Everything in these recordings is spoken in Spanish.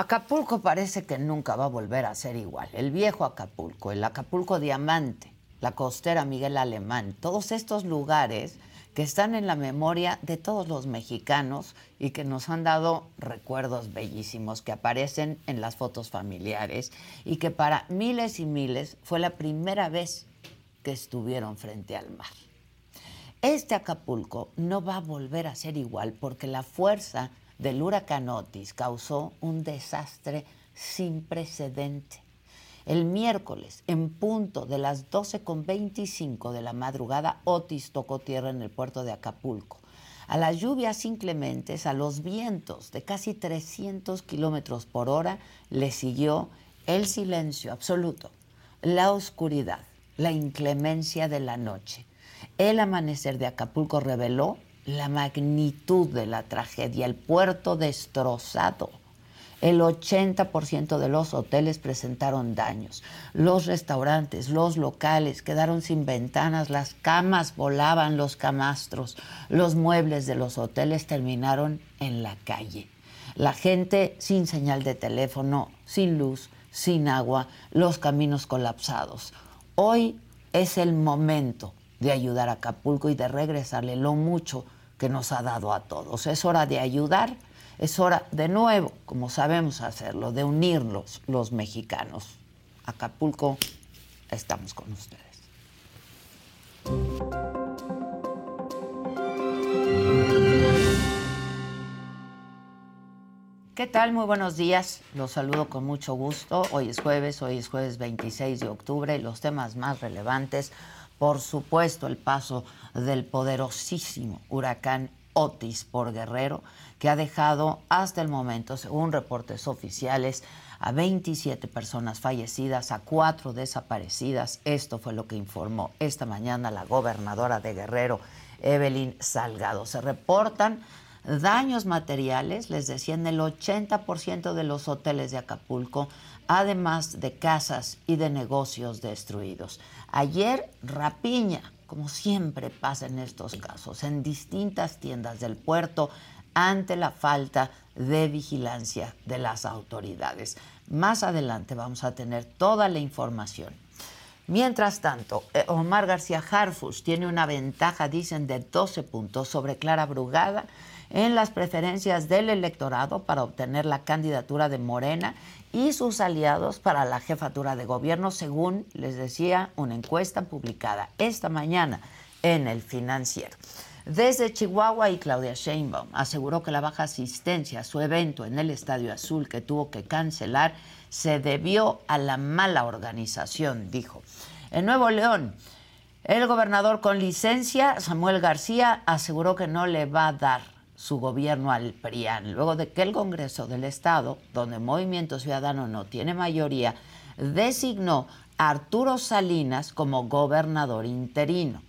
Acapulco parece que nunca va a volver a ser igual. El viejo Acapulco, el Acapulco Diamante, la costera Miguel Alemán, todos estos lugares que están en la memoria de todos los mexicanos y que nos han dado recuerdos bellísimos que aparecen en las fotos familiares y que para miles y miles fue la primera vez que estuvieron frente al mar. Este Acapulco no va a volver a ser igual porque la fuerza del huracán Otis causó un desastre sin precedente. El miércoles, en punto de las 12.25 de la madrugada, Otis tocó tierra en el puerto de Acapulco. A las lluvias inclementes, a los vientos de casi 300 kilómetros por hora, le siguió el silencio absoluto, la oscuridad, la inclemencia de la noche. El amanecer de Acapulco reveló la magnitud de la tragedia, el puerto destrozado. El 80% de los hoteles presentaron daños. Los restaurantes, los locales quedaron sin ventanas, las camas volaban, los camastros, los muebles de los hoteles terminaron en la calle. La gente sin señal de teléfono, sin luz, sin agua, los caminos colapsados. Hoy es el momento de ayudar a Acapulco y de regresarle lo mucho que nos ha dado a todos. Es hora de ayudar, es hora de nuevo, como sabemos hacerlo, de unirnos los mexicanos. Acapulco, estamos con ustedes. ¿Qué tal? Muy buenos días. Los saludo con mucho gusto. Hoy es jueves, hoy es jueves 26 de octubre y los temas más relevantes por supuesto, el paso del poderosísimo huracán Otis por Guerrero, que ha dejado hasta el momento, según reportes oficiales, a 27 personas fallecidas, a cuatro desaparecidas. Esto fue lo que informó esta mañana la gobernadora de Guerrero, Evelyn Salgado. Se reportan daños materiales, les decía, en el 80% de los hoteles de Acapulco, además de casas y de negocios destruidos. Ayer, rapiña, como siempre pasa en estos casos, en distintas tiendas del puerto ante la falta de vigilancia de las autoridades. Más adelante vamos a tener toda la información. Mientras tanto, eh, Omar García Harfus tiene una ventaja, dicen, de 12 puntos sobre Clara Brugada en las preferencias del electorado para obtener la candidatura de Morena y sus aliados para la jefatura de gobierno, según les decía una encuesta publicada esta mañana en el financiero. Desde Chihuahua y Claudia Sheinbaum aseguró que la baja asistencia a su evento en el Estadio Azul que tuvo que cancelar se debió a la mala organización, dijo. En Nuevo León, el gobernador con licencia, Samuel García, aseguró que no le va a dar su gobierno al PRIAN, luego de que el Congreso del Estado, donde Movimiento Ciudadano no tiene mayoría, designó a Arturo Salinas como gobernador interino.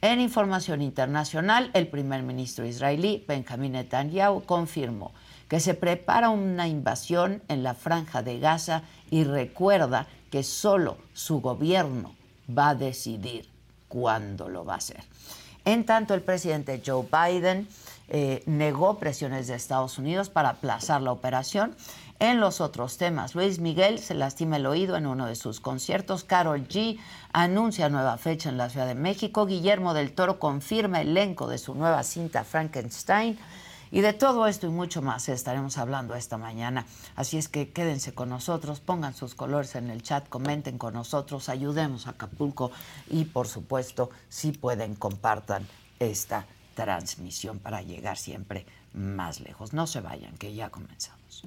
En información internacional, el primer ministro israelí, Benjamin Netanyahu, confirmó que se prepara una invasión en la franja de Gaza y recuerda que solo su gobierno va a decidir cuándo lo va a hacer. En tanto, el presidente Joe Biden eh, negó presiones de Estados Unidos para aplazar la operación En los otros temas, Luis Miguel se lastima el oído en uno de sus conciertos. Carol G anuncia nueva fecha en la Ciudad de México. Guillermo del Toro confirma elenco de su nueva cinta Frankenstein. Y de todo esto y mucho más estaremos hablando esta mañana. Así es que quédense con nosotros, pongan sus colores en el chat, comenten con nosotros, ayudemos a Acapulco y por supuesto, si pueden, compartan esta transmisión para llegar siempre más lejos. No se vayan, que ya comenzamos.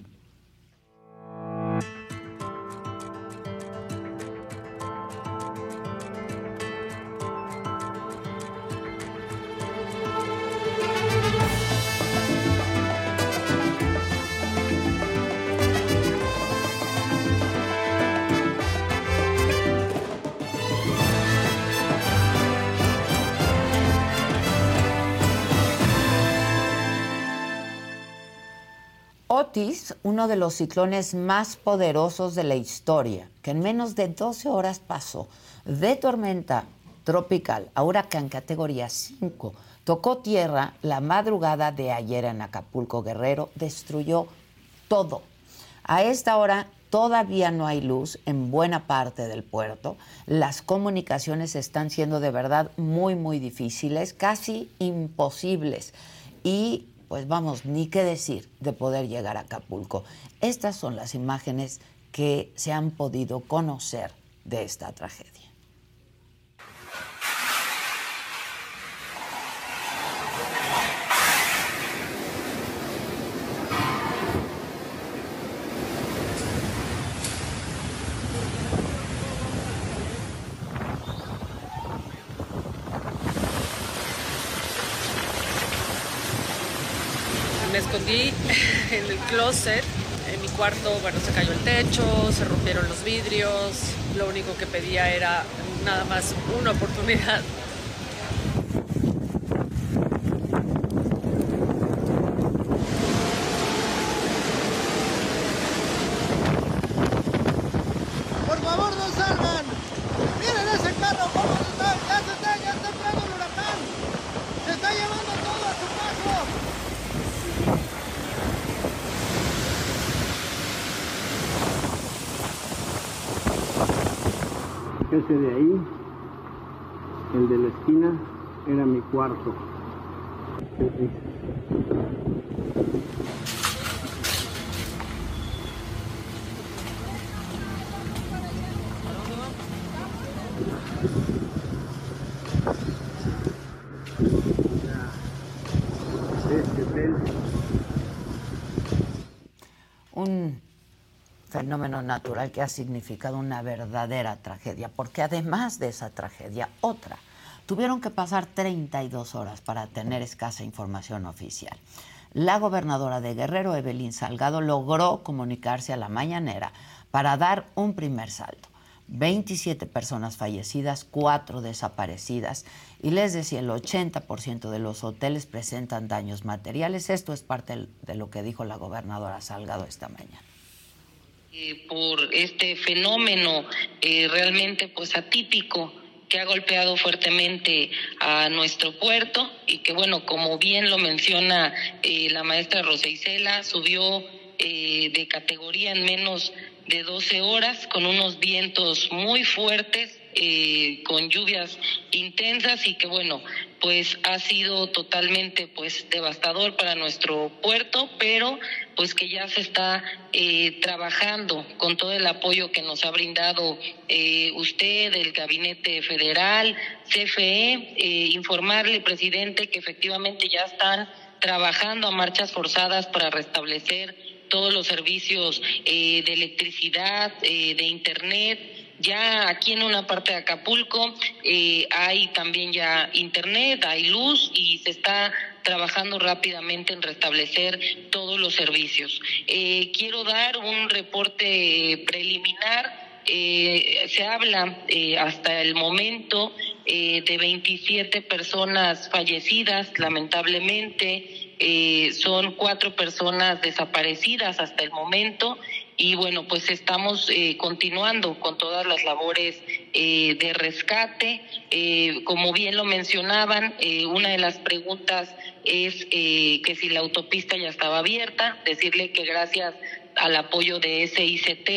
Uno de los ciclones más poderosos de la historia, que en menos de 12 horas pasó de tormenta tropical a huracán categoría 5, tocó tierra la madrugada de ayer en Acapulco Guerrero, destruyó todo. A esta hora todavía no hay luz en buena parte del puerto. Las comunicaciones están siendo de verdad muy, muy difíciles, casi imposibles. Y pues vamos, ni qué decir de poder llegar a Acapulco. Estas son las imágenes que se han podido conocer de esta tragedia. en en mi cuarto, bueno, se cayó el techo, se rompieron los vidrios, lo único que pedía era nada más una oportunidad de ahí, el de la esquina, era mi cuarto. fenómeno natural que ha significado una verdadera tragedia, porque además de esa tragedia, otra. Tuvieron que pasar 32 horas para tener escasa información oficial. La gobernadora de Guerrero, Evelyn Salgado, logró comunicarse a la mañanera para dar un primer salto. 27 personas fallecidas, 4 desaparecidas y les decía el 80% de los hoteles presentan daños materiales. Esto es parte de lo que dijo la gobernadora Salgado esta mañana. Eh, por este fenómeno eh, realmente pues atípico que ha golpeado fuertemente a nuestro puerto y que bueno, como bien lo menciona eh, la maestra Rosa Isela, subió de categoría en menos de 12 horas con unos vientos muy fuertes eh, con lluvias intensas y que bueno, pues ha sido totalmente pues devastador para nuestro puerto, pero pues que ya se está eh, trabajando con todo el apoyo que nos ha brindado eh, usted, el Gabinete Federal, CFE, informarle, presidente, que efectivamente ya están trabajando a marchas forzadas para restablecer todos los servicios de electricidad, de internet, ya aquí en una parte de Acapulco eh, hay también ya internet, hay luz y se está trabajando rápidamente en restablecer todos los servicios. Eh, quiero dar un reporte preliminar. Eh, se habla hasta el momento de 27 personas fallecidas, lamentablemente. son cuatro personas desaparecidas hasta el momento y bueno, pues estamos eh, continuando con todas las labores eh, de rescate. Eh, como bien lo mencionaban, una de las preguntas es que si la autopista ya estaba abierta, decirle que gracias al apoyo de SICT,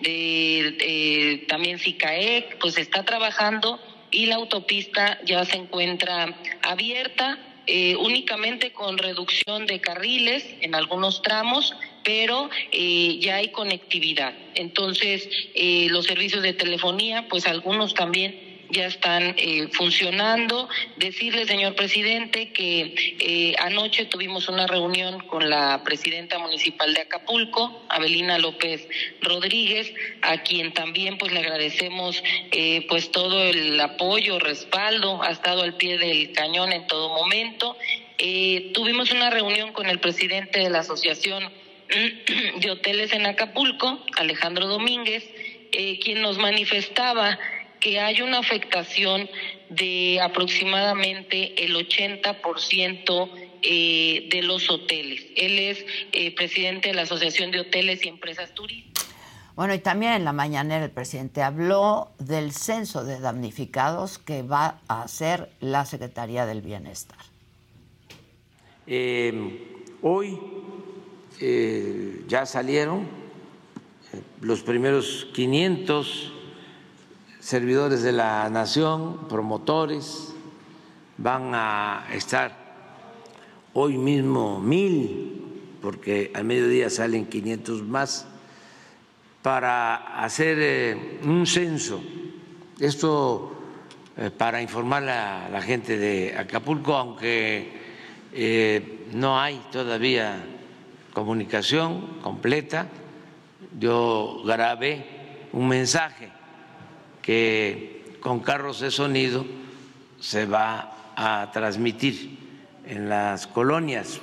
de, también SICAEC, pues está trabajando y la autopista ya se encuentra abierta. Eh, únicamente con reducción de carriles en algunos tramos, pero eh, ya hay conectividad. Entonces, eh, los servicios de telefonía, pues algunos también ya están eh, funcionando. Decirle, señor presidente, que anoche tuvimos una reunión con la presidenta municipal de Acapulco, Abelina López Rodríguez, a quien también pues le agradecemos pues todo el apoyo, respaldo, ha estado al pie del cañón en todo momento. tuvimos una reunión con el presidente de la Asociación de Hoteles en Acapulco, Alejandro Domínguez, quien nos manifestaba que hay una afectación de aproximadamente el 80% eh, de los hoteles. Él es eh, presidente de la Asociación de Hoteles y Empresas Turísticas. Bueno, y también en la mañanera el presidente habló del censo de damnificados que va a hacer la Secretaría del Bienestar. Eh, ya salieron los primeros 500 servidores de la nación, promotores, van a estar hoy mismo mil, porque al mediodía salen 500 más, para hacer eh, un censo. Esto eh, para informar a la gente de Acapulco, aunque eh, no hay todavía comunicación completa, yo grabé un mensaje que con carros de sonido se va a transmitir en las colonias,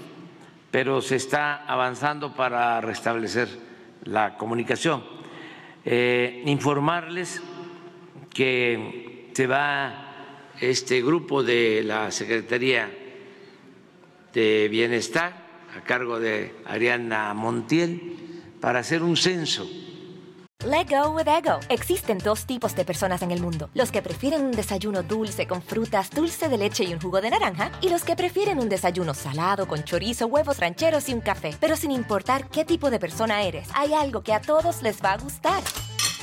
pero se está avanzando para restablecer la comunicación. Eh, informarles que se va este grupo de la Secretaría de Bienestar a cargo de Ariana Montiel para hacer un censo Let go with ego. Existen dos tipos de personas en el mundo: los que prefieren un desayuno dulce con frutas, dulce de leche y un jugo de naranja, y los que prefieren un desayuno salado con chorizo, huevos rancheros y un café. Pero sin importar qué tipo de persona eres, hay algo que a todos les va a gustar.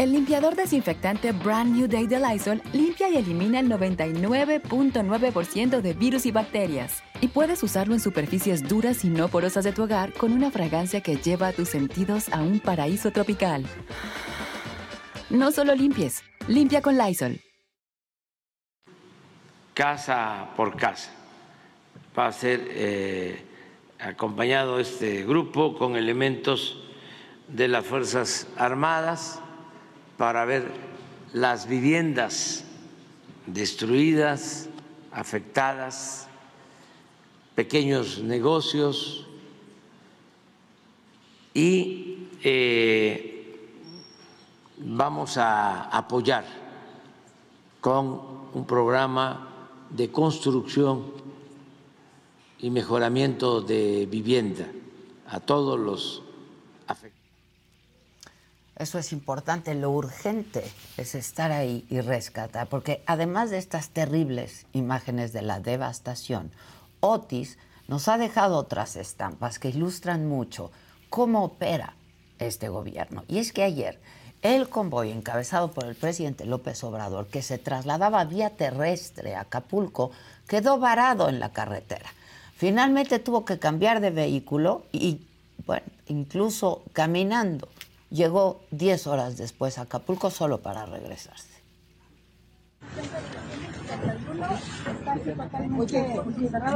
El limpiador desinfectante Brand New Day de Lysol limpia y elimina el 99.9% de virus y bacterias. Y puedes usarlo en superficies duras y no porosas de tu hogar con una fragancia que lleva a tus sentidos a un paraíso tropical. No solo limpies, limpia con Lysol. Casa por casa. Va a ser eh, acompañado este grupo con elementos de las Fuerzas Armadas para ver las viviendas destruidas, afectadas, pequeños negocios y eh, vamos a apoyar con un programa de construcción y mejoramiento de vivienda a todos los. Eso es importante, lo urgente es estar ahí y rescatar, porque además de estas terribles imágenes de la devastación, Otis nos ha dejado otras estampas que ilustran mucho cómo opera este gobierno. Y es que ayer el convoy encabezado por el presidente López Obrador, que se trasladaba vía terrestre a Acapulco, quedó varado en la carretera. Finalmente tuvo que cambiar de vehículo y, bueno, incluso caminando llegó 10 horas después a Acapulco solo para regresarse.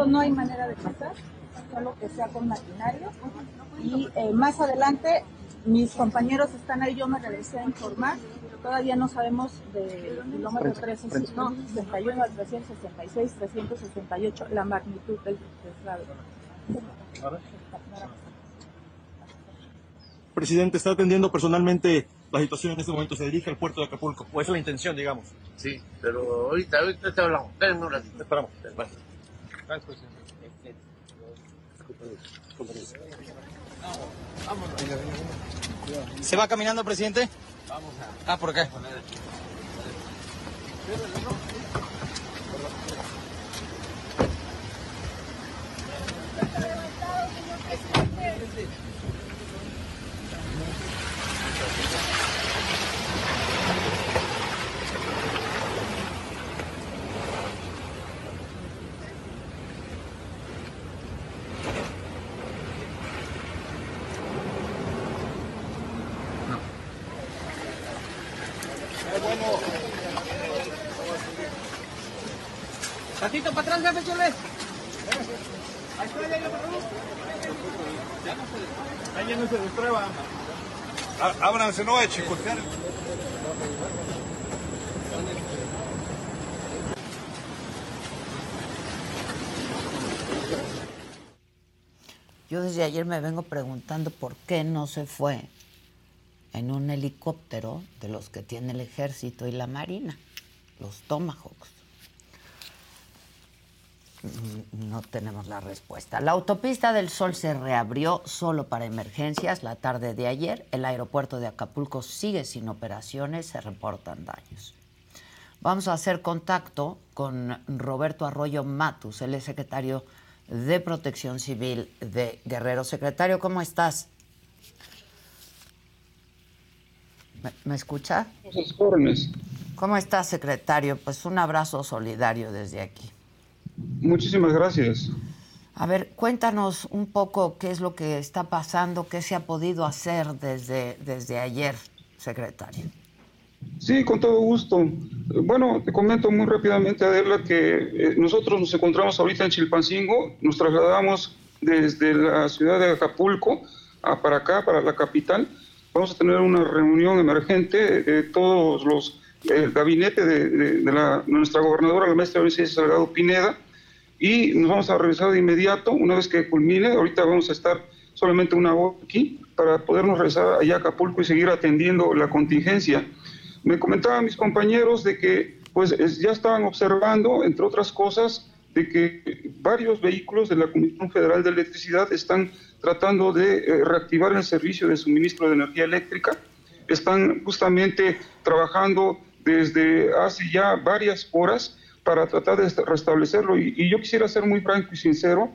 no hay manera de pasar, solo que sea con maquinario. Y eh, más adelante, mis compañeros están ahí, yo me regresé a informar. Todavía no sabemos del kilómetro 361 no, 61 al 366, 368, la magnitud del traslado. Presidente, ¿está atendiendo personalmente la situación en este momento se dirige al puerto de Acapulco. O esa es la intención, digamos. Sí, pero ahorita, ahorita te hablamos. Espérenme un ratito. Esperamos. Gracias, presidente. ¿Se va caminando, presidente? Vamos a... Ah, por. Tantito para atrás, jefe, chule. Ahí está, ya Ahí ya no se despreba. Ábranse, no, de chicotear. Yo desde ayer me vengo preguntando por qué no se fue en un helicóptero de los que tiene el ejército y la marina, los Tomahawks. Mm, No tenemos la respuesta. La autopista del Sol se reabrió solo para emergencias la tarde de ayer. El aeropuerto de Acapulco sigue sin operaciones, se reportan daños. Vamos a hacer contacto con Roberto Arroyo Matus, el secretario de Protección Civil de Guerrero. Secretario, ¿cómo estás? ¿Me, me escucha? ¿Cómo estás, secretario? Pues un abrazo solidario desde aquí. Muchísimas gracias. A ver, cuéntanos un poco qué es lo que está pasando, qué se ha podido hacer desde, desde ayer, secretario. Sí, con todo gusto. Bueno, te comento muy rápidamente, Adela, que eh, nosotros nos encontramos ahorita en Chilpancingo, nos trasladamos desde la ciudad de Acapulco a para acá, para la capital. Vamos a tener una reunión emergente de todos los, el gabinete de, de, de la, nuestra gobernadora, la maestra Vicente Salgado Pineda, y nos vamos a regresar de inmediato, una vez que culmine, ahorita vamos a estar solamente una hora aquí para podernos regresar allá a Acapulco y seguir atendiendo la contingencia. Me comentaban mis compañeros de que pues es- ya estaban observando, entre otras cosas, de que varios vehículos de la Comisión Federal de Electricidad están tratando de eh, reactivar el servicio de suministro de energía eléctrica. Están justamente trabajando desde hace ya varias horas para tratar de est- restablecerlo. Y, y yo quisiera ser muy franco y sincero,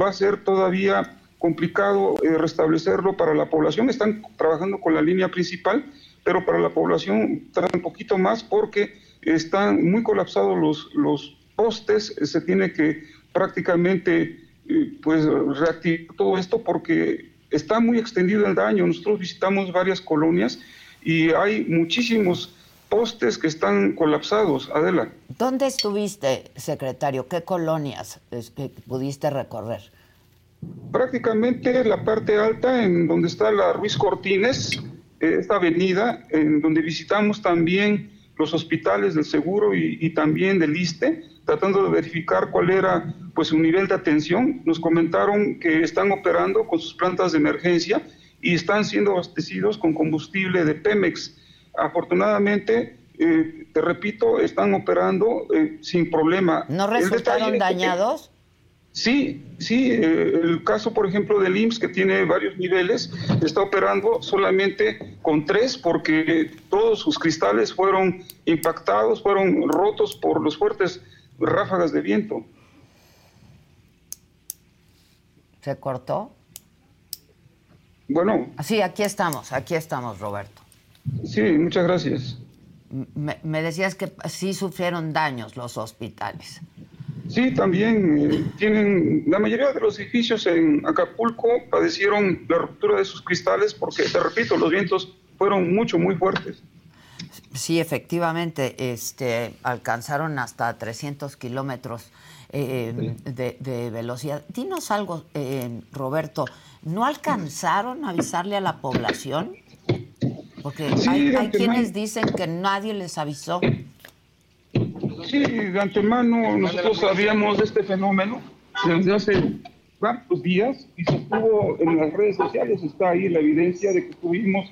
va a ser todavía complicado eh, restablecerlo para la población. Están trabajando con la línea principal, pero para la población un poquito más porque están muy colapsados los, los postes, se tiene que prácticamente eh, pues reactivar todo esto porque está muy extendido el daño. Nosotros visitamos varias colonias y hay muchísimos postes que están colapsados, Adela. ¿Dónde estuviste, secretario? ¿Qué colonias es que pudiste recorrer? Prácticamente la parte alta, en donde está la Ruiz Cortines, eh, esta avenida, en donde visitamos también los hospitales del Seguro y, y también del ISTE, tratando de verificar cuál era pues su nivel de atención. Nos comentaron que están operando con sus plantas de emergencia y están siendo abastecidos con combustible de Pemex. Afortunadamente, eh, te repito, están operando eh, sin problema. ¿No resultaron detalle- dañados? Sí, sí, eh, el caso, por ejemplo, del IMSS, que tiene varios niveles, está operando solamente con tres porque todos sus cristales fueron impactados, fueron rotos por los fuertes ráfagas de viento. ¿Se cortó? Bueno, Sí, aquí estamos, aquí estamos, Roberto. Sí, muchas gracias. Me, me decías que sí sufrieron daños los hospitales. Sí, también eh, tienen, la mayoría de los edificios en Acapulco padecieron la ruptura de sus cristales porque, te repito, los vientos fueron mucho, muy fuertes. Sí, efectivamente, este, alcanzaron hasta 300 kilómetros eh, de, de velocidad. Dinos algo, eh, Roberto, ¿no alcanzaron a avisarle a la población? Porque Sí, hay, hay quienes dicen que nadie les avisó. Sí, de antemano nosotros sabíamos de este fenómeno desde hace varios días y se estuvo en las redes sociales, está ahí la evidencia de que estuvimos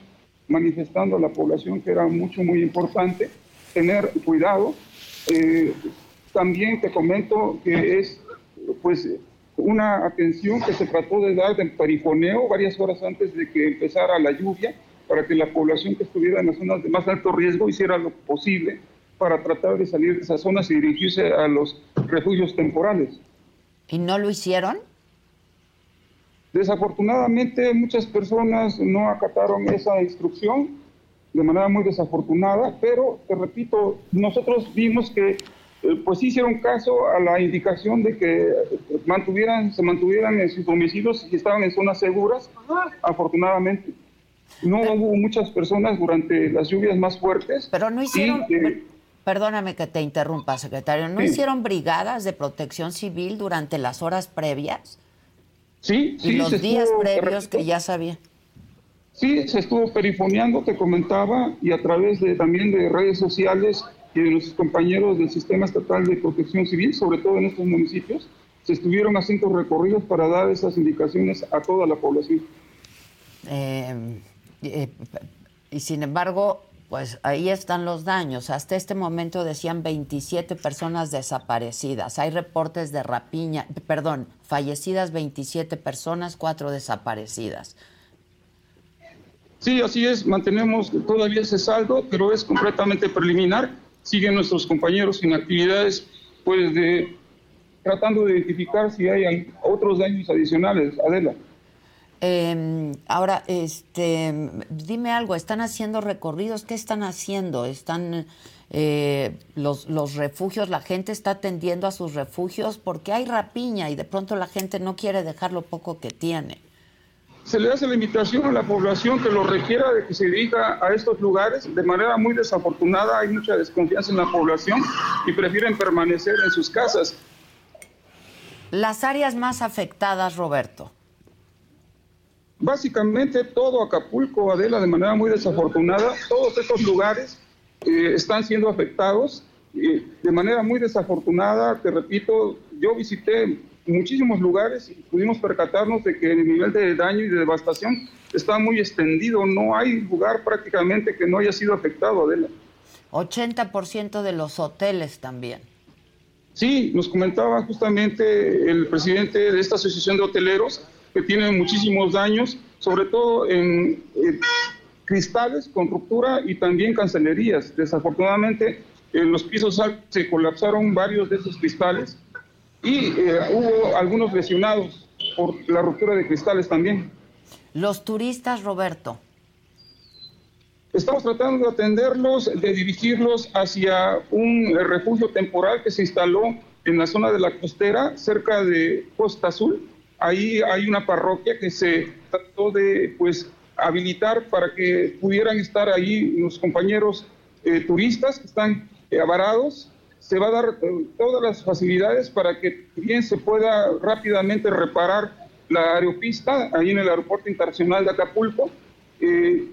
manifestando a la población que era mucho, muy importante tener cuidado. Eh, también te comento que es pues una atención que se trató de dar de perifoneo varias horas antes de que empezara la lluvia para que la población que estuviera en las zonas de más alto riesgo hiciera lo posible para tratar de salir de esas zonas y dirigirse a los refugios temporales. ¿Y no lo hicieron? Desafortunadamente muchas personas no acataron esa instrucción de manera muy desafortunada, pero te repito, nosotros vimos que eh, pues hicieron caso a la indicación de que mantuvieran, se mantuvieran en sus domicilios y estaban en zonas seguras, afortunadamente. No hubo muchas personas durante las lluvias más fuertes. Pero no hicieron, eh, perdóname que te interrumpa, secretario, ¿no hicieron brigadas de protección civil durante las horas previas? Sí, sí. Y los días previos que ya sabía. Sí, se estuvo perifoneando, te comentaba, y a través de también de redes sociales y de nuestros compañeros del Sistema Estatal de Protección Civil, sobre todo en estos municipios, se estuvieron haciendo recorridos para dar esas indicaciones a toda la población. Eh, eh, y sin embargo, pues ahí están los daños. Hasta este momento decían 27 personas desaparecidas. Hay reportes de rapiña, perdón, fallecidas 27 personas, cuatro desaparecidas. Sí, así es. Mantenemos todavía ese saldo, pero es completamente preliminar. Siguen nuestros compañeros en actividades, pues, de tratando de identificar si hay otros daños adicionales. Adela. Eh, ahora, este, dime algo, ¿están haciendo recorridos? ¿Qué están haciendo? ¿Están eh, los, los refugios, la gente está atendiendo a sus refugios? Porque hay rapiña y de pronto la gente no quiere dejar lo poco que tiene. Se le hace la invitación a la población que lo requiera de que se dirija a estos lugares. De manera muy desafortunada hay mucha desconfianza en la población y prefieren permanecer en sus casas. Las áreas más afectadas, Roberto. Básicamente todo Acapulco, Adela, de manera muy desafortunada, todos estos lugares eh, están siendo afectados. Eh, de manera muy desafortunada, te repito, yo visité muchísimos lugares y pudimos percatarnos de que el nivel de daño y de devastación está muy extendido. No hay lugar prácticamente que no haya sido afectado, Adela. 80% de los hoteles también. Sí, nos comentaba justamente el presidente de esta asociación de hoteleros que tienen muchísimos daños, sobre todo en, cristales con ruptura y también cancelerías. Desafortunadamente, en los pisos altos se colapsaron varios de esos cristales y eh, hubo algunos lesionados por la ruptura de cristales también. Los turistas, Roberto. Estamos tratando de atenderlos, de dirigirlos hacia un refugio temporal que se instaló en la zona de la costera, cerca de Costa Azul, ahí hay una parroquia que se trató de pues habilitar para que pudieran estar ahí los compañeros eh, turistas que están eh, avarados. Se va a dar eh, todas las facilidades para que bien se pueda rápidamente reparar la aeropista ahí en el aeropuerto internacional de Acapulco.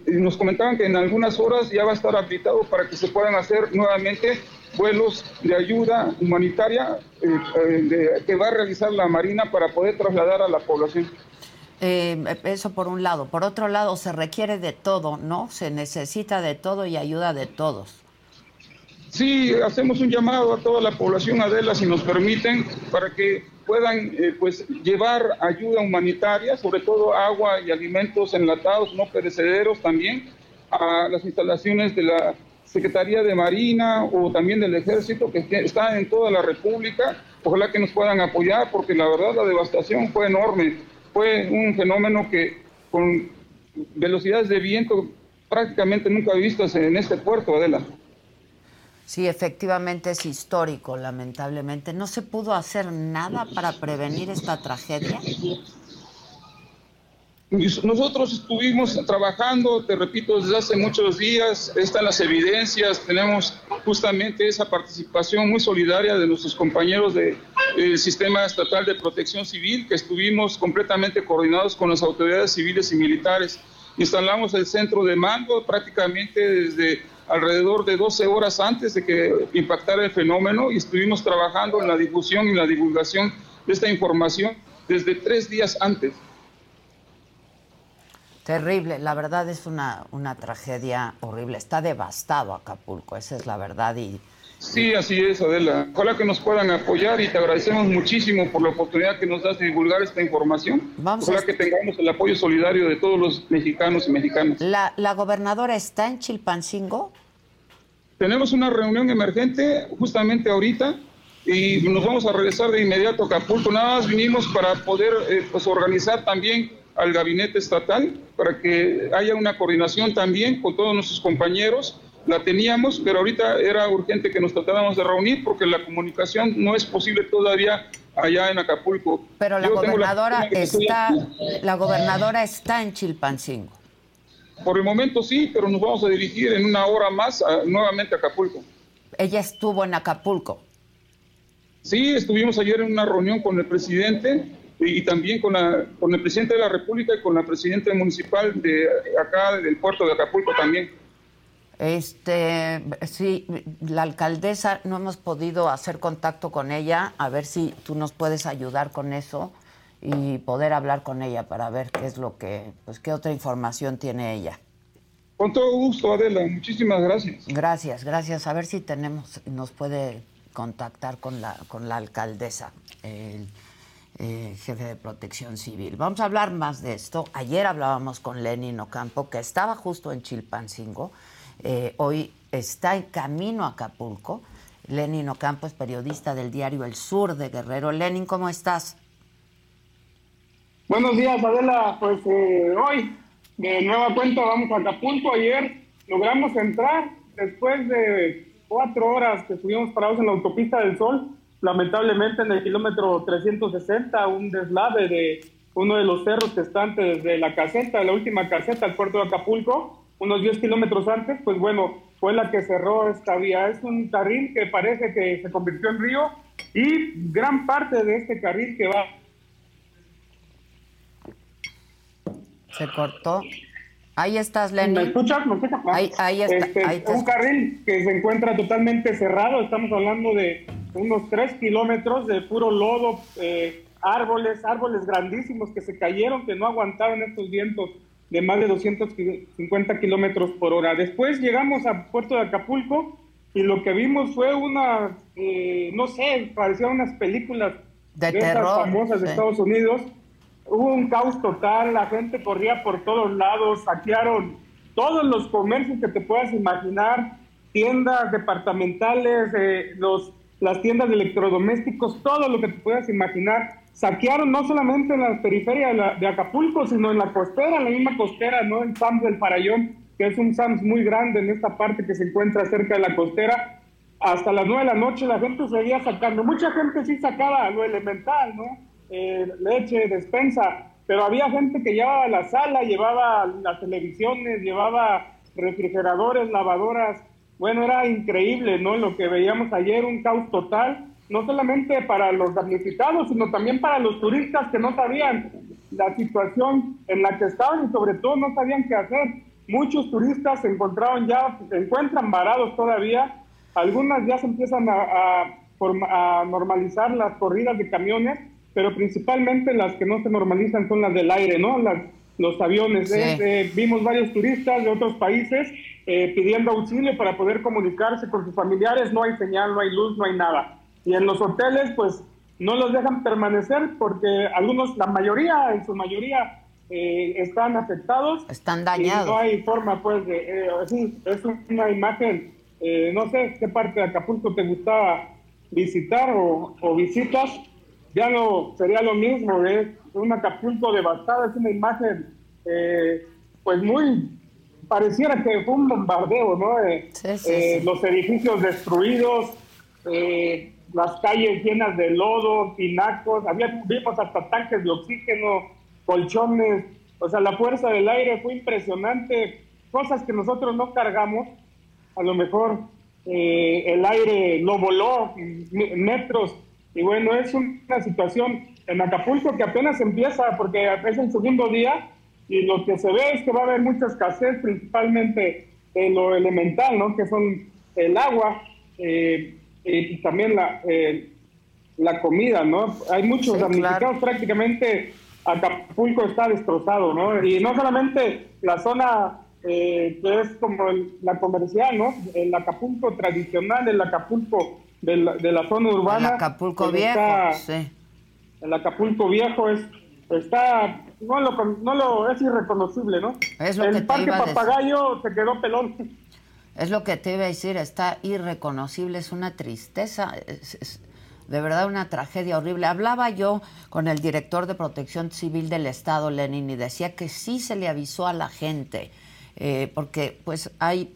nos comentaban que en algunas horas ya va a estar habilitado para que se puedan hacer nuevamente vuelos de ayuda humanitaria eh, eh, que va a realizar la Marina para poder trasladar a la población. Eh, eso por un lado. Por otro lado, se requiere de todo, ¿no? Se necesita de todo y ayuda de todos. Sí, hacemos un llamado a toda la población, Adela, si nos permiten, para que puedan pues llevar ayuda humanitaria, sobre todo agua y alimentos enlatados, no perecederos también, a las instalaciones de la Secretaría de Marina o también del Ejército que está en toda la República. Ojalá que nos puedan apoyar porque la verdad la devastación fue enorme. Fue un fenómeno que con velocidades de viento prácticamente nunca vistas en este puerto, Adela. Sí, efectivamente es histórico, lamentablemente. ¿No se pudo hacer nada para prevenir esta tragedia? Nosotros estuvimos trabajando, te repito, desde hace muchos días, están las evidencias, tenemos justamente esa participación muy solidaria de nuestros compañeros del Sistema Estatal de Protección Civil, que estuvimos completamente coordinados con las autoridades civiles y militares. Instalamos el centro de mando prácticamente desde alrededor de 12 horas antes de que impactara el fenómeno y estuvimos trabajando en la difusión y la divulgación de esta información desde tres días antes. Terrible, la verdad es una, una tragedia horrible. Está devastado Acapulco, esa es la verdad. Y, Sí, así es, Adela. Ojalá que nos puedan apoyar y te agradecemos muchísimo por la oportunidad que nos das de divulgar esta información. Vamos Ojalá a- que tengamos el apoyo solidario de todos los mexicanos y mexicanas. ¿La, ¿La gobernadora está en Chilpancingo? Tenemos una reunión emergente justamente ahorita y nos vamos a regresar de inmediato a Acapulco. Nada más vinimos para poder eh, pues, organizar también al gabinete estatal, para que haya una coordinación también con todos nuestros compañeros. La teníamos, pero ahorita era urgente que nos tratáramos de reunir porque la comunicación no es posible todavía allá en Acapulco. Pero la Yo gobernadora está, la gobernadora está en Chilpancingo. Por el momento sí, pero nos vamos a dirigir en una hora más a- nuevamente a Acapulco. Ella estuvo en Acapulco. Sí, estuvimos ayer en una reunión con el presidente y, también con, la- con el presidente de la República y con la presidenta municipal de acá del puerto de Acapulco también. Este, sí, la alcaldesa, no hemos podido hacer contacto con ella, a ver si tú nos puedes ayudar con eso y poder hablar con ella para ver qué es lo que, pues qué otra información tiene ella. Con todo gusto, Adela, muchísimas gracias. Gracias, gracias. A ver si tenemos, nos puede contactar con la, con la alcaldesa, eh, jefe de protección civil. Vamos a hablar más de esto. Ayer hablábamos con Lenin Ocampo, que estaba justo en Chilpancingo. Eh, hoy está en camino a Acapulco. Lenin Ocampo es periodista del diario El Sur de Guerrero. Lenin, ¿cómo estás? Buenos días, Adela. Pues eh, hoy, de nueva cuenta, vamos a Acapulco. Ayer logramos entrar después de cuatro horas que estuvimos parados en la autopista del Sol. Lamentablemente, en el kilómetro 360, un deslave de uno de los cerros que está antes de la caseta, la última caseta al puerto de Acapulco, unos 10 kilómetros antes, pues bueno, fue la que cerró esta vía. Es un carril que parece que se convirtió en río y gran parte de este carril que va Se cortó. Ahí estás, Lenin. ¿Me escuchas? ¿Me escuchas? Ahí, ahí está. Este, ahí te un carril que se encuentra totalmente cerrado. Estamos hablando de unos tres kilómetros de puro lodo, eh, árboles, árboles grandísimos que se cayeron, que no aguantaron estos vientos de más de 250 kilómetros por hora. Después llegamos a Puerto de Acapulco y lo que vimos fue una, eh, no sé, parecían unas películas De esas terror, famosas de. Estados Unidos. Hubo un caos total, la gente corría por todos lados, saquearon todos los comercios que te puedas imaginar, tiendas departamentales, eh, los, las tiendas de electrodomésticos, todo lo que te puedas imaginar. Saquearon no solamente en la periferia de, la- de Acapulco, sino en la costera, la misma costera, ¿no? En Sams del Farallón, que es un Sams muy grande en esta parte que se encuentra cerca de la costera. Hasta las nueve de la noche la gente seguía sacando. Mucha gente sí sacaba lo elemental, ¿no? Eh, leche, despensa, pero había gente que llevaba la sala, llevaba las televisiones, llevaba refrigeradores, lavadoras. Bueno, era increíble, ¿no? Lo que veíamos ayer, un caos total, no solamente para los damnificados, sino también para los turistas que no sabían la situación en la que estaban y sobre todo no sabían qué hacer. Muchos turistas se encontraron ya, se encuentran varados todavía, algunas ya se empiezan a, a a normalizar las corridas de camiones, pero principalmente las que no se normalizan son las del aire, ¿no? Las, los aviones. Sí. ¿eh? Eh, vimos varios turistas de otros países eh, pidiendo auxilio para poder comunicarse con sus familiares. No hay señal, no hay luz, no hay nada. Y en los hoteles, pues no los dejan permanecer porque algunos, la mayoría, en su mayoría, eh, están afectados. Están Y dañados. no hay forma, pues, de. eh, es una imagen. eh, no sé qué parte de Acapulco te gustaba visitar o, o visitas. Ya no sería lo mismo, es un Acapulco devastado, es una imagen, eh, pues muy. Pareciera que fue un bombardeo, ¿no? Eh, Sí, sí, eh, sí. Los edificios destruidos, eh, las calles llenas de lodo, pinacos, había, vimos hasta tanques de oxígeno, colchones, o sea, la fuerza del aire fue impresionante, cosas que nosotros no cargamos, a lo mejor eh, el aire lo voló metros, y bueno, es una situación en Acapulco que apenas empieza porque es el segundo día y lo que se ve es que va a haber mucha escasez, principalmente en lo elemental, ¿no? Que son el agua eh, y también la, eh, la comida, ¿no? Hay muchos Sí, damnificados, claro. prácticamente Acapulco está destrozado, ¿no? Y no solamente la zona eh, que es como la comercial, ¿no? El Acapulco tradicional, el Acapulco de la, de la zona urbana. El Acapulco pues viejo, está- sí. El Acapulco viejo es está no lo no lo es irreconocible, ¿no? Es lo el que te parque iba a decir. Papagayo se quedó pelón. Es lo que te iba a decir, está irreconocible, es una tristeza, es, es de verdad una tragedia horrible. Hablaba yo con el director de Protección Civil del Estado, Lenin, y decía que sí se le avisó a la gente, eh, porque pues hay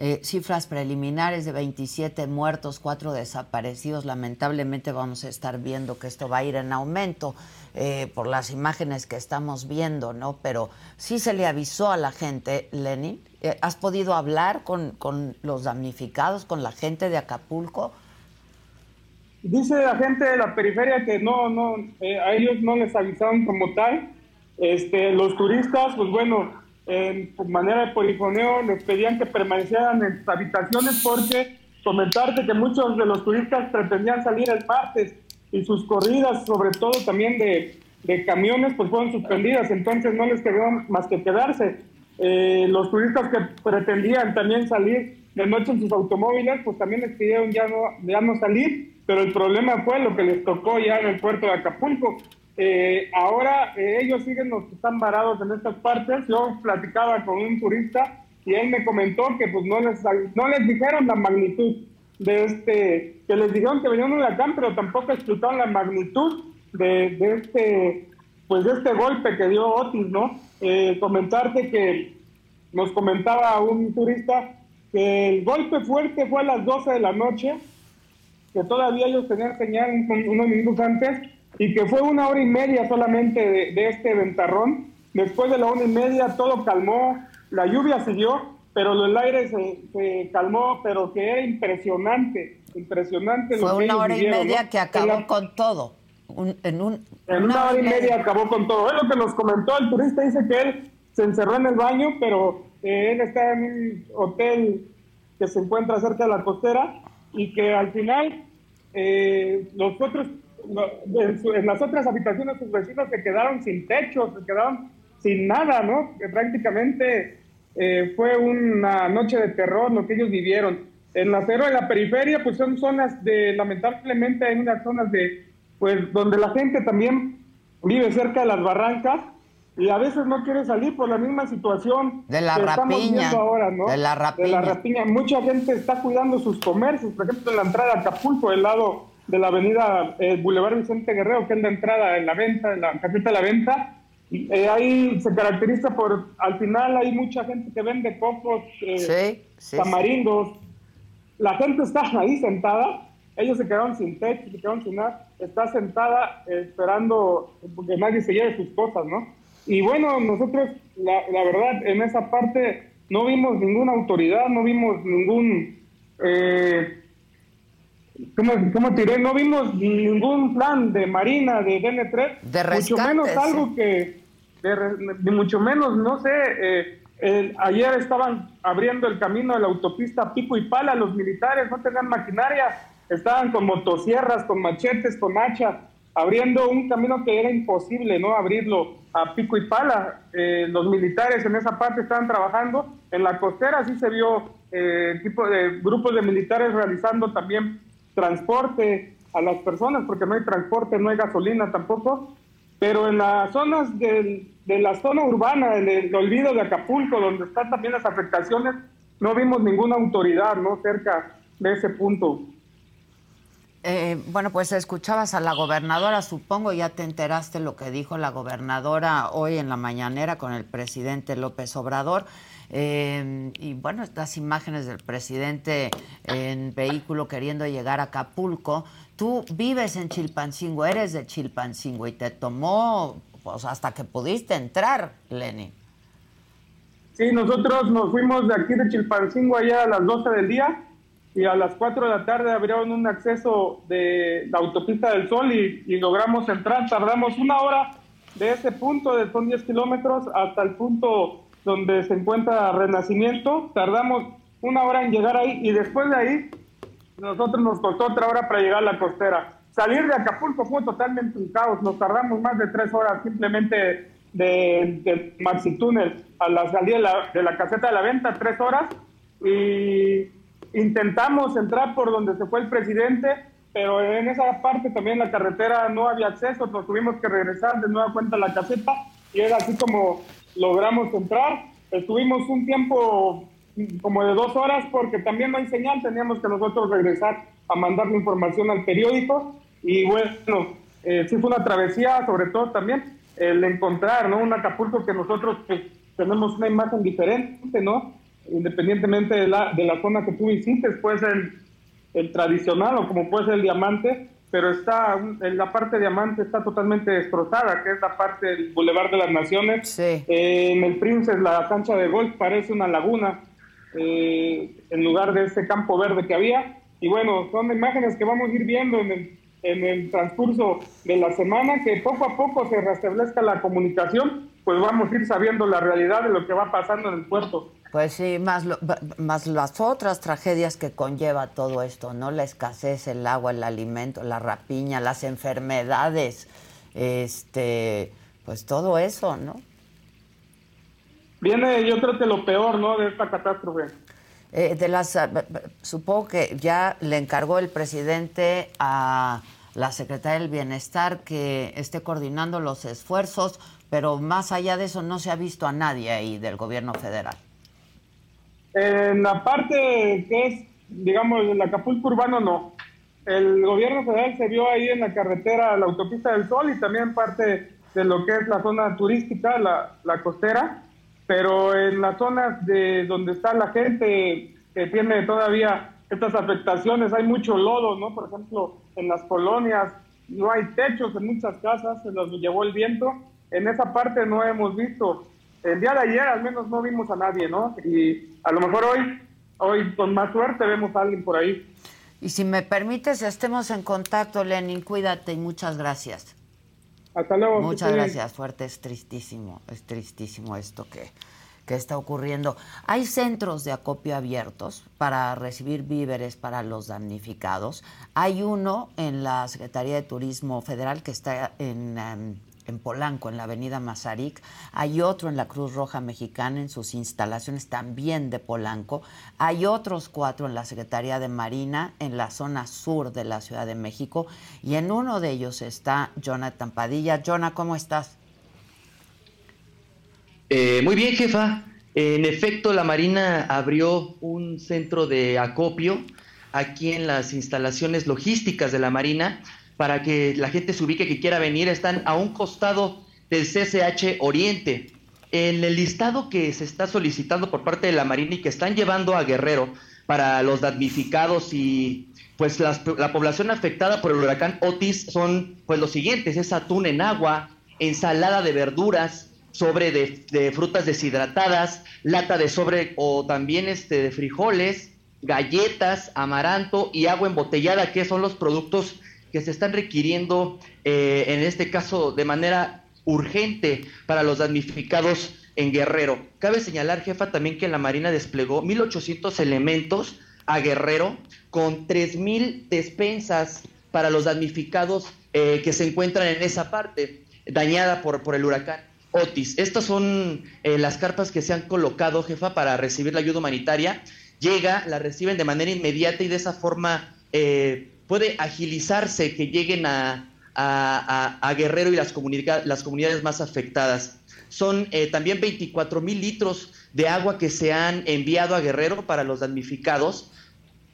eh, cifras preliminares de 27 muertos, 4 desaparecidos. Lamentablemente vamos a estar viendo que esto va a ir en aumento eh, por las imágenes que estamos viendo, ¿no? Pero sí se le avisó a la gente, Lenin. Eh, ¿Has podido hablar con, con los damnificados, con la gente de Acapulco? Dice la gente de la periferia que no, no, a ellos no les avisaron como tal. Este, los turistas, pues bueno, en manera de polifoneo les pedían que permanecieran en sus habitaciones porque comentarte que muchos de los turistas pretendían salir el martes y sus corridas, sobre todo también de, de camiones, pues fueron suspendidas, entonces no les quedó más que quedarse. Eh, los turistas que pretendían también salir de noche en sus automóviles, pues también les pidieron ya no, ya no salir, pero el problema fue lo que les tocó ya en el puerto de Acapulco. Eh, ahora eh, ellos siguen los que están varados en estas partes. Yo platicaba con un turista y él me comentó que pues no les, no les dijeron la magnitud de este, que les dijeron que venía un huracán, pero tampoco explicaron la magnitud de, este, pues de este golpe que dio Otis, ¿no? Eh, comentarte que nos comentaba un turista que el golpe fuerte fue a las 12 de la noche, que todavía ellos tenían señal un- unos minutos antes, y que fue una hora y media solamente de, de este ventarrón. Después de la una y media todo calmó, la lluvia siguió, pero el aire se, se calmó, pero que era impresionante, impresionante. lo Fue que una ellos hora y vivieron, media ¿no? que acabó la- con todo. Un- en un, en una hora y media acabó con todo. Es lo que nos comentó el turista. Dice que él se encerró en el baño, pero eh, él está en un hotel que se encuentra cerca de la costera y que al final eh, los otros, lo- en, su- en las otras habitaciones sus vecinos se quedaron sin techo, se quedaron sin nada, ¿no? Que prácticamente eh, fue una noche de terror lo que ellos vivieron. En la cero, en la periferia, pues son zonas de, lamentablemente hay unas zonas de, pues donde la gente también vive cerca de las barrancas y a veces no quiere salir por la misma situación De la que estamos rapiña, viendo ahora, ¿no? de la rapiña. rapiña. Mucha gente está cuidando sus comercios, por ejemplo, en la entrada a Acapulco, del lado de la avenida eh, Boulevard Vicente Guerrero, que es la entrada en la venta, en la caseta de la venta. eh, ahí se caracteriza por, al final hay mucha gente que vende cocos, eh, Sí, sí, tamarindos. La gente está ahí sentada, ellos se quedaron sin techo, se quedaron sin nada, está sentada esperando que nadie se lleve sus cosas, ¿no? Y bueno, nosotros, la, la verdad, en esa parte no vimos ninguna autoridad, no vimos ningún, eh, ¿cómo, cómo te diré? No vimos ningún plan de Marina, de DN3, De mucho rescate, menos sí. algo que, de mucho menos, no sé, eh, ayer estaban abriendo el camino de la autopista Pico y Pala, los militares no tenían maquinaria, estaban con motosierras, con machetes, con hachas, abriendo un camino que era imposible, ¿no? Abrirlo a Pico y Pala. Eh, los militares en esa parte estaban trabajando, en la costera sí se vio eh, tipo de grupos de militares realizando también transporte a las personas, porque no hay transporte, no hay gasolina tampoco, pero en las zonas del- de la zona urbana, en el olvido de Acapulco, donde están también las afectaciones, no vimos ninguna autoridad no cerca de ese punto. Eh, bueno, pues escuchabas a la gobernadora, supongo ya te enteraste lo que dijo la gobernadora hoy en la mañanera con el presidente López Obrador. Eh, y bueno, estas imágenes del presidente en vehículo queriendo llegar a Acapulco. Tú vives en Chilpancingo, eres de Chilpancingo y te tomó pues, hasta que pudiste entrar, Lenny. Sí, nosotros nos fuimos de aquí de Chilpancingo allá a las 12 del día y a las 4 de la tarde abrieron un acceso de la autopista del Sol y, logramos entrar. Tardamos una hora de ese punto, son 10 kilómetros, hasta el punto donde se encuentra Renacimiento. Tardamos una hora en llegar ahí y después de ahí nosotros nos costó otra hora para llegar a la costera. salir de Acapulco fue totalmente un caos. Nos tardamos más de tres horas simplemente de, de Maxi Túnel a la salida de la, de la caseta de la venta, tres horas. Y intentamos entrar por donde se fue el presidente, pero en esa parte también la carretera no había acceso, nos tuvimos que regresar de nueva cuenta a la caseta y era así como logramos entrar. Estuvimos un tiempo como de dos horas porque también no hay señal, teníamos que nosotros regresar a mandar la información al periódico y bueno, eh, sí fue una travesía, sobre todo también el encontrar, ¿no? Un Acapulco que nosotros tenemos una imagen diferente, ¿no? Independientemente de la, de la zona que tú visites, puede ser el, tradicional o como puede ser el diamante, pero está, en la parte diamante está totalmente destrozada, que es la parte del Boulevard de las Naciones. Eh, en el Princes, la cancha de golf parece una laguna, eh, en lugar de ese campo verde que había. Y bueno, son imágenes que vamos a ir viendo en el en el transcurso de la semana, que poco a poco se restablezca la comunicación, pues vamos a ir sabiendo la realidad de lo que va pasando en el puerto. Pues sí, más, más las otras tragedias que conlleva todo esto, ¿no? La escasez, el agua, el alimento, la rapiña, las enfermedades, este, pues todo eso, ¿no? Viene, yo creo que lo peor, ¿no? De esta catástrofe. Eh, de las, ah, supongo que ya le encargó el presidente a la secretaria del Bienestar que esté coordinando los esfuerzos, pero más allá de eso no se ha visto a nadie ahí del gobierno federal. En la parte que es, digamos, el Acapulco urbano, no. El gobierno federal se vio ahí en la carretera, la autopista del Sol y también parte de lo que es la zona turística, la, la costera pero en las zonas de donde está la gente que tiene todavía estas afectaciones, hay mucho lodo, ¿no? Por ejemplo, en las colonias no hay techos en muchas casas, se los llevó el viento. En esa parte no hemos visto. El día de ayer al menos no vimos a nadie, ¿no? Y a lo mejor hoy, hoy con más suerte vemos a alguien por ahí. Y si me permites, estemos en contacto, Lenin, cuídate y muchas gracias. Hasta luego. Muchas gracias, fuerte, es tristísimo, es tristísimo esto que, que está ocurriendo. Hay centros de acopio abiertos para recibir víveres para los damnificados. Hay uno en la Secretaría de Turismo Federal que está en, em, en Polanco, en la avenida Mazarik. Hay otro en la Cruz Roja Mexicana, en sus instalaciones también de Polanco. Hay otros cuatro en la Secretaría de Marina, en la zona sur de la Ciudad de México. Y en uno de ellos está Jonathan Padilla. Jonah, ¿cómo estás? Eh, muy bien, jefa. En efecto, la Marina abrió un centro de acopio aquí en las instalaciones logísticas de la Marina para que la gente se ubique que quiera venir, están a un costado del CCH Oriente. En el listado que se está solicitando por parte de la Marina y que están llevando a Guerrero para los damnificados y pues la población afectada por el huracán Otis son pues los siguientes, es atún en agua, ensalada de verduras, sobre de, de, frutas deshidratadas, lata de sobre o también este de frijoles, galletas, amaranto y agua embotellada, que son los productos que se están requiriendo, eh, en este caso, de manera urgente para los damnificados en Guerrero. Cabe señalar, jefa, también que la Marina desplegó 1.800 elementos a Guerrero con 3.000 despensas para los damnificados eh, que se encuentran en esa parte dañada por, por el huracán Otis. Estas son eh, las carpas que se han colocado, jefa, para recibir la ayuda humanitaria. Llega, la reciben de manera inmediata y de esa forma puede agilizarse que lleguen a, Guerrero y las, las comunidades más afectadas. Son eh, también 24 mil litros de agua que se han enviado a Guerrero para los damnificados.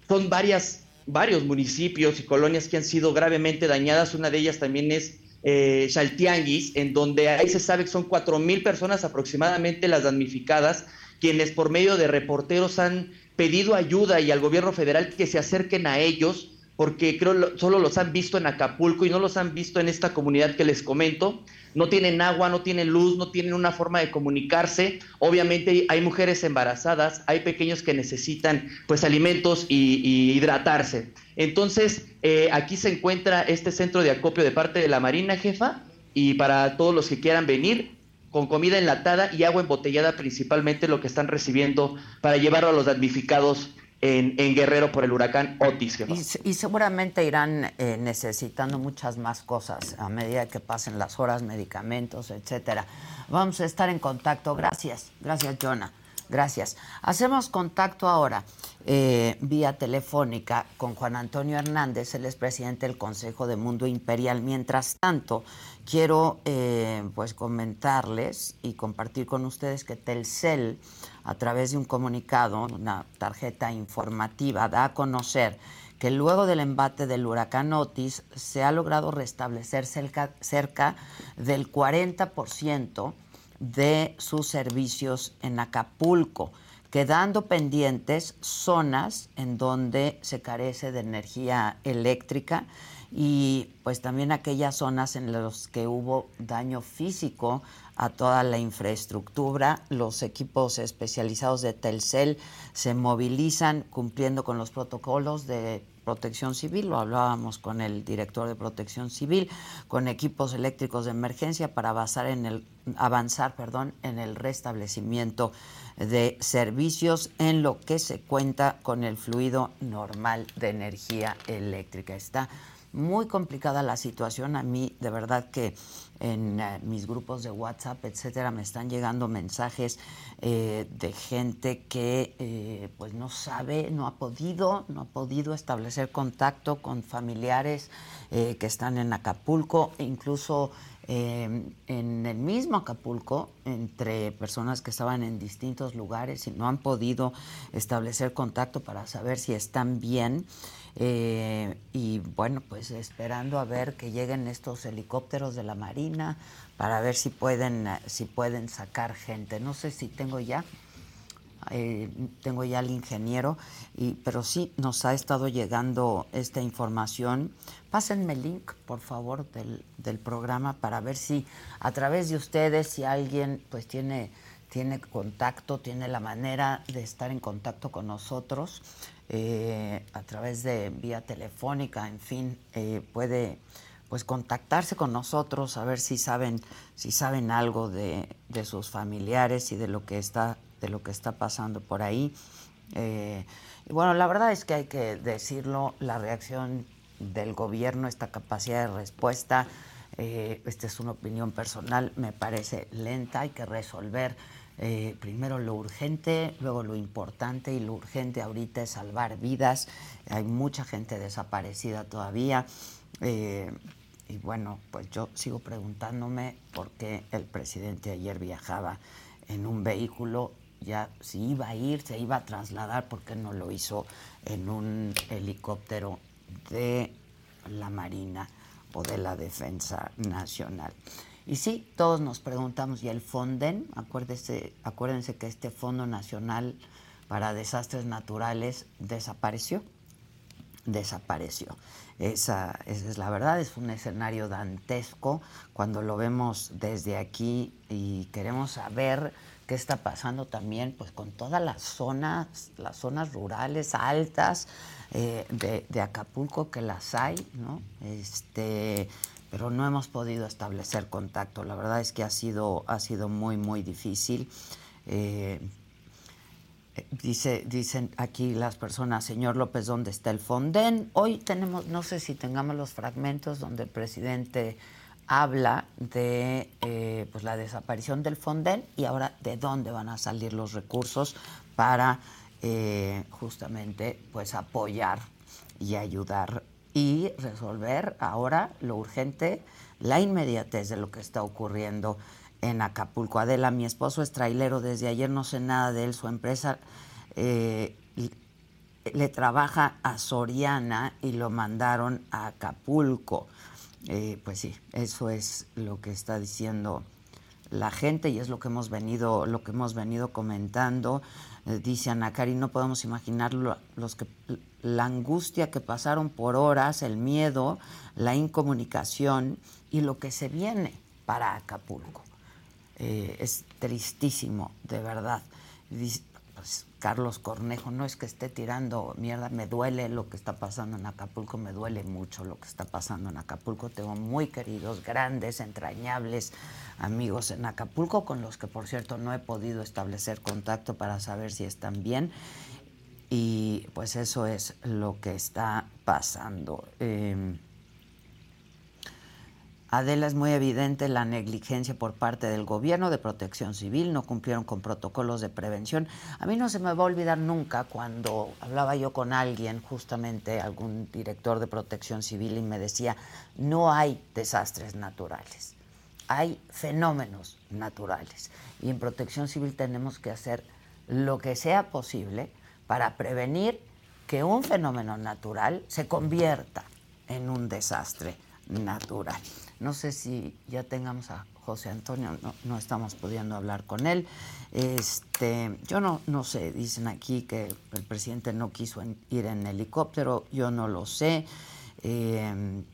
Son varias, varios municipios y colonias que han sido gravemente dañadas. Una de ellas también es eh, Chaltianguis, en donde ahí se sabe que son 4 mil personas aproximadamente las damnificadas, quienes por medio de reporteros han pedido ayuda y al gobierno federal que se acerquen a ellos porque creo solo los han visto en Acapulco y no los han visto en esta comunidad que les comento. No tienen agua, no tienen luz, no tienen una forma de comunicarse. Obviamente hay mujeres embarazadas, hay pequeños que necesitan pues alimentos y, hidratarse. Entonces eh, aquí se encuentra este centro de acopio de parte de la Marina, jefa, y para todos los que quieran venir, con comida enlatada y agua embotellada principalmente lo que están recibiendo para llevarlo a los damnificados en, Guerrero por el huracán Otis. Y, y, seguramente irán eh, necesitando muchas más cosas a medida que pasen las horas, medicamentos, etcétera. Vamos a estar en contacto. Gracias, gracias, Jonah. Gracias. Hacemos contacto ahora eh, vía telefónica con Juan Antonio Hernández, el expresidente del Consejo de Mundo Imperial. Mientras tanto, quiero eh, pues comentarles y compartir con ustedes que Telcel, a través de un comunicado, una tarjeta informativa, da a conocer que luego del embate del huracán Otis se ha logrado restablecer cerca, cerca del 40% de sus servicios en Acapulco, quedando pendientes zonas en donde se carece de energía eléctrica y pues también aquellas zonas en las que hubo daño físico a toda la infraestructura. Los equipos especializados de Telcel se movilizan cumpliendo con los protocolos de protección civil, lo hablábamos con el director de protección civil, con equipos eléctricos de emergencia para avanzar en el, avanzar, perdón, en el restablecimiento de servicios en lo que se cuenta con el fluido normal de energía eléctrica. Está muy complicada la situación. A mí, de verdad que en eh, mis grupos de WhatsApp, etcétera, me están llegando mensajes eh, de gente que eh, pues no sabe, no ha podido, no ha podido establecer contacto con familiares que están en Acapulco, incluso en el mismo Acapulco, entre personas que estaban en distintos lugares y no han podido establecer contacto para saber si están bien. Eh, y bueno, pues esperando a ver que lleguen estos helicópteros de la Marina para ver si pueden, si pueden sacar gente. No sé si tengo ya, eh, tengo ya al ingeniero, y, pero sí nos ha estado llegando esta información. Pásenme el link, por favor, del, del programa para ver si a través de ustedes, si alguien pues tiene tiene contacto, tiene la manera de estar en contacto con nosotros. Eh, a través de vía telefónica, en fin, eh, puede pues contactarse con nosotros a ver si saben si saben algo de, sus familiares y de lo que está de lo que está pasando por ahí. Eh, y bueno, la verdad es que hay que decirlo, la reacción del gobierno, esta capacidad de respuesta, esta es una opinión personal, me parece lenta, hay que resolver eh, primero lo urgente, luego lo importante y lo urgente ahorita es salvar vidas. Hay mucha gente desaparecida todavía. Eh, y bueno, pues yo sigo preguntándome por qué el presidente ayer viajaba en un vehículo, ya si iba a ir, se iba a trasladar, ¿por qué no lo hizo en un helicóptero de la Marina o de la Defensa Nacional? Y sí, todos nos preguntamos, ¿y el FONDEN? Acuérdense, acuérdense que este Fondo Nacional para Desastres Naturales desapareció. Desapareció. Esa, esa, es la verdad, es un escenario dantesco cuando lo vemos desde aquí y queremos saber qué está pasando también pues con todas las zonas, las zonas rurales altas eh, de, de, Acapulco que las hay, ¿no? Este, pero no hemos podido establecer contacto. La verdad es que ha sido, ha sido muy, muy difícil. Eh, dice, dicen aquí las personas, señor López, ¿dónde está el Fonden? Hoy tenemos, no sé si tengamos los fragmentos donde el presidente habla de eh, pues la desaparición del Fonden y ahora de dónde van a salir los recursos para eh, justamente pues apoyar y ayudar y resolver ahora lo urgente, la inmediatez de lo que está ocurriendo en Acapulco. Adela, mi esposo es trailero, desde ayer no sé nada de él, su empresa eh, le trabaja a Soriana y lo mandaron a Acapulco. Eh, pues sí, eso es lo que está diciendo la gente y es lo que hemos venido, lo que hemos venido comentando. Eh, dice Ana Cari, no podemos imaginar los que la angustia que pasaron por horas, el miedo, la incomunicación y lo que se viene para Acapulco. Eh, es tristísimo, de verdad. Carlos Cornejo, no es que esté tirando mierda, me duele lo que está pasando en Acapulco, me duele mucho lo que está pasando en Acapulco. Tengo muy queridos, grandes, entrañables amigos en Acapulco, con los que por cierto no he podido establecer contacto para saber si están bien y pues eso es lo que está pasando. Eh, Adela, es muy evidente la negligencia por parte del gobierno de protección civil, no cumplieron con protocolos de prevención. A mí no se me va a olvidar nunca cuando hablaba yo con alguien, justamente algún director de protección civil, y me decía, no hay desastres naturales, hay fenómenos naturales. Y en protección civil tenemos que hacer lo que sea posible para prevenir que un fenómeno natural se convierta en un desastre natural. No sé si ya tengamos a José Antonio, no, estamos pudiendo hablar con él. Este, yo no, no sé, dicen aquí que el presidente no quiso ir en helicóptero, yo no lo sé. Em,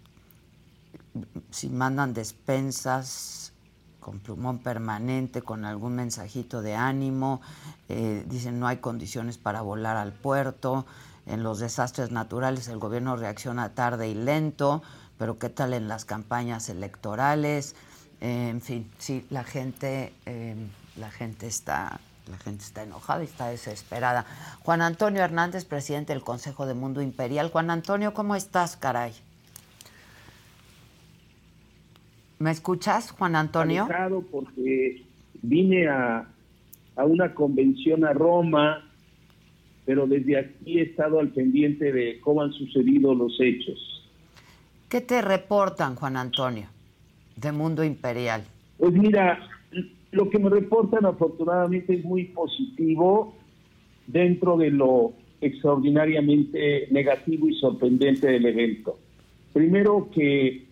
si mandan despensas con plumón permanente, con algún mensajito de ánimo, eh, dicen no hay condiciones para volar al puerto. En los desastres naturales el gobierno reacciona tarde y lento pero qué tal en las campañas electorales, en fin, sí, la gente, em, la gente está, la gente está enojada y está desesperada. Juan Antonio Hernández, presidente del Consejo de Mundo Imperial. Juan Antonio, ¿cómo estás, caray? ¿Me escuchas, Juan Antonio? porque vine a, a una convención a Roma, pero desde aquí he estado al pendiente de cómo han sucedido los hechos. ¿Qué te reportan, Juan Antonio, de Mundo Imperial? Pues mira, lo que me reportan afortunadamente es muy positivo dentro de lo extraordinariamente negativo y sorprendente del evento. Primero que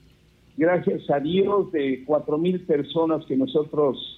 gracias a Dios de cuatro mil personas que nosotros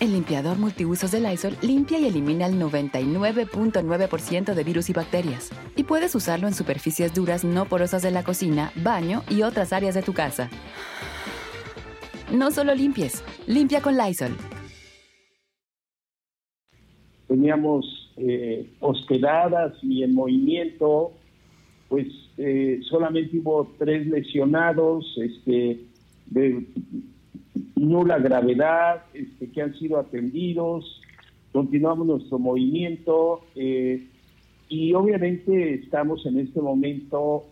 El limpiador multiusos de Lysol limpia y elimina el 99.9% de virus y bacterias. Y puedes usarlo en superficies duras no porosas de la cocina, baño y otras áreas de tu casa. No solo limpies, limpia con Lysol. Teníamos eh, hospedadas y en movimiento, pues eh, solamente hubo tres lesionados, este, de, nula gravedad, este, que han sido atendidos, continuamos nuestro movimiento eh, y obviamente estamos en este momento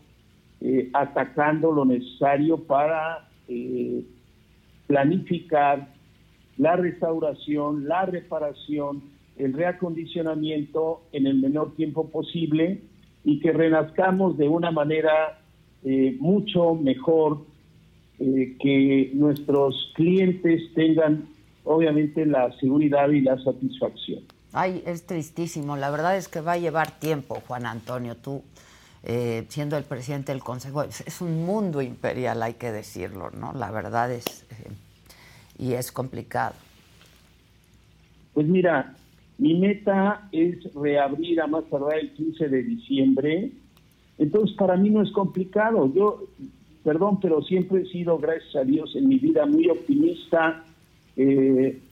eh, atacando lo necesario para eh, planificar la restauración, la reparación, el reacondicionamiento en el menor tiempo posible y que renazcamos de una manera mucho mejor eh, que nuestros clientes tengan obviamente la seguridad y la satisfacción. Ay, es tristísimo. La verdad es que va a llevar tiempo, Juan Antonio. Tú, eh, siendo el presidente del Consejo, es, un mundo imperial, hay que decirlo, ¿no? La verdad es. Eh, y es complicado. Pues mira, mi meta es reabrir a más tardar el 15 de diciembre. Entonces, para mí no es complicado. Yo perdón, pero siempre he sido, gracias a Dios, en mi vida muy optimista. Eh,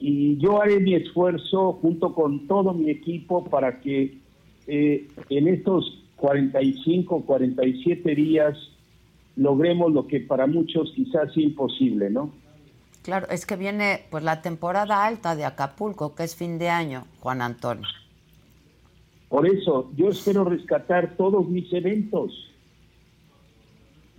y yo haré mi esfuerzo junto con todo mi equipo para que eh, en estos 45, 47 días logremos lo que para muchos quizás es imposible, ¿no? Claro, es que viene pues la temporada alta de Acapulco, que es fin de año, Juan Antonio. Por eso, yo espero rescatar todos mis eventos.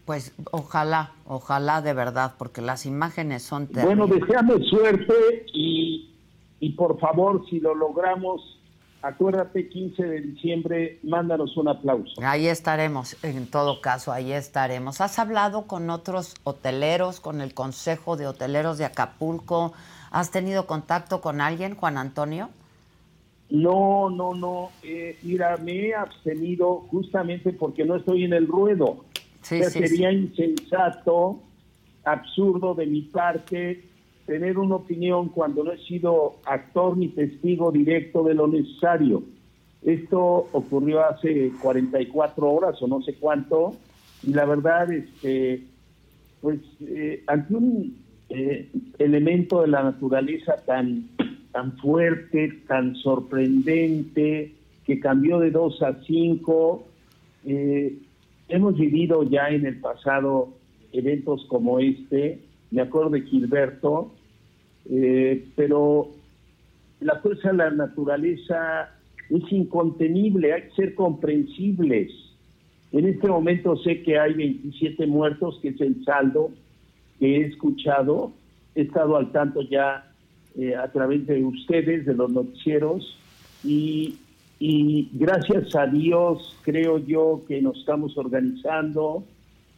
Pues ojalá, ojalá de verdad, porque las imágenes son terribles. Bueno, deseame suerte y, y por favor, si lo logramos, acuérdate, 15 de diciembre, mándanos un aplauso. Ahí estaremos, en todo caso, ahí estaremos. ¿Has hablado con otros hoteleros, con el Consejo de Hoteleros de Acapulco? ¿Has tenido contacto con alguien, Juan Antonio? No, no, no. Eh, mira, me he abstenido justamente porque no estoy en el ruedo. Sí, sí, sería insensato, absurdo de mi parte tener una opinión cuando no he sido actor ni testigo directo de lo necesario. Esto ocurrió hace 44 horas o no sé cuánto, y la verdad, este, pues eh, ante un eh, elemento de la naturaleza tan, tan fuerte, tan sorprendente, que cambió de 2 a 5, eh, hemos vivido ya en el pasado eventos como este, me acuerdo de Gilberto, eh, pero la fuerza de la naturaleza es incontenible, hay que ser comprensibles. En este momento sé que hay 27 muertos, que es el saldo que he escuchado. He estado al tanto ya eh, a través de ustedes, de los noticieros, y, y gracias a Dios creo yo que nos estamos organizando,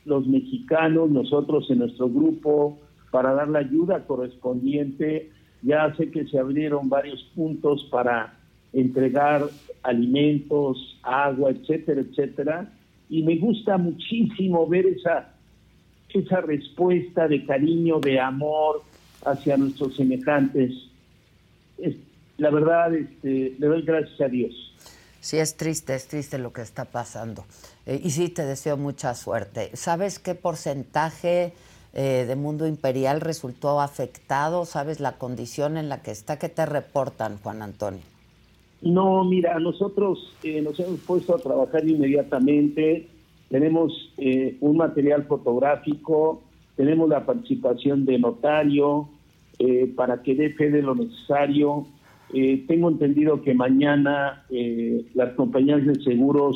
los mexicanos, nosotros en nuestro grupo, para dar la ayuda correspondiente. Ya sé que se abrieron varios puntos para entregar alimentos, agua, etcétera, etcétera. Y me gusta muchísimo ver esa, esa respuesta de cariño, de amor hacia nuestros semejantes. la verdad, este, le doy gracias a Dios. Sí, es triste, es triste lo que está pasando. Eh, y sí, te deseo mucha suerte. ¿Sabes qué porcentaje eh, de Mundo Imperial resultó afectado? ¿Sabes la condición en la que está? ¿Qué te reportan, Juan Antonio? No, mira, nosotros eh, nos hemos puesto a trabajar inmediatamente. Tenemos eh, un material fotográfico, tenemos la participación de notario para que dé fe de lo necesario. Tengo entendido que mañana las compañías de seguros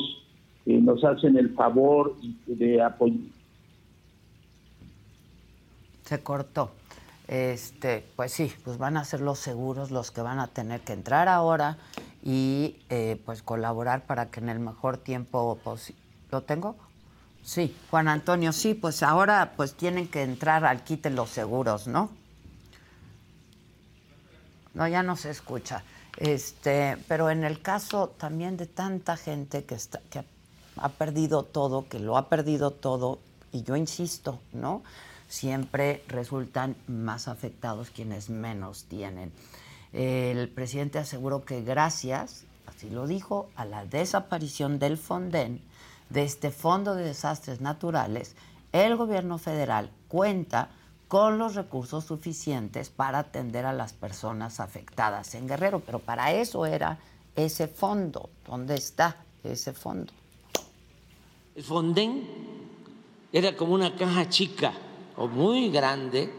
nos hacen el favor de apoyar se cortó. Este, pues sí, pues van a ser los seguros los que van a tener que entrar ahora y eh, pues colaborar para que en el mejor tiempo posible. ¿Lo tengo? Sí, Juan Antonio, sí, pues ahora pues tienen que entrar al quite los seguros, ¿no? No, ya no se escucha. Este, pero en el caso también de tanta gente que está, que ha perdido todo, que lo ha perdido todo, y yo insisto, ¿no? siempre resultan más afectados quienes menos tienen. El presidente aseguró que gracias, así lo dijo, a la desaparición del Fonden, de este Fondo de Desastres Naturales, el gobierno federal cuenta con los recursos suficientes para atender a las personas afectadas en Guerrero, pero para eso era ese fondo. ¿Dónde está ese fondo? El Fonden era como una caja chica o muy grande,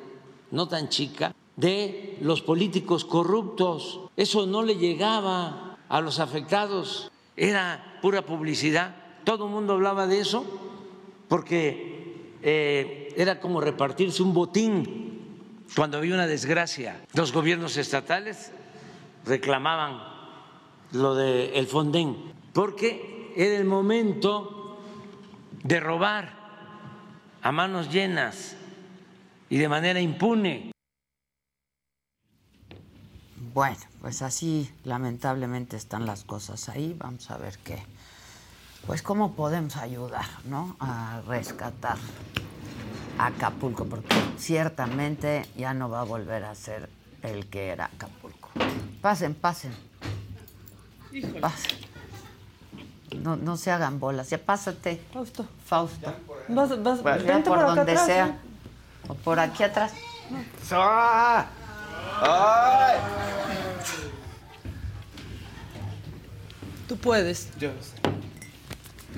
no tan chica, de los políticos corruptos. Eso no le llegaba a los afectados, era pura publicidad. Todo el mundo hablaba de eso porque eh, era como repartirse un botín cuando había una desgracia. Los gobiernos estatales reclamaban lo del el Fonden porque era el momento de robar a manos llenas y de manera impune. Bueno, pues así lamentablemente están las cosas ahí. Vamos a ver qué. Pues cómo podemos ayudar, ¿no? A rescatar Acapulco, porque ciertamente ya no va a volver a ser el que era Acapulco. Pasen, pasen. Pasen. No, no se hagan bolas. Ya pásate. Fausto. Fausto. Vas, vas, Bueno, vente por por acá donde atrás, sea. ¿eh? O por aquí atrás. ¡Ah! ¡Ay! Tú puedes. Yo sé.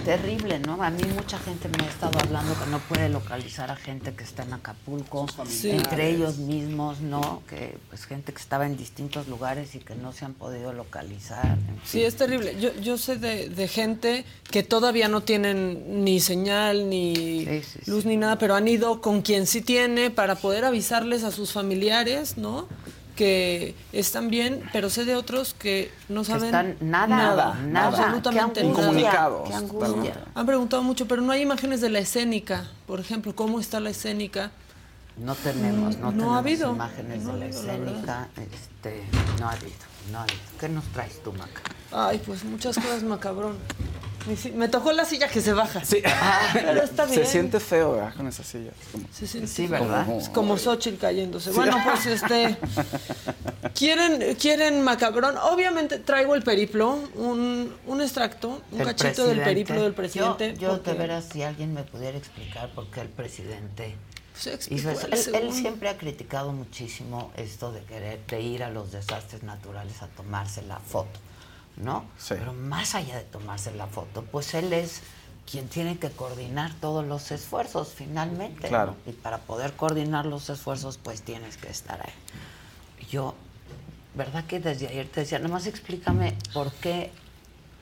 Terrible, ¿no? A mí mucha gente me ha estado hablando que no puede localizar a gente que está en Acapulco, Sí. entre ellos mismos, ¿no? Que pues gente que estaba en distintos lugares y que no se han podido localizar. en Sí, fin. es terrible. Yo, yo sé de, de gente que todavía no tienen ni señal, ni luz, ni nada, pero han ido con quien sí tiene para poder avisarles a sus familiares, ¿no? Que están bien, pero sé de otros que no saben están nada, nada. absolutamente Qué angustia, nada. Qué. Han preguntado mucho, pero no hay imágenes de la escénica, por ejemplo, cómo está la escénica. No tenemos, no, No tenemos ha habido. imágenes No de ha la habido, la escénica. este, no ha habido, no ha habido. ¿Qué nos traes tú, Maca? Ay, pues muchas cosas macabrón. Me, tocó la silla que se baja. Sí. pero está bien. Se siente feo, ¿verdad? Con esa silla. Como- Se siente Sí, como- ¿verdad? Es como Xochitl cayéndose. Sí. Bueno, pues este. ¿Quieren, quieren macabrón? Obviamente traigo el periplo, un, un extracto, un cachito del periplo del presidente. Yo, yo porque- de veras, si alguien me pudiera explicar por qué el presidente Se explicó hizo eso. Él, él siempre ha criticado muchísimo esto de querer, de ir a los desastres naturales a tomarse la foto, ¿no? Pero más allá de tomarse la foto, pues él es quien tiene que coordinar todos los esfuerzos finalmente. ¿no? Claro. Y para poder coordinar los esfuerzos, pues tienes que estar ahí. Yo, ¿verdad que desde ayer te decía, nomás explícame por qué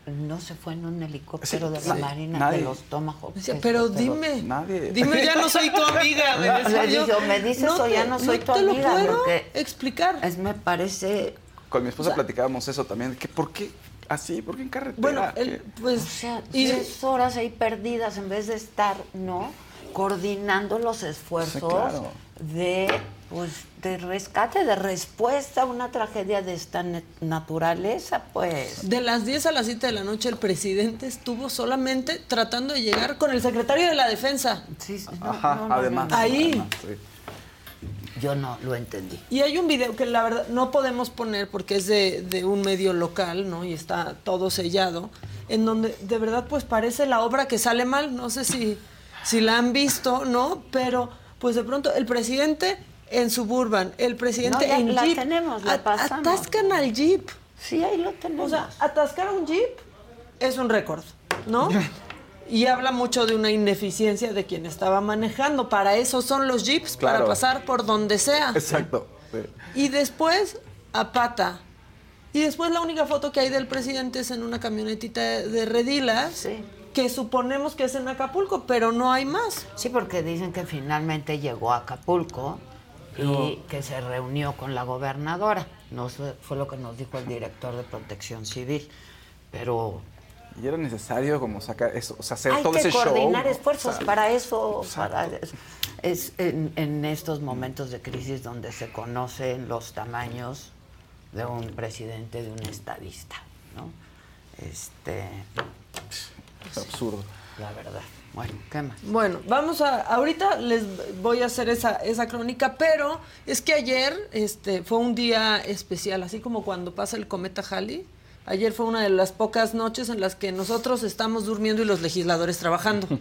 no se fue en un helicóptero Sí, de la sí. Marina Nadie. de los Tomahawk? Decía, Eso, pero dime, Nadie. dime, ya no soy tu amiga. me No, yo. me dices No o ya no soy no tu te lo amiga. puedo porque explicar. Es, me parece. Con mi esposa O sea- platicábamos eso también. Que ¿Por qué así? ¿Por qué en carretera? Bueno, él, pues. O sea, y- tres horas ahí perdidas en vez de estar, ¿no? Coordinando los esfuerzos Sí, claro. de, pues, de rescate, de respuesta a una tragedia de esta naturaleza, pues. De las 10 a las 7 de la noche el presidente estuvo solamente tratando de llegar con el secretario de la defensa. Sí, Ajá, no, no, además. no, no. Ahí. Sí. Yo no lo entendí. Y hay un video que la verdad no podemos poner porque es de, de un medio local, ¿no? Y está todo sellado, en donde de verdad pues parece la obra que sale mal, no sé si, si la han visto, ¿no? Pero pues de pronto el presidente en Suburban, el presidente No, ya en la Jeep, tenemos, la pasamos. atascan al Jeep. Sí, ahí lo tenemos. O sea, atascar a un Jeep es un récord, ¿no? Y habla mucho de una ineficiencia de quien estaba manejando. Para eso son los Jeeps, para pasar por donde sea. Exacto. sí. Y después a pata. Y después la única foto que hay del presidente es en una camionetita de, redilas, Sí. que suponemos que es en Acapulco, pero no hay más. Sí, porque dicen que finalmente llegó a Acapulco y que se reunió con la gobernadora. No fue lo que nos dijo el director de Protección Civil. Pero Y era necesario como sacar eso, o sea, hacer hay todo que ese show. coordinar ¿no? esfuerzos O sea, para eso. para- es es en, en estos momentos de crisis donde se conocen los tamaños de un presidente, de un estadista, ¿no? Este, Es absurdo. la verdad. Bueno, ¿qué más? Bueno, vamos a. Ahorita les voy a hacer esa, esa crónica, pero es que ayer este, fue un día especial, así como cuando pasa el cometa Halley. Ayer fue una de las pocas noches en las que nosotros estamos durmiendo y los legisladores trabajando.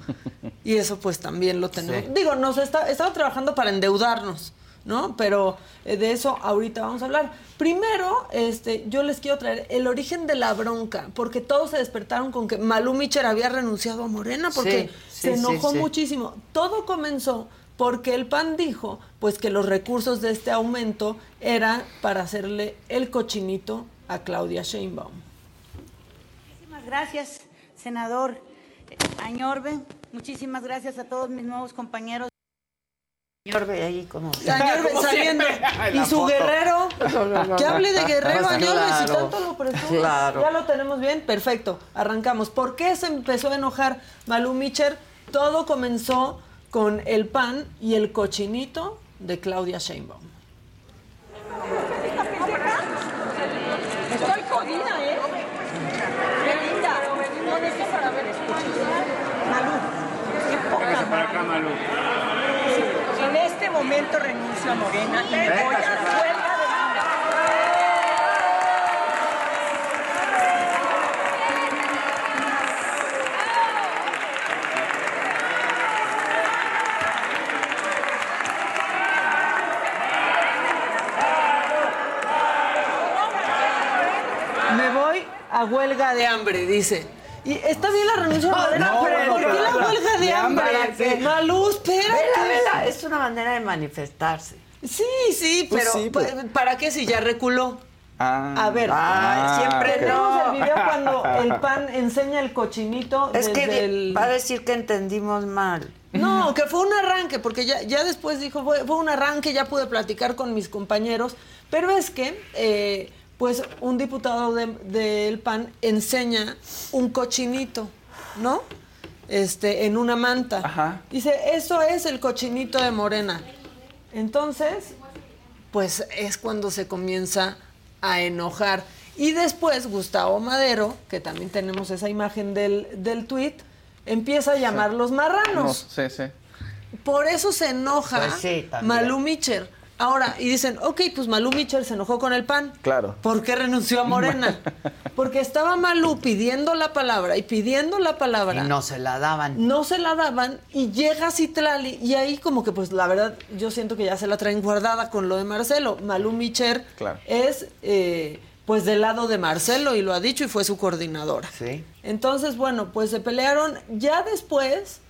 Y eso pues también lo tenemos. Sí. Digo, nos está, estaba trabajando para endeudarnos, ¿no? Pero eh, de eso ahorita vamos a hablar. Primero, este, yo les quiero traer el origen de la bronca, porque todos se despertaron con que Malú Micher había renunciado a Morena, porque Sí, se enojó muchísimo. Todo comenzó porque el PAN dijo pues que los recursos de este aumento era para hacerle el cochinito a Claudia Sheinbaum. Muchísimas gracias, senador Añorbe. Muchísimas gracias a todos mis nuevos compañeros. Señor, ve ahí como... Añorbe Como saliendo. Ay, Y su foto. guerrero. No, no, no, que hable de guerrero. Añorbe, si tanto lo presumes. Claro. Ya lo tenemos bien. Perfecto. Arrancamos. ¿Por qué se empezó a enojar Malú Micher? Todo comenzó con el PAN y el cochinito de Claudia Sheinbaum. Estoy jodida, ¿eh? Qué linda. No necesito para ver, escucha. Malú, qué poca madre. Sí, En este momento renuncio a Morena y voy a huelga de vida. Me voy a huelga de hambre, dice. Y está bien la renuncia a no, pero no, ¿por qué no, la huelga de ¿De hambre? Malú, espérate. Vela, vela, es una manera de manifestarse. Sí, sí, Pues pero sí, pero- ¿para qué si ya reculó? Ah, A ver, Ah, siempre no. el video cuando el pan enseña el cochinito Es que desde de- el- va a decir que entendimos mal. No, que fue un arranque, porque ya, ya después dijo, fue, fue un arranque, ya pude platicar con mis compañeros, pero es que, eh, pues, un diputado de- del PAN enseña un cochinito, ¿no? Este, en una manta. Ajá. Dice, eso es el cochinito de Morena. Entonces, pues es cuando se comienza a enojar. Y después Gustavo Madero, que también tenemos esa imagen del, del tuit, empieza a llamar los marranos. sí, sí. Por eso se enoja Pues sí, también. Malú Micher. Ahora, y dicen, ok, pues Malú Micher se enojó con el PAN. Claro. ¿Por qué renunció a Morena? Porque estaba Malú pidiendo la palabra y pidiendo la palabra. Y no se la daban. No se la daban y llega Citlali y ahí como que pues la verdad yo siento que ya se la traen guardada con lo de Marcelo. Malú Micher Claro. es eh, pues del lado de Marcelo y lo ha dicho y fue su coordinadora. Sí. Entonces, bueno, pues se pelearon. Ya después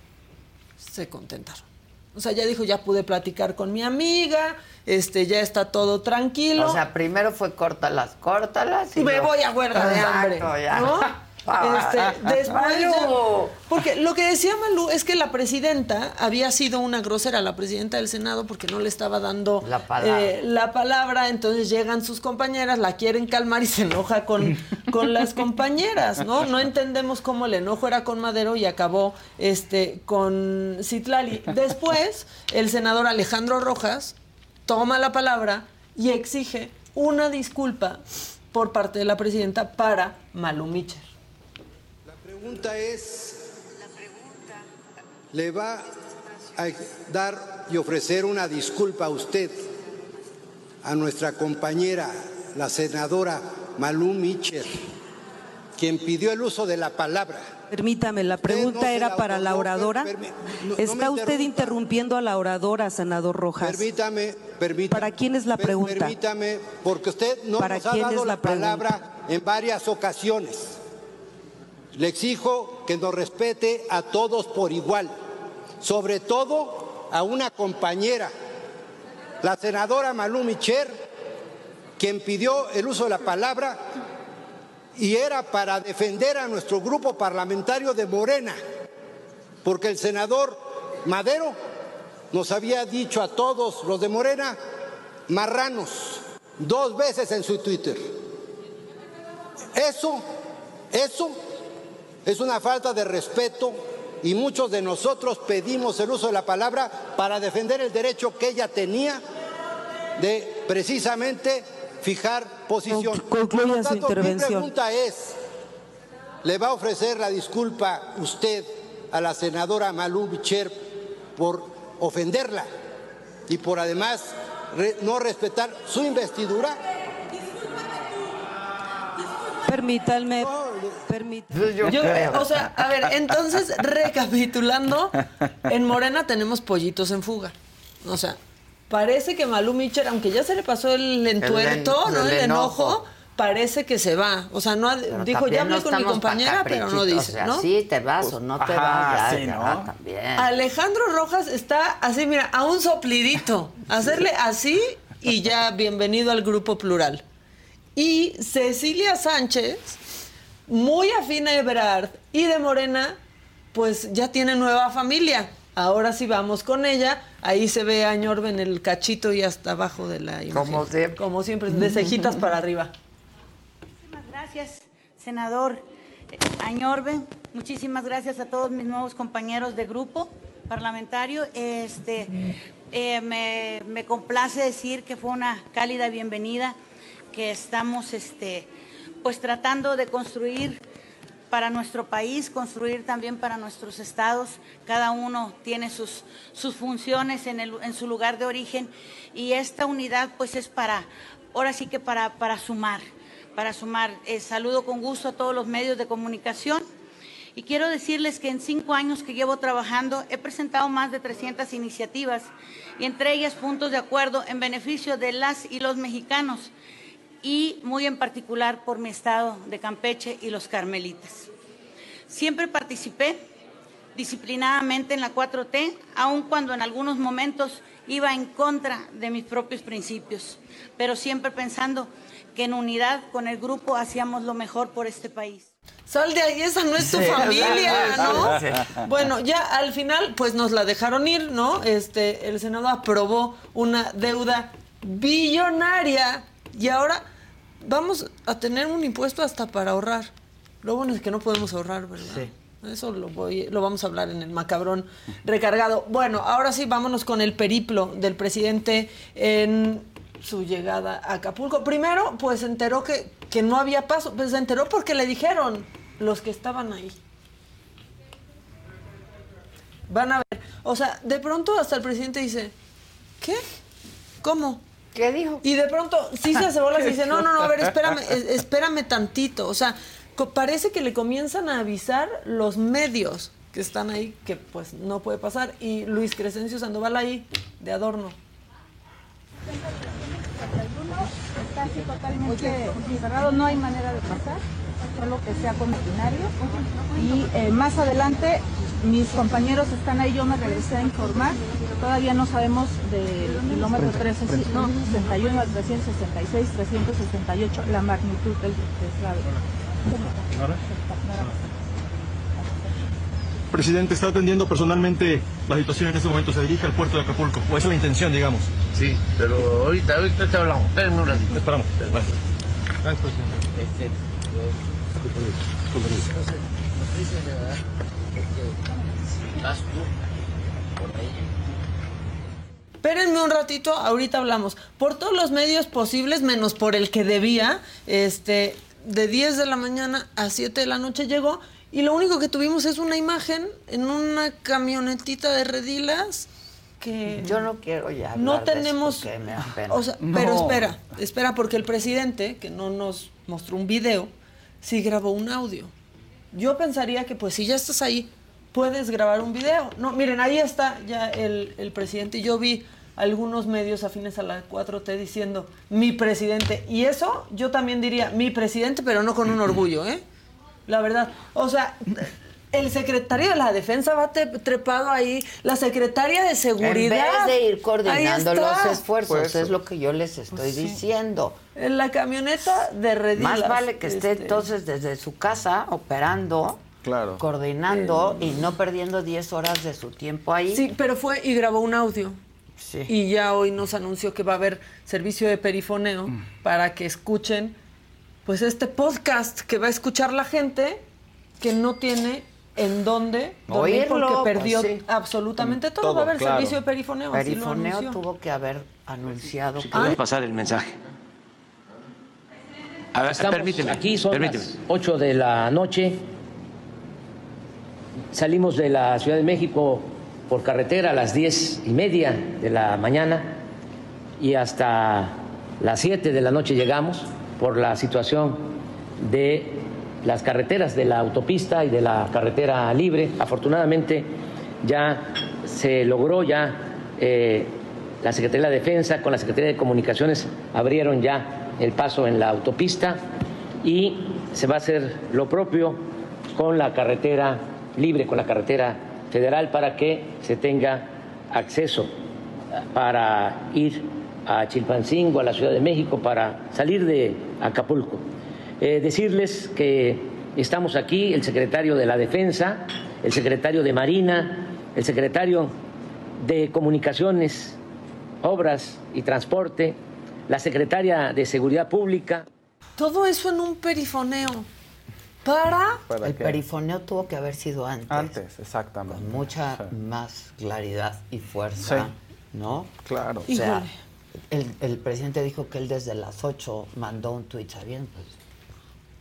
se contentaron. O sea, ya dijo, ya pude platicar con mi amiga, este, ya está todo tranquilo. O sea, primero fue córtalas, córtalas. y me luego- voy a huelga de hambre. Exacto, ya. ¿no? Ah, Este, después ya- Malú. porque lo que decía Malú es que la presidenta había sido una grosera, la presidenta del Senado, porque no le estaba dando La palabra. eh, la palabra, entonces llegan sus compañeras, la quieren calmar y se enoja con, con las compañeras, ¿no? No entendemos cómo el enojo era con Madero y acabó este con Citlali. Después, el senador Alejandro Rojas toma la palabra y exige una disculpa por parte de la presidenta para Malú Micher. La pregunta es, ¿le va a dar y ofrecer una disculpa a usted, a nuestra compañera, la senadora Malú Micher, quien pidió el uso de la palabra? Permítame, la pregunta no era la para la oradora. no- ¿Está usted interrumpiendo a la oradora, senador Rojas? Permítame, permítame. ¿Para quién es la pregunta? Permítame, porque usted no ¿Para nos ha dado es la, palabra en varias ocasiones. Le exijo que nos respete a todos por igual, sobre todo a una compañera, la senadora Malú Micher, quien pidió el uso de la palabra y era para defender a nuestro grupo parlamentario de Morena, porque el senador Madero nos había dicho a todos los de Morena marranos dos veces en su Twitter. Eso, eso es una falta de respeto y muchos de nosotros pedimos el uso de la palabra para defender el derecho que ella tenía de precisamente fijar posición. su tanto, intervención. Mi pregunta es, ¿le va a ofrecer la disculpa usted a la senadora Malú Bicher por ofenderla y por además re- no respetar su investidura? Permítanme. Permí- Yo, o sea, a ver, entonces, recapitulando, en Morena tenemos pollitos en fuga. O sea, parece que Malú Micher, aunque ya se le pasó el entuerto, El ¿no? el El enojo, enojo. parece que se va. O sea, no ha- dijo, ya hablé no con mi compañera, pero no dice, o sea, ¿no? sí te vas o no te Ajá, vas, ya, sí, ya, ¿no? también. Alejandro Rojas está así, mira, a un soplidito. Hacerle así y ya bienvenido al grupo plural. Y Cecilia Sánchez, muy afín a Ebrard y de Morena, pues ya tiene nueva familia. Ahora sí vamos con ella. Ahí se ve a Ñorbe en el cachito y hasta abajo de la imagen. Como siempre. Como siempre, de cejitas para arriba. Muchísimas gracias, senador Añorbe. Muchísimas gracias a todos mis nuevos compañeros de grupo parlamentario. Este, eh, me, me complace decir que fue una cálida bienvenida, que estamos este, pues tratando de construir para nuestro país, construir también para nuestros estados. Cada uno tiene sus, sus funciones en, el- en su lugar de origen y esta unidad pues es para, ahora sí que para, para sumar, para sumar. Eh, saludo con gusto a todos los medios de comunicación y quiero decirles que en cinco años que llevo trabajando he presentado más de 300 iniciativas y entre ellas puntos de acuerdo en beneficio de las y los mexicanos y muy en particular por mi estado de Campeche y los Carmelitas. Siempre participé disciplinadamente en la 4T, aun cuando en algunos momentos iba en contra de mis propios principios, pero siempre pensando que en unidad con el grupo hacíamos lo mejor por este país. Sal de ahí, esa no es tu Sí, familia, ¿no? sí. Bueno, ya al final, pues nos la dejaron ir, ¿no? Este, el Senado aprobó una deuda billonaria y ahora vamos a tener un impuesto hasta para ahorrar. Lo bueno es que no podemos ahorrar, ¿verdad? Sí. Eso lo, voy, lo vamos a hablar en el macabrón recargado. Bueno, ahora sí, vámonos con el periplo del presidente en su llegada a Acapulco. Primero, pues se enteró que, que no había paso. Pues se enteró porque le dijeron los que estaban ahí. Van a ver. O sea, de pronto hasta el presidente dice, ¿qué? ¿Cómo? ¿Qué dijo? Y de pronto sí se hace bolas y dice, no, no, no, a ver, espérame, espérame tantito. O sea, parece que le comienzan a avisar los medios que están ahí que pues no puede pasar. Y Luis Crescencio Sandoval ahí, de adorno. Está así totalmente cerrado, no hay manera de pasar, solo que sea con maquinario. Y eh, más adelante mis compañeros están ahí, yo me regresé a informar. Todavía no sabemos del kilómetro 13, no, 61 al 366, 368, la magnitud del deslave. Presidente, ¿está atendiendo personalmente la situación en este momento? ¿Se dirige al puerto de Acapulco? ¿O esa es la intención, digamos? Sí, pero ahorita, ahorita te hablamos. Espérenme un ratito. Esperamos. Gracias. Gracias, presidente. Este, Espérenme un ratito, ahorita hablamos. Por todos los medios posibles, menos por el que debía, este, de 10 de la mañana a 7 de la noche llegó y lo único que tuvimos es una imagen en una camionetita de redilas que yo no quiero ya no tenemos de me da pena. o sea, pero espera espera porque el presidente que no nos mostró un video sí grabó un audio yo pensaría que pues si ya estás ahí puedes grabar un video no miren ahí está ya el, el presidente yo vi algunos medios afines a la 4T diciendo mi presidente y eso yo también diría mi presidente pero no con un orgullo eh la verdad o sea el secretario de la defensa va trepado ahí, la secretaria de seguridad. En vez de ir coordinando los esfuerzos, es lo que yo les estoy pues diciendo. En la camioneta de Redilas. Más vale que esté este. entonces desde su casa operando. Claro. Coordinando y no perdiendo 10 horas de su tiempo ahí. Sí, pero fue y grabó un audio. Sí. Y ya hoy nos anunció que va a haber servicio de perifoneo mm. para que escuchen pues este podcast que va a escuchar la gente que no tiene en dónde dormir porque perdió pues absolutamente todo. todo. Va a haber claro. servicio de perifoneo. Perifoneo así lo tuvo que haber anunciado. Si que... pasar el mensaje. A ver, Estamos permíteme. Aquí son permíteme. las 8 de la noche. Salimos de la Ciudad de México por carretera a las 10 y media de la mañana y hasta las 7 de la noche llegamos por la situación de las carreteras de la autopista y de la carretera libre. Afortunadamente ya se logró, ya eh, la Secretaría de la Defensa con la Secretaría de Comunicaciones abrieron ya el paso en la autopista y se va a hacer lo propio con la carretera libre, con la carretera federal para que se tenga acceso para ir a Chilpancingo, a la Ciudad de México, para salir de Acapulco. Eh, decirles que estamos aquí, el secretario de la Defensa, el secretario de Marina, el secretario de Comunicaciones, Obras y Transporte, la secretaria de Seguridad Pública. Todo eso en un perifoneo. ¿Para? ¿Para el qué? perifoneo tuvo que haber sido antes. Antes, exactamente. Con mucha Sí. más claridad y fuerza, Sí. ¿no? Claro. O sea, el, el presidente dijo que él desde las 8 mandó un tuit, ¿sabían? Pues,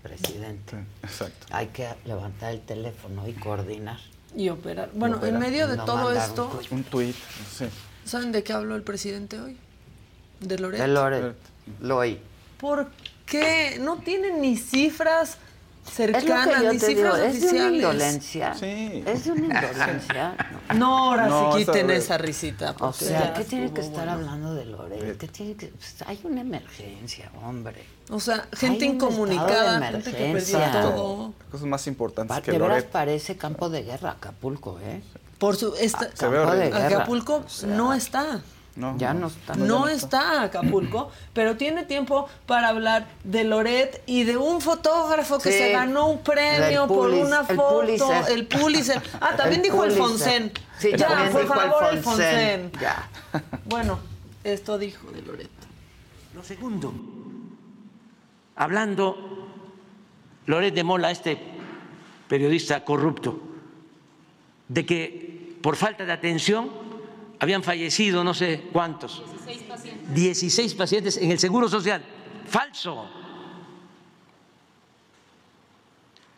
presidente, Exacto. hay que levantar el teléfono y coordinar. Y operar. Bueno, operar. en medio de No todo esto. Un tuit, sí. ¿saben de qué habló el presidente hoy? De Loret. De Loret, lo oí. ¿Por qué? No tienen ni cifras cercanas, ni te digo, cifras es de una oficiales. indolencia. Sí. Es de una indolencia. No, ahora No, sí quiten esa risita. O porque sea, ya ¿qué tiene que estar bueno. hablando de Loret? ¿Qué tiene que... pues, hay una emergencia, hombre. O sea, gente Hay incomunicada, de gente que perdió todo. Cosas más importantes Pa- que Loret. parece campo de guerra Acapulco, ¿eh? Por su esta, Campo de guerra. Acapulco O sea, no está. No, Ya no está. No está Acapulco, pero tiene tiempo para hablar de Loret y de un fotógrafo que Sí, se ganó un premio por Pulis- una el foto. Pulitzer. El Pulitzer. Ah, también El dijo el. Fonsen. Sí, ya, también por dijo favor, el. Fonsen. Ya. Bueno, esto dijo de Loret. Lo segundo, hablando Loret de Mola, este periodista corrupto, de que por falta de atención habían fallecido no sé cuántos. 16 pacientes. 16 pacientes en el Seguro Social. Falso.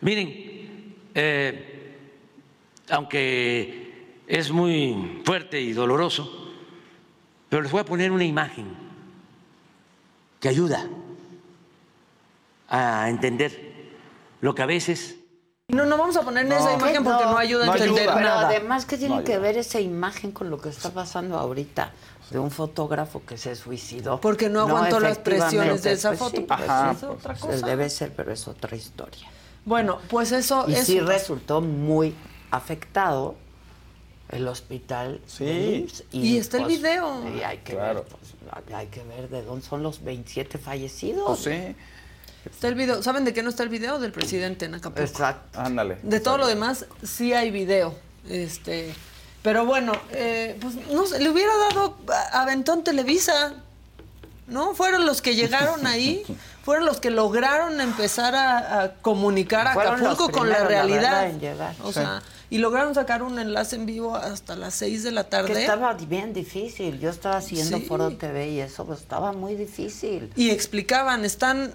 Miren, eh, aunque es muy fuerte y doloroso, pero les voy a poner una imagen que ayuda a entender lo que a veces No, no vamos a poner esa imagen porque no, ayuda a entender nada. además, ¿qué tiene No que ver esa imagen con lo que está pasando ahorita? De un fotógrafo que se suicidó. Porque no aguantó las presiones de esa efectivamente, foto. pues sí, Ajá, pues, es otra pues, cosa. Debe ser, pero es otra historia. Bueno, pues eso Y es sí resultó muy afectado el hospital. Sí. Y está el video. Y hay que, ver, pues, hay que ver de dónde son los 27 fallecidos. sí. Está el video. ¿Saben de qué no está el video? Del presidente en Acapulco. Exacto. Ándale. De todo lo demás, sí hay video. Este, pero bueno, eh, pues no sé, le hubiera dado a- aventón Televisa. ¿No? Fueron los que llegaron ahí, fueron los que lograron empezar a, a comunicar a Acapulco con la realidad. verdad, en llegar. O Sí. sea, y lograron sacar un enlace en vivo hasta las 6 de la tarde. Que estaba bien difícil. Yo estaba haciendo Sí. Foro TV y eso pues, estaba muy difícil. Y explicaban, están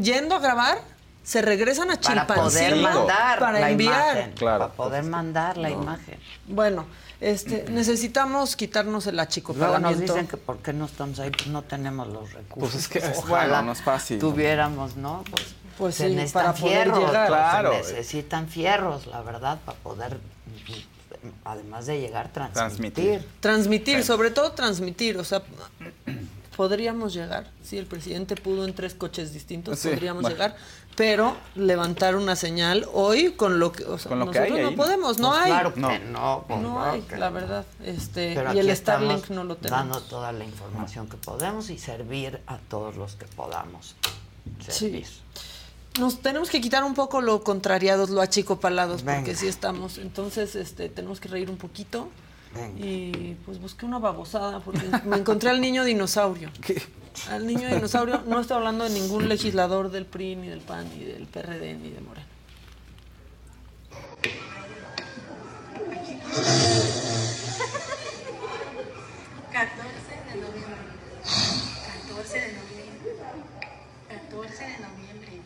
yendo a grabar, se regresan a Para Chilpancingo poder mandar para la enviar. imagen. Para poder mandar la imagen. Bueno, este, necesitamos quitarnos el Luego nos achicopalamiento. dicen que por qué no estamos ahí, pues no tenemos los recursos. Pues es que es- Ojalá bueno, no es fácil. Tuviéramos, ¿no? Pues, Pues se sí, necesitan para poder fierros. llegar. Claro. Se necesitan fierros, la verdad, para poder, además de llegar, transmitir. Transmitir, sobre todo transmitir, o sea, podríamos llegar, si el presidente pudo en tres coches distintos, Sí, podríamos bueno. llegar, pero levantar una señal hoy con lo que, o sea, Con lo que nosotros hay no ahí, podemos, no Pues hay. claro que No. no. pues hay, que la verdad, este, Pero y el Starlink no lo tenemos. dando toda la información que podemos y servir a todos los que podamos Sí. servir. Nos tenemos que quitar un poco lo contrariados, lo achicopalados, porque Venga. sí estamos. Entonces, este, tenemos que reír un poquito. Venga. Y pues busqué una babosada, porque me encontré al niño dinosaurio. Al niño dinosaurio, no estoy hablando de ningún legislador del PRI, ni del PAN, ni del PRD, ni de Morena. de noviembre. 14 de noviembre. 14 de noviembre.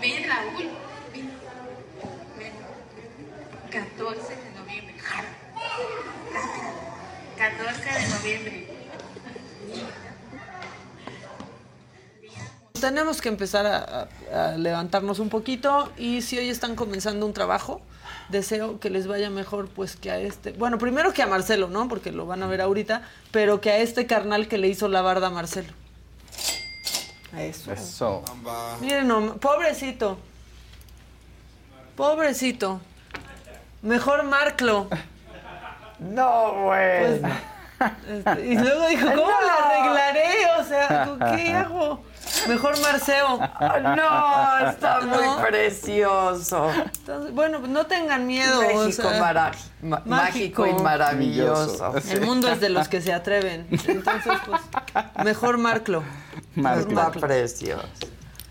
Ven, Raúl. Ven. Ven. 14 de noviembre. 14 de noviembre. Tenemos que empezar a, a- a levantarnos un poquito y si hoy están comenzando un trabajo, deseo que les vaya mejor pues que a este, bueno, primero que a Marcelo, ¿no? Porque lo van a ver ahorita, pero que a este carnal que le hizo la barda a Marcelo. A eso. Eso. Miren, no, pobrecito. Pobrecito. Mejor Marclo. No, güey. Este, y luego dijo, ¿cómo No. le arreglaré? O sea, ¿qué hago? Mejor Marceo. No, está muy precioso. Entonces, bueno, pues no tengan miedo. o México sea, mara- ma- mágico y maravilloso. El mundo es de los que se atreven. Entonces, pues, mejor Marclo. Marclo. Está precioso.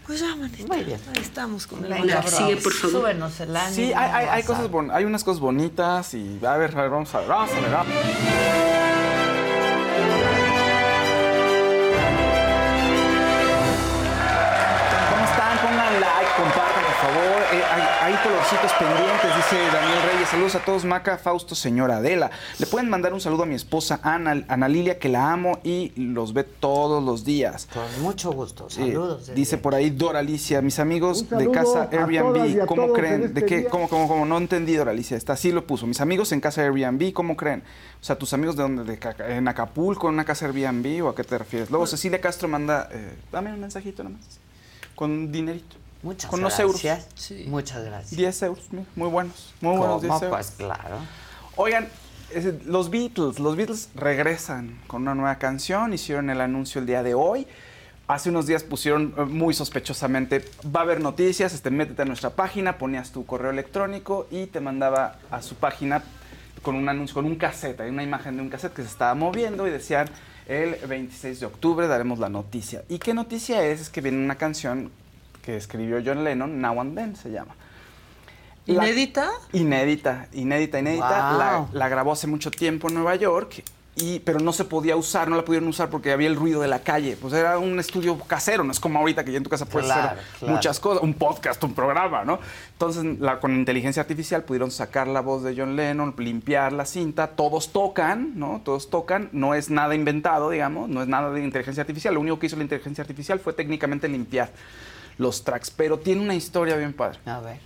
Pues ya, manita. Muy bien. Ahí estamos con el Venga, buen sigue, por favor. Súbenos el ánimo. Sí, hay, hay, hay a- cosas bon- hay unas cosas bonitas y a ver, a ver, vamos a ver, vamos a ver. vamos. ¿Cómo compartan, por favor. Eh, hay, hay colorcitos pendientes, dice Daniel Reyes. Saludos a todos, Maca, Fausto, señora Adela. Le pueden mandar un saludo a mi esposa Ana, Ana Lilia, que la amo y los ve todos los días. Con mucho gusto. Saludos. dice por ahí Dora Alicia, mis amigos de casa Airbnb, ¿cómo creen? este ¿De qué? día. ¿Cómo, cómo, cómo? No entendí, Dora Alicia. Está así lo puso. Mis amigos en casa Airbnb, ¿cómo creen? O sea, tus amigos de dónde? De en Acapulco, en una casa Airbnb o a qué te refieres. Luego Cecilia Castro manda, eh, dame un mensajito nomás. Con un dinerito. Muchas con unos euros. gracias. Muchas gracias. 10 euros, mira, muy buenos. Muy buenos 10 ¿Cómo? euros. Pues claro. Oigan, los Beatles, los Beatles regresan con una nueva canción, hicieron el anuncio el día de hoy. Hace unos días pusieron eh, muy sospechosamente, va a haber noticias, este, métete a nuestra página, ponías tu correo electrónico y te mandaba a su página con un anuncio, con un cassette, hay una imagen de un cassette que se estaba moviendo y decían el 26 de octubre daremos la noticia. ¿Y qué noticia es? Es que viene una canción que escribió John Lennon, Now and Then se llama. ¿Inédita? Inédita, inédita, inédita. Wow. La, la grabó hace mucho tiempo en Nueva York. Y, pero no se podía usar, no la pudieron usar porque había el ruido de la calle. Pues era un estudio casero, no es como ahorita que ya en tu casa puedes Claro, hacer claro. muchas cosas, un podcast, un programa, ¿no? Entonces, la- con inteligencia artificial pudieron sacar la voz de John Lennon, limpiar la cinta, todos tocan, ¿no? Todos tocan, no es nada inventado, digamos, no es nada de inteligencia artificial. Lo único que hizo la inteligencia artificial fue técnicamente limpiar los tracks, pero tiene una historia bien padre. A ver.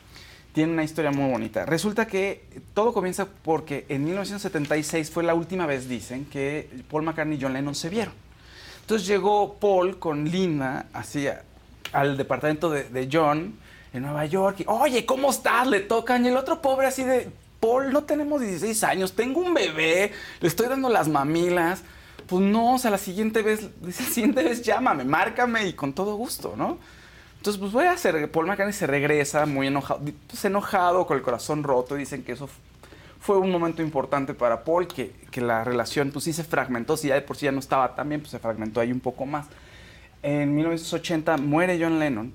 Tiene una historia muy bonita. Resulta que todo comienza porque en 1976 fue la última vez, dicen, que Paul McCartney y John Lennon se vieron. Entonces llegó Paul con Linda hacia, al departamento de, de John en Nueva York y, oye, ¿cómo estás? Le tocan. Y el otro pobre así de, Paul, no tenemos 16 años, tengo un bebé, le estoy dando las mamilas. Pues no, o sea, la siguiente vez, la siguiente vez llámame, márcame y con todo gusto, ¿no? Entonces, pues voy a hacer, Paul McCartney se regresa muy enojado, pues enojado, con el corazón roto, dicen que eso fue un momento importante para Paul, que, que la relación pues sí se fragmentó, si ya de por sí ya no estaba tan bien, pues se fragmentó ahí un poco más. En 1980 muere John Lennon,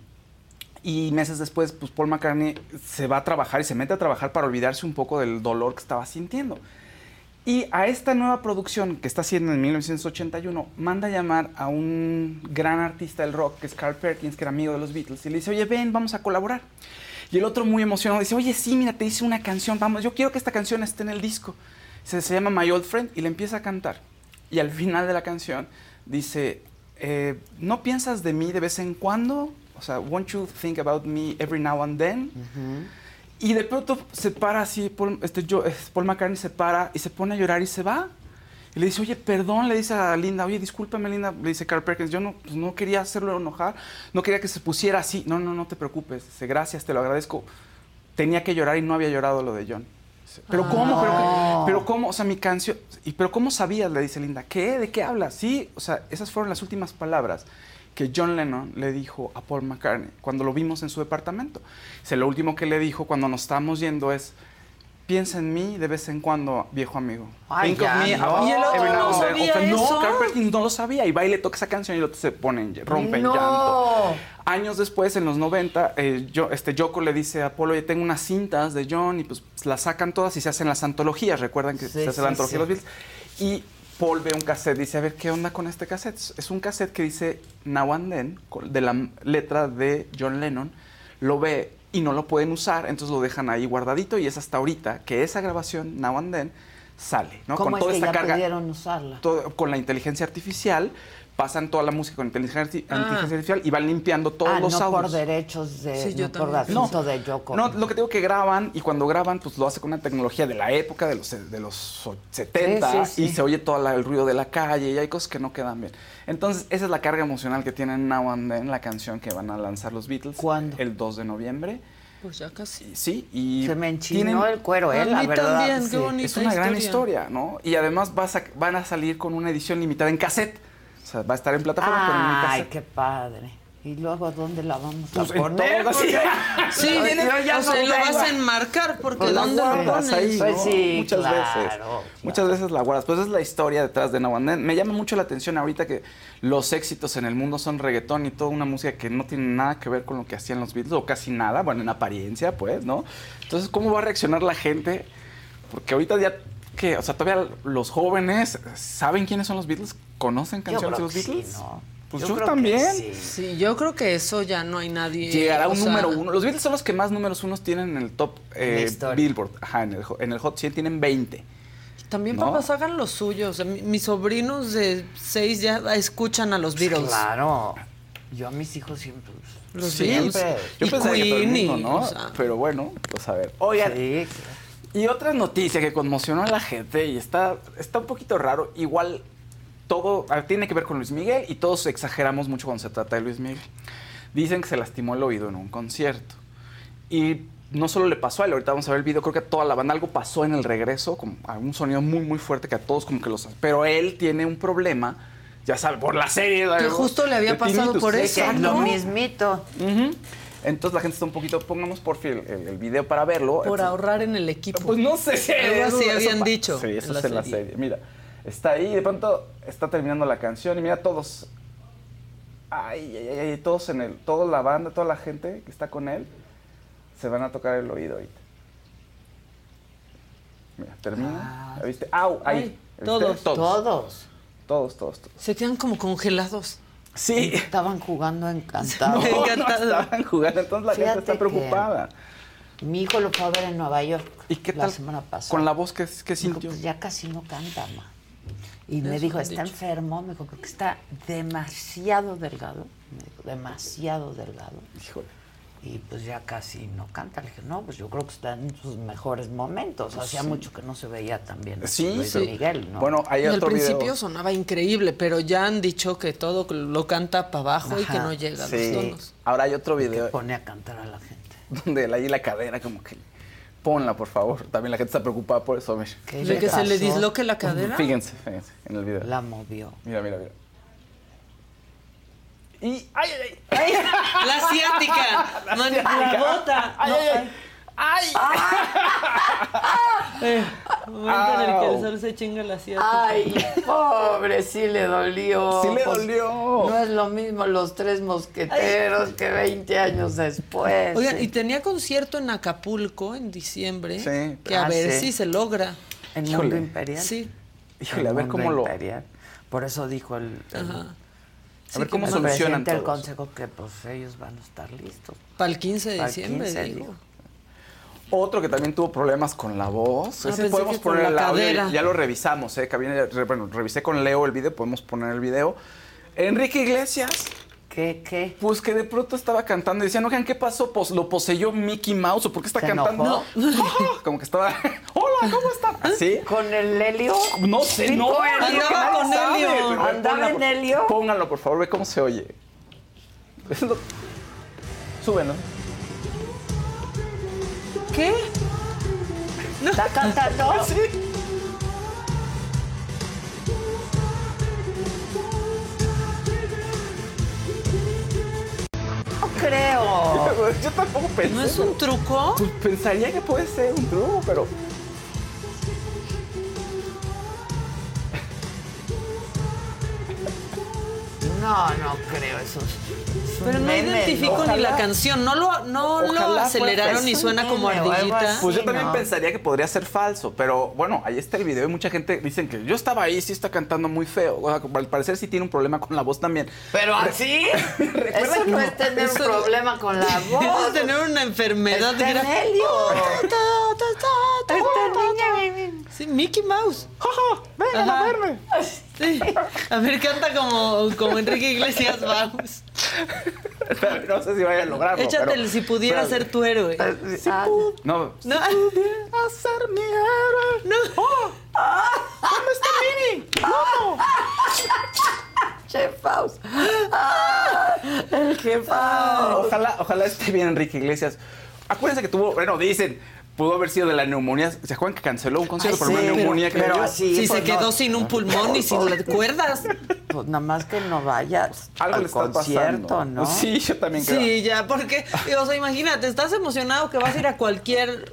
y meses después, pues Paul McCartney se va a trabajar y se mete a trabajar para olvidarse un poco del dolor que estaba sintiendo. Y a esta nueva producción que está haciendo en 1981, manda a llamar a un gran artista del rock, que es Carl Perkins, que era amigo de los Beatles, y le dice, oye, ven, vamos a colaborar. Y el otro muy emocionado dice, oye, sí, mira, te hice una canción, vamos, yo quiero que esta canción esté en el disco. Se, se llama My Old Friend y le empieza a cantar. Y al final de la canción dice, eh, ¿no piensas de mí de vez en cuando? O sea, won't you think about me every now and then? Y de pronto se para así, Paul, este, yo, eh, Paul McCartney se para y se pone a llorar y se va. Y le dice, oye, perdón, le dice a Linda, oye, discúlpame, Linda, le dice Carl Perkins, yo no, pues, no quería hacerlo enojar, no quería que se pusiera así. No, no, no te preocupes, dice, gracias, te lo agradezco. Tenía que llorar y no había llorado lo de John. Pero cómo, pero, Ah. pero cómo, o sea, mi canción, y pero cómo sabías, le dice Linda, ¿qué? ¿De qué hablas? Sí, o sea, esas fueron las últimas palabras que John Lennon le dijo a Paul McCartney cuando lo vimos en su departamento. Dice, lo último que le dijo cuando nos estábamos yendo es, piensa en mí de vez en cuando, viejo amigo. Ay, Think of me no. Y el otro no now and then". sabía O sea, eso. No, Carl Perkins no lo sabía. Y va y le toca esa canción y el otro se pone en, rompe No. en llanto. Años después, en los 90, eh, yo, este, Yoko le dice a Paul, oye, tengo unas cintas de John y pues las sacan todas y se hacen las antologías. Recuerdan que Sí, se hace sí, la antología sí. de los Beatles. Y Paul ve un cassette, dice, a ver, ¿qué onda con este cassette? Es un cassette que dice Now and Then, de la letra de John Lennon. Lo ve y no lo pueden usar, entonces lo dejan ahí guardadito y es hasta ahorita que esa grabación, Now and Then, sale, ¿no? ¿Cómo con es toda que esta ya carga pudieron usarla? todo- con la inteligencia artificial, pasan toda la música con inteligencia, arti- Ah. inteligencia artificial y van limpiando todos ah, los no audios. por derechos de, Sí, yo no por también. asunto No, de Yoko. No, lo que digo que graban y cuando graban, pues lo hace con una tecnología de la época, de los, de los o- 70, Sí, sí, sí. y se oye todo la- el ruido de la calle y hay cosas que no quedan bien. Entonces, esa es la carga emocional que tienen Now and Then, la canción que van a lanzar los Beatles. ¿Cuándo? El 2 de noviembre. Pues ya casi. Sí, y Se me enchinó el cuero, ¿eh? A La mí verdad. también, qué sí. bonita Es una gran historia. historia, ¿no? Y además vas a- van a salir con una edición limitada en cassette. O sea, va a estar en plataforma, pero en un Ay, qué padre. ¿Y luego dónde la vamos a Pues en poner? todas, sí. Sí, ya o no lo vas a enmarcar porque Pues la ¿dónde lo guardas pones? ahí, Pues ¿no? sí, Muchas claro, veces. Muchas veces la guardas. Pues es la historia detrás de Then. Me llama mucho la atención ahorita que los éxitos en el mundo son reggaetón y toda una música que no tiene nada que ver con lo que hacían los Beatles, o casi nada, bueno, en apariencia, pues, ¿no? Entonces, ¿cómo va a reaccionar la gente? Porque ahorita ya que, o sea, todavía los jóvenes saben quiénes son los Beatles, conocen canciones de los que sí, Beatles. ¿no? Pues Yo yo, creo que también. sí. Sí, yo creo que eso ya no hay nadie. Llegará un sea, número uno. Los Beatles son los que más números unos tienen en el top eh. Billboard. Ajá, en el, en el Hot 100 tienen 20. También ¿no? papás hagan lo suyo. O sea, mi- mis sobrinos de seis ya escuchan a los Beatles. Claro. Yo a mis hijos siempre. Los siempre. Beatles. Yo Y pensaría que todo el Queen, mundo, y, ¿no? o sea. Pero bueno, pues a ver. Oigan, y otra noticia que conmocionó a la gente y está, está un poquito raro, igual todo tiene que ver con Luis Miguel y todos exageramos mucho cuando se trata de Luis Miguel. Dicen que se lastimó el oído en un concierto. Y no solo le pasó a él, ahorita vamos a ver el video, creo que a toda la banda algo pasó en el regreso, como un sonido muy muy fuerte que a todos como que los... Pero él tiene un problema, ya sabe, por la serie. Que justo le había pasado tinnitus. por eso. ¿no? Lo mismito. Ujú. Entonces la gente está un poquito, pongamos por fin el, el video para verlo. Por ahorrar en el equipo. Pues no sé si Algo así eso habían dicho. Sí, eso en la es en la serie. serie. Mira, está ahí y de pronto está terminando la canción y mira todos. Ay, ay, ay, ay, todos en el, toda la banda, toda la gente que está con él, se van a tocar el oído ahorita. Mira, termina. ¿La ¿Viste? ¡Au! Ahí. Ay, ¿Viste? todos. Todos. Todos. Todos, todos, todos. Se quedan como congelados. Sí. Estaban jugando encantados. No, no estaban jugando, entonces la gente Fíjate está que preocupada. Mi hijo lo fue a ver en Nueva York. ¿Y qué la tal? semana pasada. Con la voz que, que Dijo, sintió. pues ya casi no canta, ma. Y me Eso dijo, me está dicho. enfermo. Me dijo, porque está demasiado delgado. Me dijo, demasiado delgado. Híjole. Y pues ya casi no canta. Le dije, no, pues yo creo que está en sus mejores momentos. Hacía Sí. mucho que no se veía tan bien Sí, Luis sí. Miguel, ¿no? Bueno, hay Y al otro principio video. sonaba increíble, pero ya han dicho que todo lo canta para abajo y que no llega a Sí. los tonos. Ahora hay otro video Pone a cantar a la gente. donde ahí la cadera como que... Ponla, por favor. También la gente está preocupada por eso. mira. ¿Qué ¿De le que se le disloque la cadera? Fíjense, fíjense en el video. La movió. Mira, mira, mira. Y... ¡Ay, ay, ay! La asiática. La asiática. La bota. ¡Ay, No, ay, ay! Eh, momento en el que el Au. sol se chinga la asiática. Ay, pobre, sí le dolió. Sí le Pues, dolió. No es lo mismo los tres mosqueteros que 20 años después. Oigan, y tenía concierto en Acapulco en diciembre. Sí. Que a Ah, ver sí. si se logra. ¿En Híjole. Mundo Imperial? Sí. Híjole, a ver cómo lo... Imperial. Por eso dijo el, el- Ajá. A ver cómo el solucionan todo eso. consejo que pues ellos van a estar listos. Para el 15 de el diciembre, 15, digo. Otro que también tuvo problemas con la voz. Ah, Ese podemos poner la el audio. cadera. Ya lo revisamos, ¿eh? Re- bueno, revisé con Leo el video, podemos poner el video. Enrique Iglesias, ¿Qué, qué? pues que de pronto estaba cantando y decían, oigan, ¿qué pasó? Pues lo poseyó Mickey Mouse, ¿o por qué está ¿Se cantando? enojó? Como que estaba, hola, ¿cómo están? ¿Así? ¿Con el Helio? No sé, ¿Tipo no. Helio? es que Andaba con Helio. ¿Andaba ponla, en Helio? Pónganlo, por favor, ve cómo se oye. Lo- Súbenlo. ¿Qué? ¿Está cantando? Sí. Creo. Yo tampoco pensé. ¿No es un truco? Pues pensaría que puede ser un truco, pero. No, no creo eso. Pero no meme, identifico ni la canción. No lo, no lo aceleraron y suena como ardillita. así. Pues yo también no. pensaría que podría ser falso, pero bueno, ahí está el video y mucha gente dicen que yo estaba ahí, sí está cantando muy feo. O sea, al parecer sí tiene un problema con la voz también. Pero así. Eso no es tener Eso- un problema con la voz. Eso es tener una enfermedad. Helio. Sí, Mickey Mouse. Vengan Ajá. a verme. Sí. A ver, canta como, como Enrique Iglesias, vamos. no sé si vaya a lograrlo. Échate pero- si pudiera pero- ser tu héroe. Ah, No. No. A ser mi héroe. No. ¿Dónde está Mini? ¡No! Chef Faust. Ah, el jefe. Ojalá, ojalá esté bien Enrique Iglesias. Acuérdense que tuvo, bueno, dicen, pudo haber sido de la neumonía. ¿Se acuerdan que canceló un concierto Ay, por sí, una neumonía que pero así, Si pues, se quedó no. sin un pulmón y sin las cuerdas. Pues nada más que no vayas Algo al le está concierto, pasando. ¿no? Sí, yo también creo. Sí, ya, porque, o sea, imagínate, estás emocionado que vas a ir a cualquier,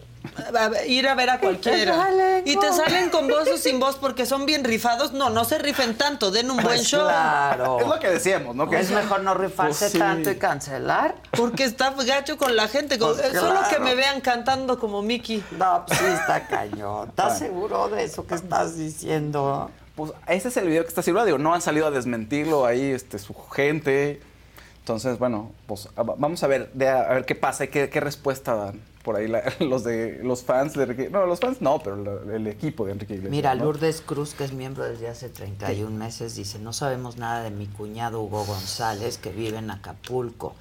ir a ver a cualquiera. salen Y te salen con voz o sin voz porque son bien rifados. No, no se rifen tanto, den un buen Pues show. claro. Es lo que decíamos, ¿no? Que Es mejor no rifarse Pues sí. tanto y cancelar. Porque está gacho con la gente. con- Pues Solo que me vean cantando como Mickey. No, pues sí está cañón. ¿Estás seguro de eso que estás diciendo? Pues ese es el video que está circulando. Digo, no han salido a desmentirlo ahí este, su gente. Entonces, bueno, pues a- vamos a ver, de- a ver qué pasa y qué, qué respuesta dan por ahí la- los de los fans de Enrique. No, los fans no, pero la- el equipo de Enrique Iglesias. Mira, ¿no? Lourdes Cruz, que es miembro desde hace 31 meses, dice, no sabemos nada de mi cuñado Hugo González, que vive en Acapulco.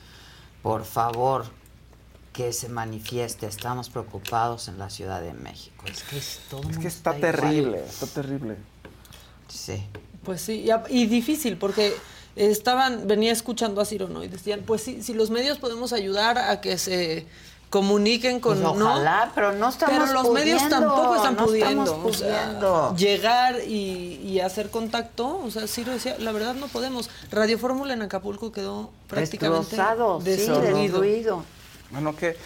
Por favor, que se manifieste. Estamos preocupados en la Ciudad de México. Es que es todo Es mundo que está terrible, está terrible. Sí. Pues sí, y, y difícil porque estaban, venía escuchando a Ciro, ¿no? Y decían, pues sí, si los medios podemos ayudar a que se comuniquen con, Pues ¿no? ojalá, pero no estamos Pero los medios tampoco están no pudiendo. o sea, llegar y, y hacer contacto, o sea, Ciro decía, la verdad no podemos. Radio Fórmula en Acapulco quedó prácticamente sí, destruido. destruido. Bueno, qué,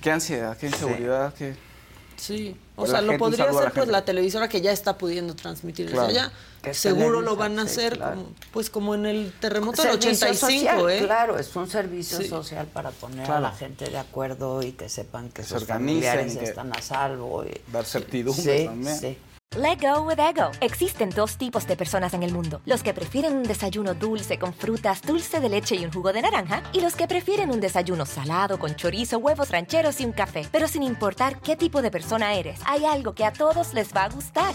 qué ansiedad, qué inseguridad, qué... Sí, o Pues sea, lo podría hacer pues gente. la televisora que ya está pudiendo transmitir Claro. allá. Que Seguro Televisa, lo van a sí, hacer claro. como, pues como en el terremoto del Servicio 85, social, ¿eh? Claro, es un servicio Sí. social para poner a la gente de acuerdo y que sepan que se sus familiares que- están a salvo. y- Dar certidumbre Sí, también. sí. Let go with ego. Existen dos tipos de personas en el mundo: los que prefieren un desayuno dulce con frutas, dulce de leche y un jugo de naranja, y los que prefieren un desayuno salado con chorizo, huevos rancheros y un café. Pero sin importar qué tipo de persona eres, hay algo que a todos les va a gustar.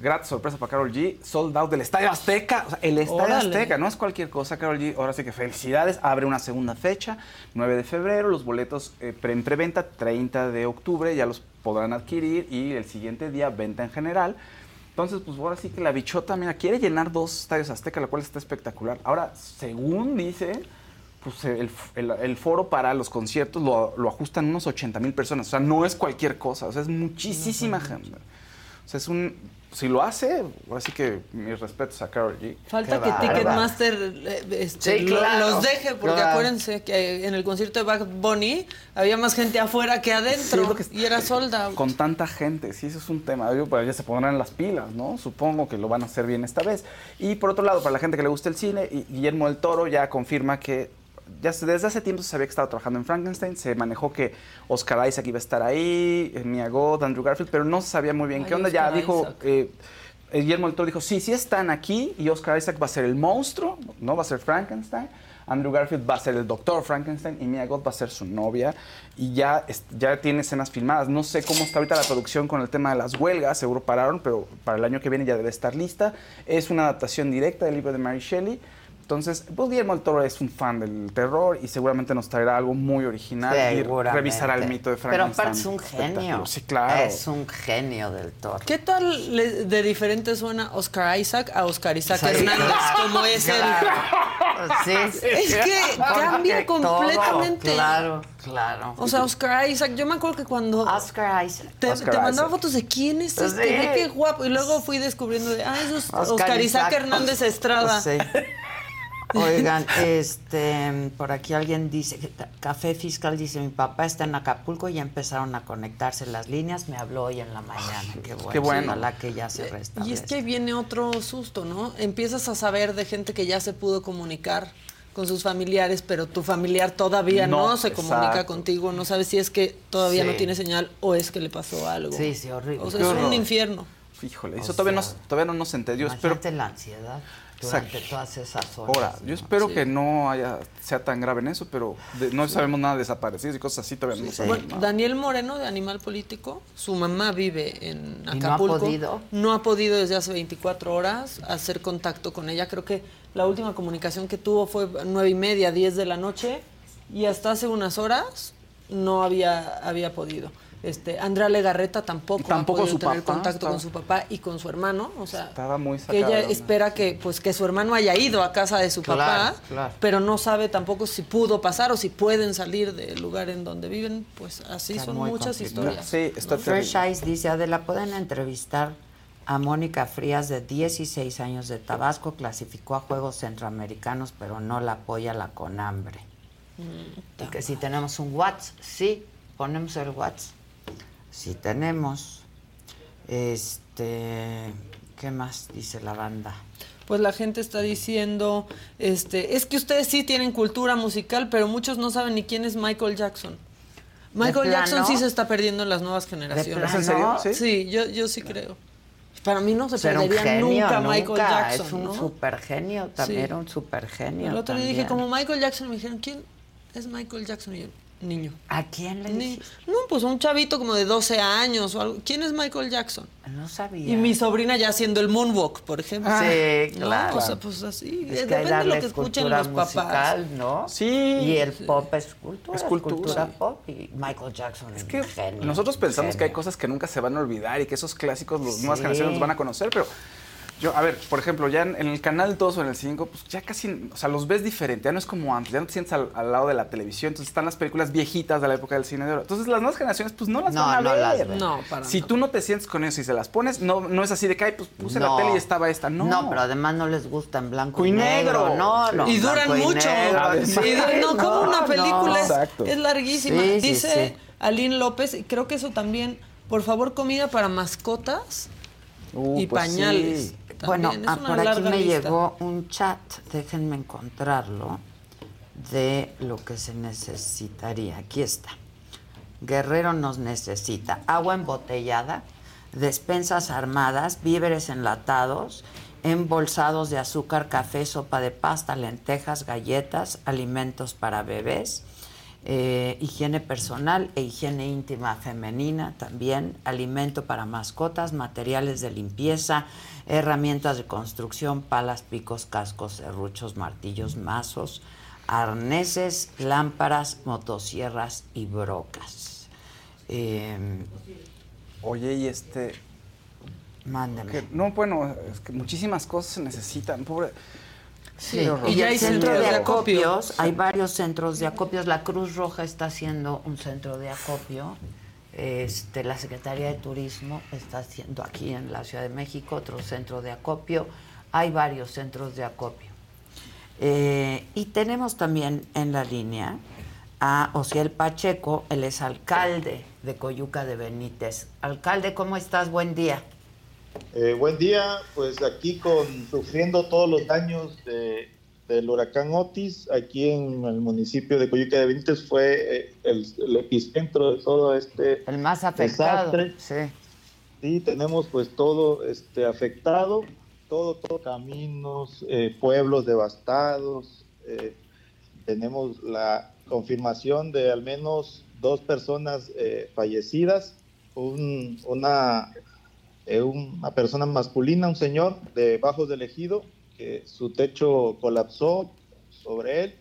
grata sorpresa para Carol G, sold out del Estadio Azteca. O sea, el Estadio Órale. Azteca, no es cualquier cosa, Carol G. Ahora sí que felicidades. Abre una segunda fecha, 9 de febrero. Los boletos eh, pre- en preventa, 30 de octubre, ya los podrán adquirir. Y el siguiente día, venta en general. Entonces, pues ahora sí que la bichota, mira, quiere llenar dos estadios Azteca, lo cual está espectacular. Ahora, según dice, pues el, el- el foro para los conciertos lo, lo ajustan unos 80 mil personas. O sea, no es cualquier cosa, o sea, es muchísima gente. O sea, es un... Si lo hace, así que mis respetos a Carol G. Falta Qué que. Ticketmaster eh, este, Sí, lo- claro. los deje, porque Claro. acuérdense que en el concierto de Bad Bunny había más gente afuera que adentro Sí, lo que- y era solda. Con tanta gente, sí, eso es un tema. Digo, pues ya se pondrán las pilas, ¿no? Supongo que lo van a hacer bien esta vez. Y por otro lado, para la gente que le gusta el cine, y- Guillermo del Toro ya confirma que ya desde hace tiempo se sabía que estaba trabajando en Frankenstein. Se manejó que Oscar Isaac iba a estar ahí, eh, Mia Goth, Andrew Garfield, pero no se sabía muy bien Ay, qué onda. Ya dijo. Eh, eh, Guillermo del Toro dijo, sí, sí están aquí y Oscar Isaac va a ser el monstruo, ¿no? Va a ser Frankenstein. Andrew Garfield va a ser el doctor Frankenstein y Mia Goth va a ser su novia y ya, ya tiene escenas filmadas. No sé cómo está ahorita la producción con el tema de las huelgas, seguro pararon, pero para el año que viene ya debe estar lista. Es una adaptación directa del libro de Mary Shelley. Entonces, pues Guillermo del Toro es un fan del terror y seguramente nos traerá algo muy original y revisará el mito de Pero Frankenstein. aparte es un genio. Sí, claro. Es un genio del toro. ¿Qué tal le- de diferente suena Oscar Isaac a Oscar Isaac Sí. Hernández? Como es Claro. Sí, sí. Es que Porque cambia todo, completamente. claro, claro. O sea, Oscar Isaac, yo me acuerdo que cuando Oscar Isaac. te, Oscar te mandaba Isaac. fotos de quién es este, Sí. de qué guapo. Y luego fui descubriendo de, ah, eso es Oscar Oscar, Isaac, Isaac. Hernández Estrada. Sí. Oigan, este, por aquí alguien dice, Café Fiscal dice, mi papá está en Acapulco y ya empezaron a conectarse las líneas, me habló hoy en la mañana, qué bueno, Qué bueno. ojalá que ya se restablezca. Y es que ahí viene otro susto, ¿no? Empiezas a saber de gente que ya se pudo comunicar con sus familiares, pero tu familiar todavía no, No, se comunica exacto. contigo, no sabes si es que todavía Sí. no tiene señal o es que le pasó algo. Sí, sí, horrible. O sea, es un infierno. Híjole, O eso todavía, no, todavía no nos entendió. Imagínate la ansiedad durante Exacto. todas esas horas. Ahora, yo espero que no haya, sea tan grave en eso, pero de- no sabemos nada de desaparecidos y cosas así, todavía no sabemos Bueno, nada. Daniel Moreno de Animal Político, su mamá vive en ¿Y no ha Acapulco. podido? No ha podido desde hace 24 horas hacer contacto con ella. Creo que la última comunicación que tuvo fue nueve y media, 10 de la noche y hasta hace unas horas no había, había podido. Este, Andrea Legarreta tampoco, Tampoco ha podido su tener papá, contacto estaba- con su papá y con su hermano. O sea, Estaba muy que ella espera que pues que su hermano haya ido a casa de su Claro, papá, claro. pero no sabe tampoco si pudo pasar o si pueden salir del lugar en donde viven. Pues así Está son muchas complicado. historias. Sí, está Fresh terrible. Eyes dice, Adela, ¿pueden entrevistar a Mónica Frías de 16 años de Tabasco? Clasificó a Juegos Centroamericanos, pero no la apoya la Conhambre. Mm, Y que si tenemos un WhatsApp, sí, ponemos el WhatsApp. Sí tenemos. Este, ¿qué más dice la banda? Pues la gente está diciendo, este, es que ustedes sí tienen cultura musical, pero muchos no saben ni quién es Michael Jackson. Michael Jackson plano? sí se está perdiendo en las nuevas generaciones. ¿Es en serio? ¿Sí? Sí, yo, yo sí creo. Para mí no se perdería genio, nunca nunca, Michael Jackson, Es un ¿no? super genio, también Sí. era un super genio. El otro día dije, como Michael Jackson, me dijeron, ¿quién es Michael Jackson? Y yo, niño. ¿A quién le Ni- dijiste? No, pues un chavito como de 12 años o algo. ¿Quién es Michael Jackson? No sabía. Y mi sobrina ya haciendo el moonwalk, por ejemplo. Sí, ¿No? claro. O sea, pues así. Es eh, que depende de lo que escuchen los papás. musical, ¿no? Sí. Y el pop es cultura. Es Es cultura. cultura, pop. Y Michael Jackson es que genio. Nosotros pensamos que hay cosas que nunca se van a olvidar y que esos clásicos las nuevas Sí. generaciones los van a conocer, pero yo, a ver, por ejemplo, ya en, en el canal 2 o en el 5, pues ya casi, o sea, los ves diferente, ya no es como antes, ya no te sientes al, al lado de la televisión, entonces están las películas viejitas de la época del cine de oro. Entonces las nuevas generaciones pues no las No, van a no ver. las ven. No, para si tú no te sientes con eso y se las pones, no, no es así de que, ay, pues puse No. la tele y estaba esta, no. No, pero además no les gusta en blanco y Y negro. negro. No, no. y duran mucho. negro. Además. Y du- no, como una no. película es- larguísima. Sí, sí, Dice sí. Aline López, y creo que eso también, por favor, comida para mascotas Uh, y pues pañales. sí. Bueno, ah, por aquí me lista. llegó un chat, déjenme encontrarlo, de lo que se necesitaría. Aquí está. Guerrero nos necesita agua embotellada, despensas armadas, víveres enlatados, embolsados de azúcar, café, sopa de pasta, lentejas, galletas, alimentos para bebés, eh, higiene personal e higiene íntima femenina también, alimento para mascotas, materiales de limpieza, herramientas de construcción, palas, picos, cascos, serruchos, martillos, mazos, arneses, lámparas, motosierras y brocas. Eh, Oye, y este, mándeme. que- no, bueno, es que muchísimas cosas se necesitan, pobre. Sí, y ya hay centro centros de de acopio. acopios, hay varios centros de acopios. La Cruz Roja está haciendo un centro de acopio. Este, la Secretaría de Turismo está haciendo aquí en la Ciudad de México otro centro de acopio. Hay varios centros de acopio. Eh, y tenemos también en la línea a Ociel Pacheco, él es alcalde de Coyuca de Benítez. Alcalde, ¿cómo estás? Buen día. Eh, buen día, pues aquí con sufriendo todos los daños de- del huracán Otis, aquí en el municipio de Coyuca de Benítez fue eh, el, el epicentro de todo este El más afectado. desastre. Sí. Sí, tenemos pues todo este afectado, todo, todo caminos, eh, pueblos devastados. eh, tenemos la confirmación de al menos dos personas fallecidas, un- una, eh, una persona masculina, un señor de Bajos del Ejido, que su techo colapsó sobre él,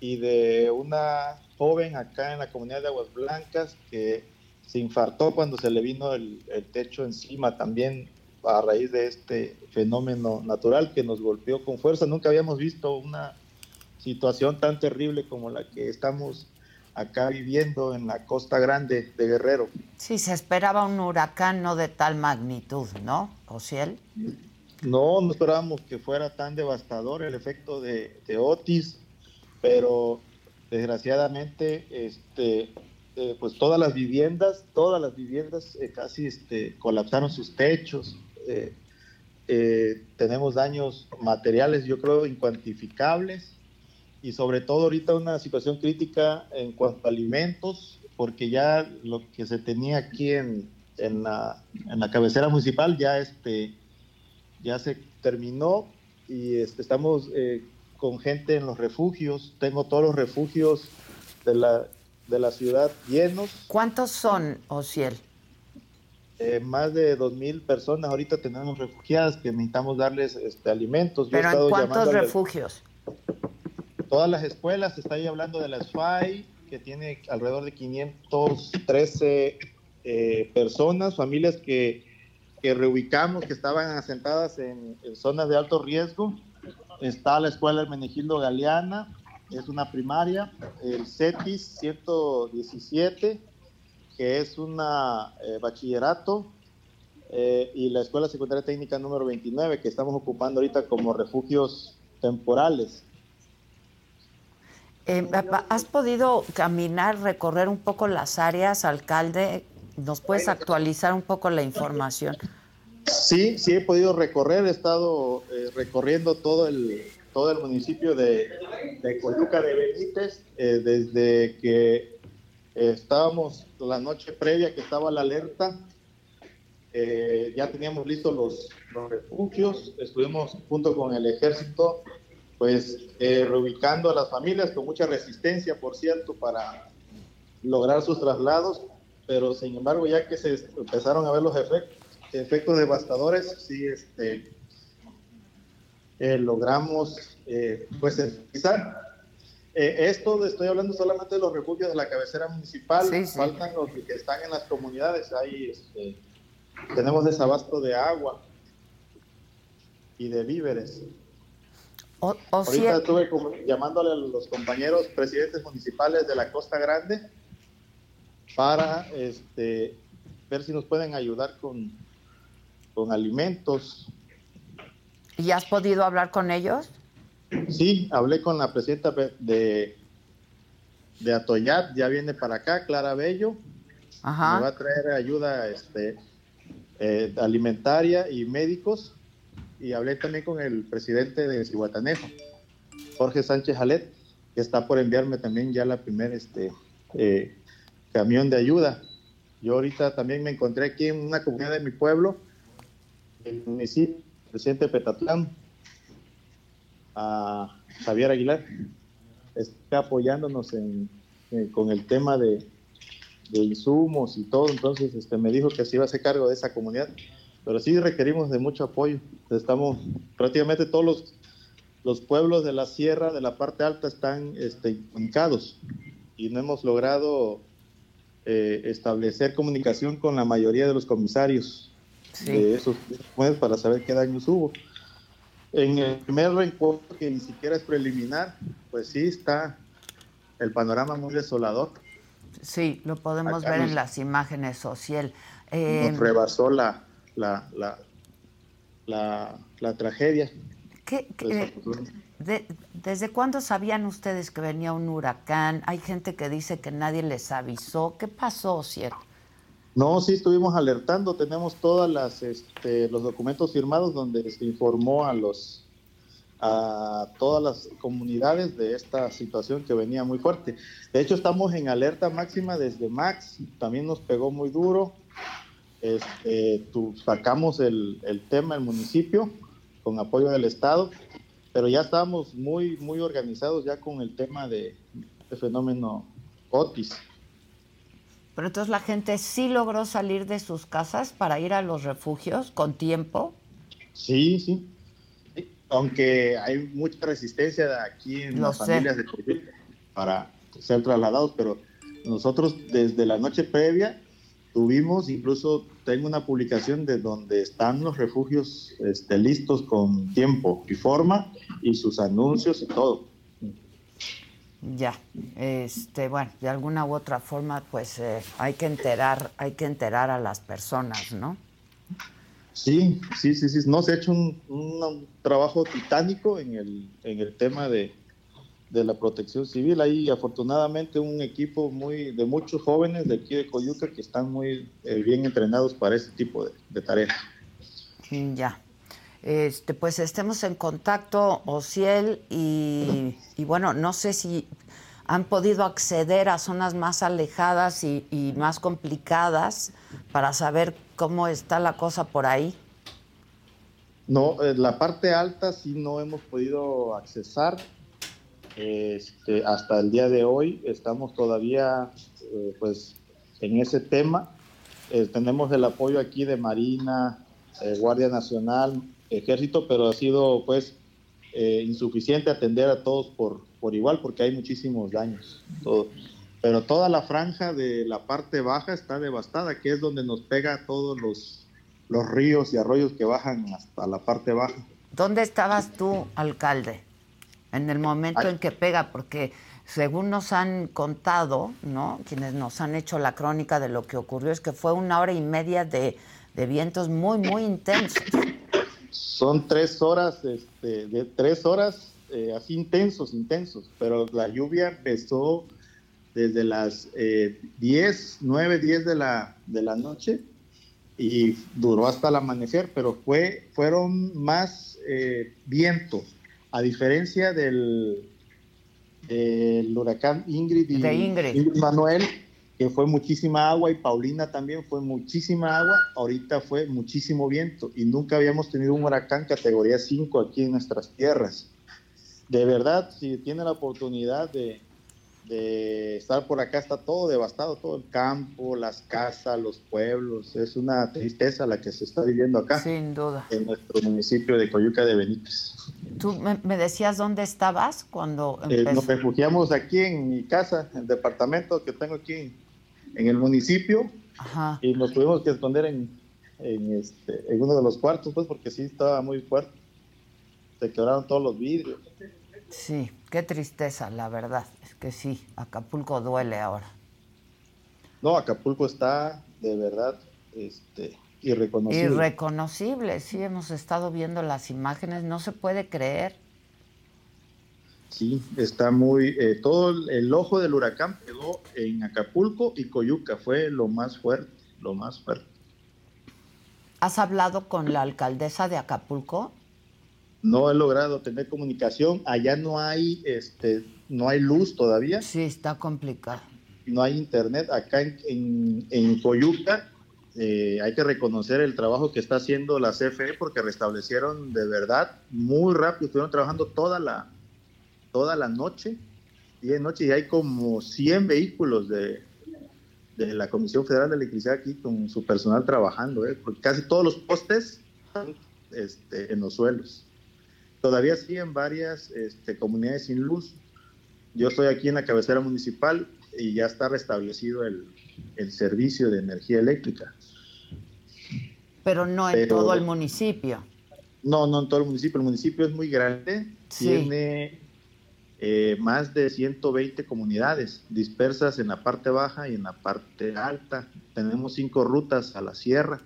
y de una joven acá en la comunidad de Aguas Blancas que se infartó cuando se le vino el, el techo encima también a raíz de este fenómeno natural que nos golpeó con fuerza. Nunca habíamos visto una situación tan terrible como la que estamos acá viviendo en la costa grande de Guerrero. Sí, se esperaba un huracán no de tal magnitud, ¿no, Ociel? No, no esperábamos que fuera tan devastador el efecto de, de Otis, pero desgraciadamente, este, eh, pues todas las viviendas, todas las viviendas eh, casi este, colapsaron sus techos. eh, eh, tenemos daños materiales, yo creo, incuantificables y sobre todo ahorita una situación crítica en cuanto a alimentos, porque ya lo que se tenía aquí en, en, la, en la cabecera municipal ya este ya se terminó y este, estamos eh, con gente en los refugios. Tengo todos los refugios de la, de la ciudad llenos. ¿Cuántos son, Ociel? Eh, más de 2.000 personas ahorita tenemos refugiadas que necesitamos darles este, alimentos. Yo he ¿Pero estado en cuántos refugios? Todas las escuelas, está ahí hablando de la SFAI, que tiene alrededor de 513 eh, personas, familias que, que reubicamos, que estaban asentadas en, en zonas de alto riesgo. Está la escuela Hermenegildo Galeana, es una primaria, el CETIS 117, que es una eh, bachillerato, eh, y la Escuela Secundaria Técnica número 29, que estamos ocupando ahorita como refugios temporales. Eh, ¿Has podido caminar, recorrer un poco las áreas, alcalde? ¿Nos puedes actualizar un poco la información? Sí, sí he podido recorrer, he estado eh, recorriendo todo el, todo el municipio de, de Coyuca de Benítez, eh, desde que estábamos la noche previa que estaba la alerta, ya teníamos listos los, los refugios, estuvimos junto con el ejército, pues eh, reubicando a las familias con mucha resistencia, por cierto, para, lograr sus traslados, pero sin embargo ya que se empezaron a ver los efectos, efectos devastadores, sí, este, eh, logramos eh, pues empezar. Esto estoy hablando solamente de los refugios de la cabecera municipal, faltan los que están en las comunidades, ahí este, tenemos desabasto de agua y de víveres. Ahorita estuve llamándole a los compañeros presidentes municipales de la Costa Grande para este, ver si nos pueden ayudar con, con alimentos. ¿Y has podido hablar con ellos? Sí, hablé con la presidenta de, de Atoyat, ya viene para acá, Clara Bello. Ajá. Me va a traer ayuda este, eh, alimentaria y médicos. Y hablé también con el presidente de Cihuatanejo, Jorge Sánchez Jalet, que está por enviarme también ya la primera este, eh, camión de ayuda. Yo ahorita también me encontré aquí en una comunidad de mi pueblo, el municipio, presidente de Petatlán, a Javier Aguilar, está apoyándonos en, con el tema de, insumos y todo, entonces este, me dijo que se iba a hacer cargo de esa comunidad, pero sí requerimos de mucho apoyo. Estamos prácticamente todos los, los pueblos de la sierra, de la parte alta, están este, y no hemos logrado eh, establecer comunicación con la mayoría de los comisarios de esos pueblos para saber qué daños hubo. En el primer reencuentro, que ni siquiera es preliminar, pues sí está el panorama muy desolador. Sí, lo podemos ver en las imágenes social. Eh, nos rebasó la, la, la, la, tragedia. ¿Qué, ¿Desde cuándo sabían ustedes que venía un huracán? Hay gente que dice que nadie les avisó. ¿Qué pasó, cierto? No, sí estuvimos alertando, tenemos todas las este, los documentos firmados donde se informó a los a todas las comunidades de esta situación que venía muy fuerte. De hecho, estamos en alerta máxima desde Max, también nos pegó muy duro. Este, sacamos el, el tema el municipio con apoyo del Estado, pero ya estábamos muy, muy organizados ya con el tema de, de fenómeno Otis. Pero entonces la gente sí logró salir de sus casas para ir a los refugios con tiempo. Sí, sí. Aunque hay mucha resistencia de aquí en las familias de para ser trasladados, pero nosotros desde la noche previa tuvimos, incluso tengo una publicación de donde están los refugios este, listos con tiempo y forma y sus anuncios y todo. Ya, este, bueno, de alguna u otra forma, pues eh, hay que enterar, hay que enterar a las personas, ¿no? Sí, sí, sí, sí. No se ha hecho un, trabajo titánico en el, en el tema de, la protección civil. Hay afortunadamente un equipo muy de muchos jóvenes de aquí de Coyuca que están muy eh, bien entrenados para este tipo de, de tareas. Ya, este, pues estemos en contacto, Ociel, y, y, bueno, no sé si han podido acceder a zonas más alejadas y, más complicadas para saber cómo está la cosa por ahí. No, eh, la parte alta sí no hemos podido accesar. Este, hasta el día de hoy estamos todavía eh, pues en ese tema. Eh, tenemos el apoyo aquí de Marina, Guardia Nacional, ejército, pero ha sido pues eh, insuficiente atender a todos por, por igual porque hay muchísimos daños. Pero toda la franja de la parte baja está devastada, que es donde nos pega todos los, los ríos y arroyos que bajan hasta la parte baja. ¿Dónde estabas tú, alcalde, en el momento en que pega? Porque según nos han contado, ¿no? Quienes nos han hecho la crónica de lo que ocurrió es que fue una hora y media de, de vientos muy, muy intensos. Son tres horas, este, de tres horas eh, así intensos, intensos, pero la lluvia empezó desde las eh, 10, 9, 10 de la, de la noche y duró hasta el amanecer, pero fue, fueron más eh, vientos, a diferencia del, del huracán Ingrid y Ingrid Manuel, que fue muchísima agua y Paulina también fue muchísima agua, ahorita fue muchísimo viento y nunca habíamos tenido un huracán categoría 5 aquí en nuestras tierras. De verdad, si tiene la oportunidad de, de estar por acá está todo devastado, todo el campo, las casas, los pueblos. Es una tristeza la que se está viviendo acá. Sin duda. En nuestro municipio de Coyuca de Benítez. ¿Tú me, decías dónde estabas cuando eh, nos refugiamos aquí en mi casa, en el departamento que tengo aquí en, el municipio. Y nos tuvimos que esconder en, en, este, en uno de los cuartos, pues porque sí estaba muy fuerte. Se quebraron todos los vidrios. Sí, qué tristeza, la verdad. Es que sí, Acapulco duele ahora. No, Acapulco está de verdad este, irreconocible. Irreconocible, sí, hemos estado viendo las imágenes, no se puede creer. Sí, está muy. Eh, todo el, ojo del huracán pegó en Acapulco y Coyuca, fue lo más fuerte, lo más fuerte. ¿Has hablado con la alcaldesa de Acapulco? No he logrado tener comunicación. Allá no hay, este, no hay luz todavía. Sí, está complicado. No hay internet. Acá en, en, Coyuca eh, hay que reconocer el trabajo que está haciendo la CFE porque restablecieron de verdad muy rápido. Estuvieron trabajando toda la, toda la noche, y en noche, y hay como 100 vehículos de, de la Comisión Federal de Electricidad aquí con su personal trabajando, ¿eh? porque casi todos los postes están este, en los suelos. Todavía siguen varias este, comunidades sin luz. Yo estoy aquí en la cabecera municipal y ya está restablecido el, servicio de energía eléctrica. Pero no en todo el municipio. No, no en todo el municipio. El municipio es muy grande. Tiene eh, más de 120 comunidades dispersas en la parte baja y en la parte alta. Tenemos cinco rutas a la sierra.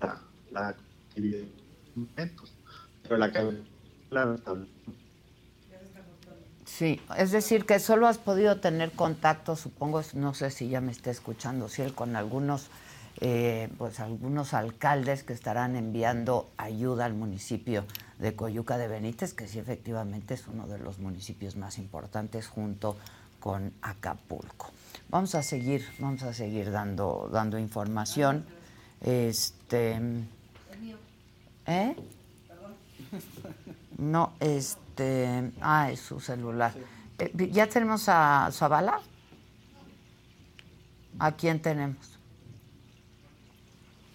La, la la Sí, es decir, que solo has podido tener contacto, supongo, no sé si ya me está escuchando, si él con algunos, eh, pues algunos alcaldes que estarán enviando ayuda al municipio de Coyuca de Benítez, que sí efectivamente es uno de los municipios más importantes junto con Acapulco. Vamos a seguir, vamos a seguir dando, dando información. Este, ¿eh? No, este. Ah, es su celular. Eh, ¿Ya tenemos a Zavala? ¿A quién tenemos?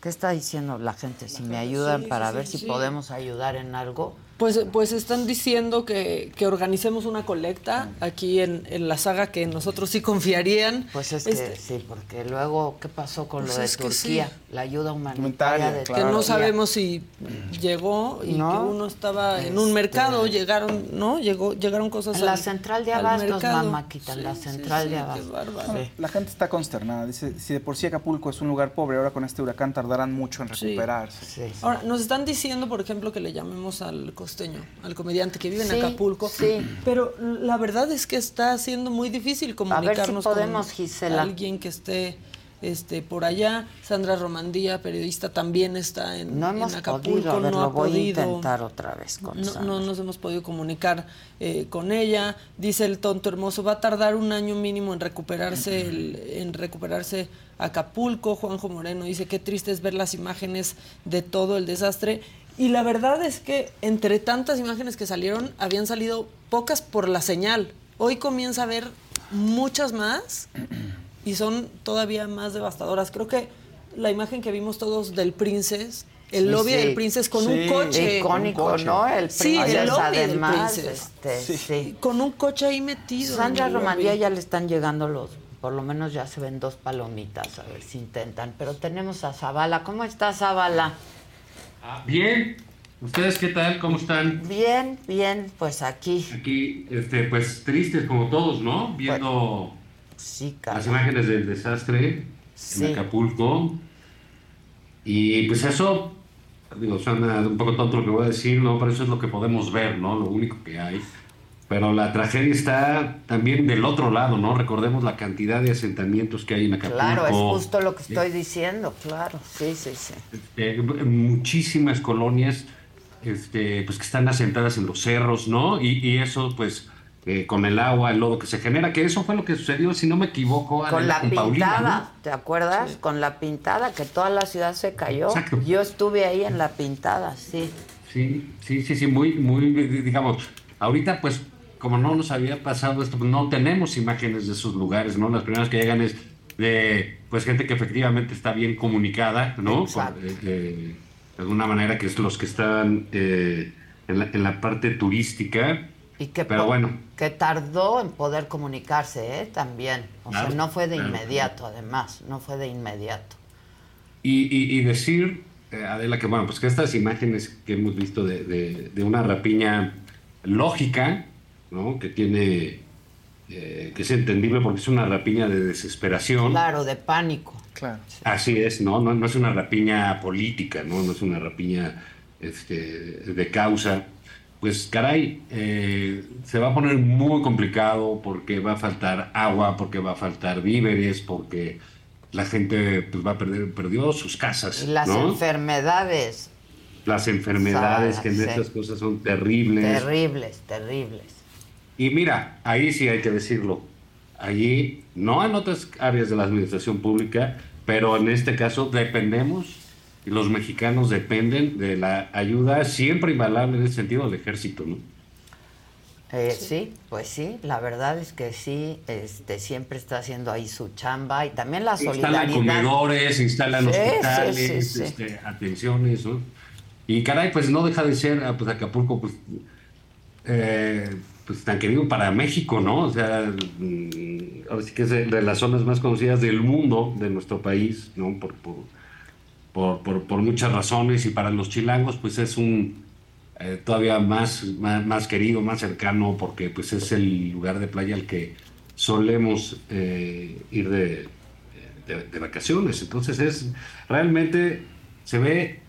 ¿Qué está diciendo la gente? Si me ayudan para ver si podemos ayudar en algo. Pues, pues están diciendo que, que organicemos una colecta aquí en, en, la saga que nosotros sí confiarían. Pues es que este sí, porque luego, ¿qué pasó con pues lo de Turquía? La ayuda humanitaria de Que no sabemos si llegó y que uno estaba en un mercado, este, llegaron, ¿no? Llegó, llegaron cosas En la central de abastos, mamáquita, la central de abastos. La gente está consternada. Dice, si de por sí Acapulco es un lugar pobre, ahora con este huracán tardarán mucho en recuperarse. Ahora, nos están diciendo, por ejemplo, que le llamemos al al comediante que vive en Acapulco. Sí. Pero la verdad es que está siendo muy difícil comunicarnos podemos, con alguien que esté este por allá. Sandra Romandía, periodista, también está en, no hemos Acapulco. Podido, no ha voy podido. A intentar otra vez con no, no, nos hemos podido comunicar eh, con ella. Dice el tonto hermoso, va a tardar un año mínimo en recuperarse, en recuperarse Acapulco. Juanjo Moreno dice qué triste es ver las imágenes de todo el desastre. Y la verdad es que entre tantas imágenes que salieron, habían salido pocas por la señal. Hoy comienza a ver muchas más y son todavía más devastadoras. Creo que la imagen que vimos todos del Princess, el lobby del Princess con un coche. Icónico, ¿no? El sí, el lobby del Princess. Este, con un coche ahí metido. Sandra Romandía ya le están llegando los, por lo menos ya se ven dos palomitas, a ver si intentan. Pero tenemos a Zavala. ¿Cómo está Zavala? Bien. ¿Ustedes qué tal? ¿Cómo están? Bien, bien, pues aquí. Aquí, este, pues tristes como todos, ¿no? Viendo las imágenes del desastre en Acapulco. Y pues eso, digo, suena un poco tonto lo que voy a decir, ¿no? Pero eso es lo que podemos ver, ¿no? Lo único que hay. Pero la tragedia está también del otro lado, ¿no? Recordemos la cantidad de asentamientos que hay en Acapulco. Claro, es justo lo que estoy diciendo, claro, sí, sí, sí. Este, muchísimas colonias este, pues, que están asentadas en los cerros, ¿no? Y, eso, pues, eh, con el agua, el lodo que se genera, que eso fue lo que sucedió, si no me equivoco. Con la pintada, ¿te acuerdas? Con la pintada, que toda la ciudad se cayó. Yo estuve ahí en la pintada, sí. Sí, sí, sí, sí, muy, muy, digamos, ahorita pues como no nos había pasado esto, pues no tenemos imágenes de esos lugares, ¿no? Las primeras que llegan es de pues gente que efectivamente está bien comunicada, ¿no? Eh, eh, de alguna manera que es los que están eh, en, la, parte turística. Y que, pero bueno. que tardó en poder comunicarse, ¿eh? También. O sea, no fue de inmediato, además, no fue de inmediato. Y, decir, Adela, que bueno, pues que estas imágenes que hemos visto de, de una rapiña lógica, ¿no? Que tiene eh, que es entendible porque es una rapiña de desesperación. Claro, de pánico. Claro. Así es, ¿no? ¿no? No, es una rapiña política, ¿no? No es una rapiña este, de causa. Pues caray, eh, se va a poner muy complicado porque va a faltar agua, porque va a faltar víveres, porque la gente pues, va a perder, perdió sus casas. Las enfermedades. Las enfermedades, que en estas cosas son terribles. Terribles, terribles. Y mira, ahí sí hay que decirlo. Allí, no en otras áreas de la administración pública, pero en este caso dependemos, y los mexicanos dependen de la ayuda siempre invaluable en ese sentido del ejército, ¿no? Eh, sí. pues sí, la verdad es que sí, este, siempre está haciendo ahí su chamba y también la solidaridad. Instalan comedores, instalan hospitales, este, atenciones, ¿no? Y caray, pues no deja de ser, ah, pues Acapulco, pues, eh, pues tan querido para México, ¿no? O sea, mm, ahora sí que es de, las zonas más conocidas del mundo, de nuestro país, ¿no? Por, por, por, muchas razones y para los chilangos pues es un eh, todavía más, más, querido, más cercano, porque pues es el lugar de playa al que solemos eh, ir de, de vacaciones. Entonces es, realmente se ve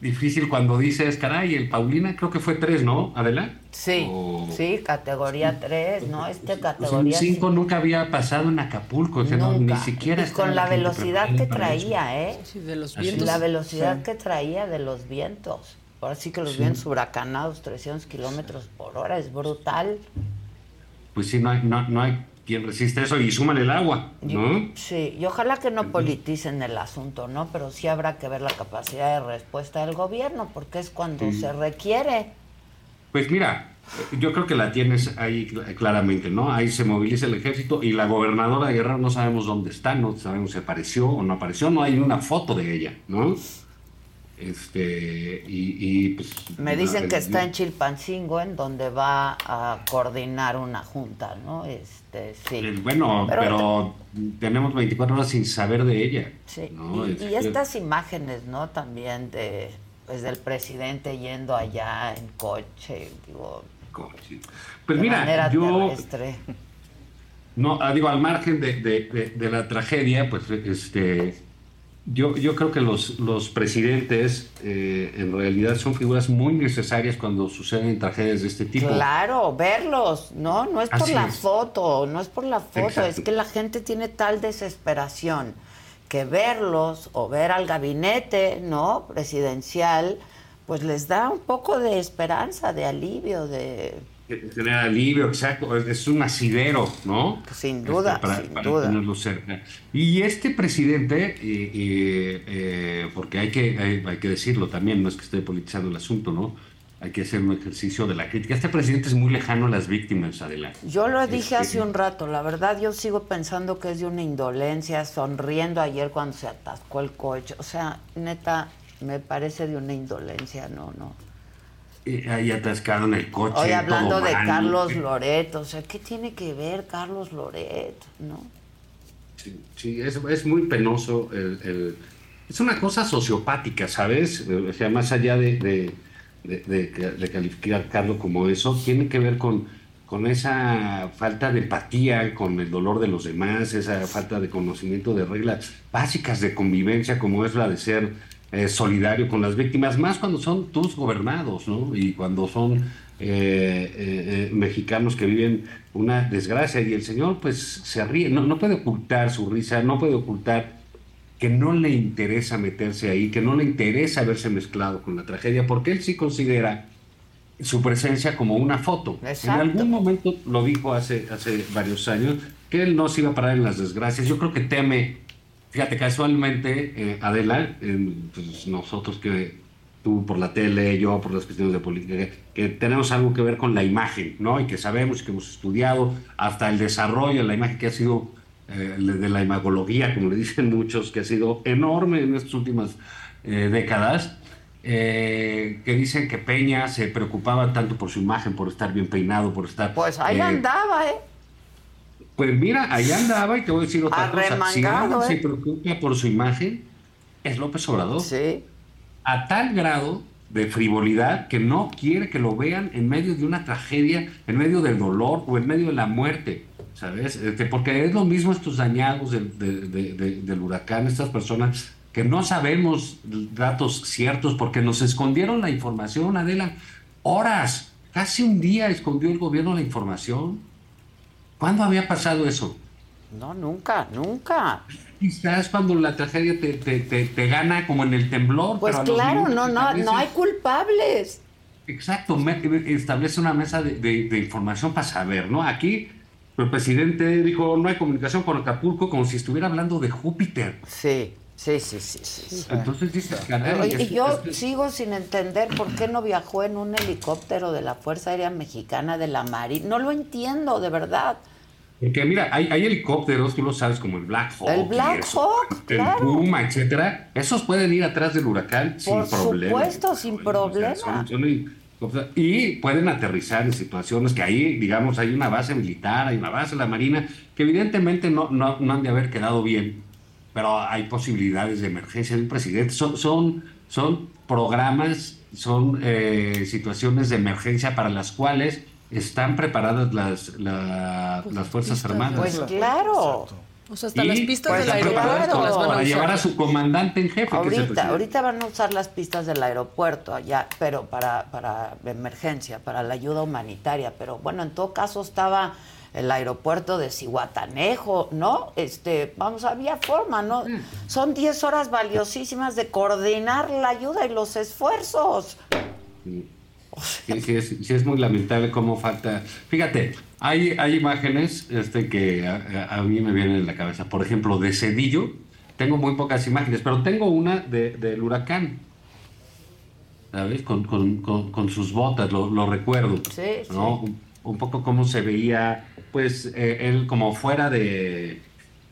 difícil cuando dices, caray, el Paulina creo que fue tres, ¿no, Adela? Sí, sí, categoría tres, ¿no? Este categoría... Pues cinco nunca había pasado en Acapulco, o sea, ni siquiera... Y con la, velocidad que traía, ¿eh? Sí, de los vientos. La velocidad que traía de los vientos. Ahora sí que los vientos huracanados, 300 kilómetros por hora, es brutal. Pues sí, no hay, no, no hay quien resiste eso y suman el agua, ¿no? Sí, y ojalá que no politicen el asunto, ¿no? Pero sí habrá que ver la capacidad de respuesta del gobierno, porque es cuando se requiere. Pues mira, yo creo que la tienes ahí claramente, ¿no? Ahí se moviliza el ejército y la gobernadora de Guerrero no sabemos dónde está, no sabemos si apareció o no apareció, no hay una foto de ella, ¿no? Este, y, pues, Me dicen que está en Chilpancingo, en donde va a coordinar una junta, ¿no? Este, sí. Eh, bueno, pero, tenemos 24 horas sin saber de ella. Sí. Y, estas imágenes, ¿no? También de, pues, del presidente yendo allá en coche, digo. Pues mira, yo. No, ah, digo, al margen de, de, de la tragedia, pues, este yo, yo creo que los, los presidentes eh, en realidad son figuras muy necesarias cuando suceden tragedias de este tipo. Claro, verlos, ¿no? No es por la foto, no es por la foto, es que la gente tiene tal desesperación que verlos o ver al gabinete, ¿no? Presidencial, pues les da un poco de esperanza, de alivio, de tener alivio, exacto, es un asidero, ¿no? Sin duda, para, sin duda. tenerlo cerca. Y este presidente, eh, porque hay que, hay, que decirlo también, no es que esté politizando el asunto, ¿no? Hay que hacer un ejercicio de la crítica. Este presidente es muy lejano a las víctimas, adelante. Yo lo dije hace un rato, la verdad yo sigo pensando que es de una indolencia, sonriendo ayer cuando se atascó el coche. O sea, neta, me parece de una indolencia, no, no ahí atascado en el coche. Hoy hablando de Carlos Loreto, o sea, ¿qué tiene que ver Carlos Loreto? ¿No? Sí, es, muy penoso. El, es una cosa sociopática, ¿sabes? O sea, más allá de, de, calificar a Carlos como eso, tiene que ver con, con esa falta de empatía, con el dolor de los demás, esa falta de conocimiento de reglas básicas de convivencia, como es la de ser eh, solidario con las víctimas, más cuando son tus gobernados, ¿no? Y cuando son eh, eh, mexicanos que viven una desgracia y el señor pues se ríe, no, no puede ocultar su risa, no puede ocultar que no le interesa meterse ahí, que no le interesa haberse mezclado con la tragedia, porque él sí considera su presencia como una foto. En algún momento lo dijo hace, hace varios años, que él no se iba a parar en las desgracias. Yo creo que teme Fíjate, casualmente, eh, Adela, pues nosotros que tú por la tele, yo por las cuestiones de política, que, tenemos algo que ver con la imagen, ¿no? Y que sabemos, que hemos estudiado, hasta el desarrollo de la imagen que ha sido, eh, de la imagología, como le dicen muchos, que ha sido enorme en estas últimas eh, décadas, eh, que dicen que Peña se preocupaba tanto por su imagen, por estar bien peinado, por estar... Pues ahí andaba, ¿eh? Pues mira, ahí andaba y te voy a decir otra cosa. Si alguien se ¿eh? preocupa por su imagen, es López Obrador. Sí. A tal grado de frivolidad que no quiere que lo vean en medio de una tragedia, en medio del dolor o en medio de la muerte, ¿sabes? Este, porque es lo mismo estos dañados del, del huracán, estas personas que no sabemos datos ciertos porque nos escondieron la información, Adela, horas, casi un día escondió el gobierno la información. ¿Cuándo había pasado eso? No, nunca, nunca. Quizás cuando la tragedia te, te, gana como en el temblor. Pues claro, no, no, no hay culpables. Exacto, establece una mesa de, información para saber, ¿no? Aquí el presidente dijo, no hay comunicación con Acapulco, como si estuviera hablando de Júpiter. Sí. Sí, sí, sí, sí. Entonces dice, Y yo sigo sin entender por qué no viajó en un helicóptero de la Fuerza Aérea Mexicana de la Marina. No lo entiendo, de verdad. Porque mira, hay, helicópteros, tú lo sabes, como el Black Hawk. El Black Hawk, El Puma, etcétera. Esos pueden ir atrás del huracán sin problema. Por supuesto, sin problema. y pueden aterrizar en situaciones que ahí, digamos, hay una base militar, hay una base de la Marina, que evidentemente no, no, no han de haber quedado bien pero hay posibilidades de emergencia del presidente. Son, son, son programas, son eh, situaciones de emergencia para las cuales están preparadas las, pues las Fuerzas Armadas. Pues claro. O sea, hasta las pistas del aeropuerto las van a Para llevar a su comandante en jefe. Ahorita, ahorita van a usar las pistas del aeropuerto allá, pero para, para emergencia, para la ayuda humanitaria. Pero bueno, en todo caso estaba el aeropuerto de Cihuatanejo, ¿no? Este, vamos, había forma, ¿no? Mm. Son 10 horas valiosísimas de coordinar la ayuda y los esfuerzos. Sí, es, muy lamentable cómo falta. Fíjate, hay, hay imágenes este, que a, mí me vienen en la cabeza. Por ejemplo, de Cedillo, tengo muy pocas imágenes, pero tengo una del huracán. ¿Sabes? Con, sus botas, lo, recuerdo. Sí, ¿no? Un poco cómo se veía, pues, eh, él como fuera de,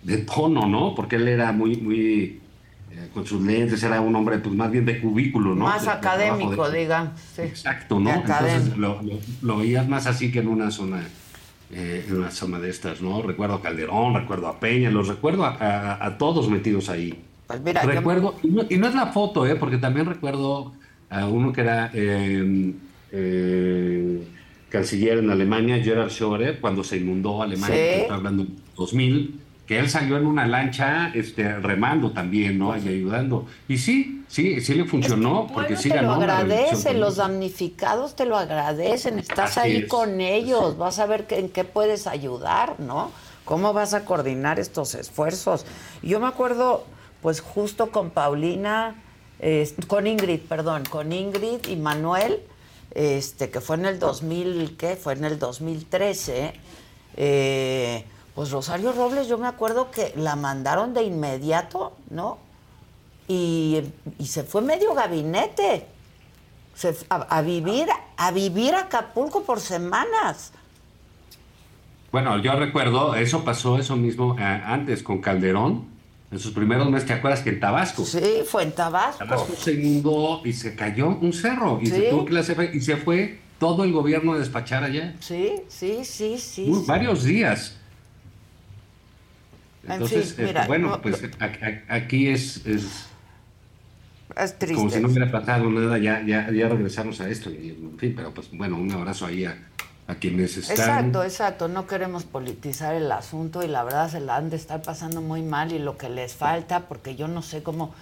de, tono, ¿no? Porque él era muy, muy, eh, con sus lentes, era un hombre, pues, más bien de cubículo, ¿no? Más académico, diga. Exacto, ¿no? Entonces lo, lo, veías más así que en una zona, eh, en una zona de estas, ¿no? Recuerdo a Calderón, recuerdo a Peña, los recuerdo a, a, todos metidos ahí. Pues mira, recuerdo, y, no, y, no, es la foto, ¿eh? Porque también recuerdo a uno que era... Eh, canciller en Alemania, Gerhard Schorer, cuando se inundó Alemania, que está hablando 2000, que él salió en una lancha este, remando también, ¿no? Y ayudando. Y sí, sí, sí le funcionó, porque sí te lo agradecen, los damnificados te lo agradecen, estás ahí con ellos, vas a ver en qué puedes ayudar, ¿no? ¿Cómo vas a coordinar estos esfuerzos? Yo me acuerdo, pues justo con Paulina, con Ingrid, perdón, con Ingrid y Manuel, este, que fue en el 2000, ¿qué? Fue en el 2013. Eh, pues Rosario Robles, yo me acuerdo que la mandaron de inmediato, ¿no? Y, se fue medio gabinete. a, vivir a vivir Acapulco por semanas. Bueno, yo recuerdo, eso pasó eso mismo eh, antes con Calderón en sus primeros meses, ¿te acuerdas que en Tabasco? Sí, fue en Tabasco. Tabasco se inundó y se cayó un cerro y se tuvo que hacer, y se fue todo el gobierno a despachar allá. Sí, sí, sí, sí. Varios días. Entonces, este, bueno, pues aquí es, es, es triste. Como si no hubiera pasado nada, ya, ya, ya regresamos a esto. Y, en fin, pero pues bueno, un abrazo ahí a, a quienes están. Exacto, exacto. No queremos politizar el asunto y la verdad se la han de estar pasando muy mal y lo que les falta, porque yo no sé cómo,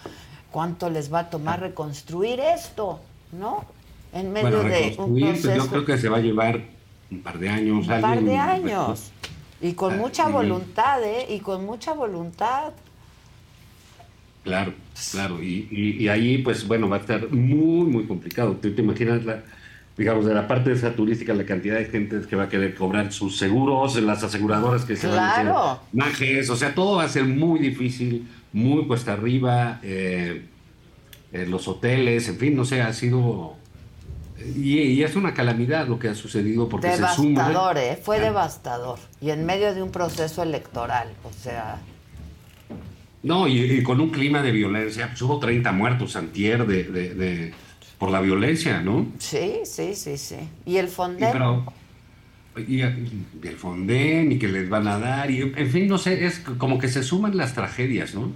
cuánto les va a tomar reconstruir esto, ¿no? En medio de un pues, yo creo que se va a llevar un par de años. Un par de años. Y con ah, mucha voluntad, ¿eh? Y con mucha voluntad. Claro, claro. Y, y, ahí, pues bueno, va a estar muy, muy complicado. ¿Tú te imaginas la, digamos, de la parte de esa turística, la cantidad de gente que va a querer cobrar sus seguros, las aseguradoras que se van a hacer majes, o sea, todo va a ser muy difícil, muy cuesta arriba. Eh, eh, los hoteles, en fin, no sé, ha sido... Y, es una calamidad lo que ha sucedido porque devastador, se suma... Devastador, ¿eh? Fue devastador. Y en medio de un proceso electoral, o sea... No, y, con un clima de violencia, pues hubo 30 muertos antier de, de, por la violencia, ¿no? Sí, sí, sí, sí. ¿Y el Fonden? Y, el Fonden, y que les van a dar, y en fin, no sé, es como que se suman las tragedias, ¿no?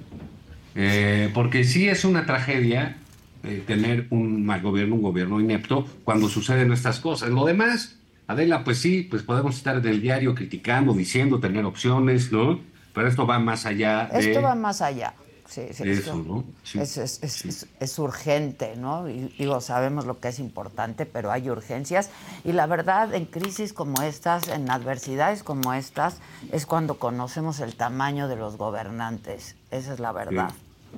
Eh, porque sí es una tragedia eh, tener un mal gobierno, un gobierno inepto, cuando suceden estas cosas. Lo demás, Adela, pues sí, pues podemos estar en el diario criticando, diciendo, tener opciones, ¿no? Pero esto va más allá de... Esto va más allá. Sí, sí, eso, ¿no? es, es, es, urgente, ¿no? Y digo, sabemos lo que es importante, pero hay urgencias. Y la verdad, en crisis como estas, en adversidades como estas, es cuando conocemos el tamaño de los gobernantes. Esa es la verdad.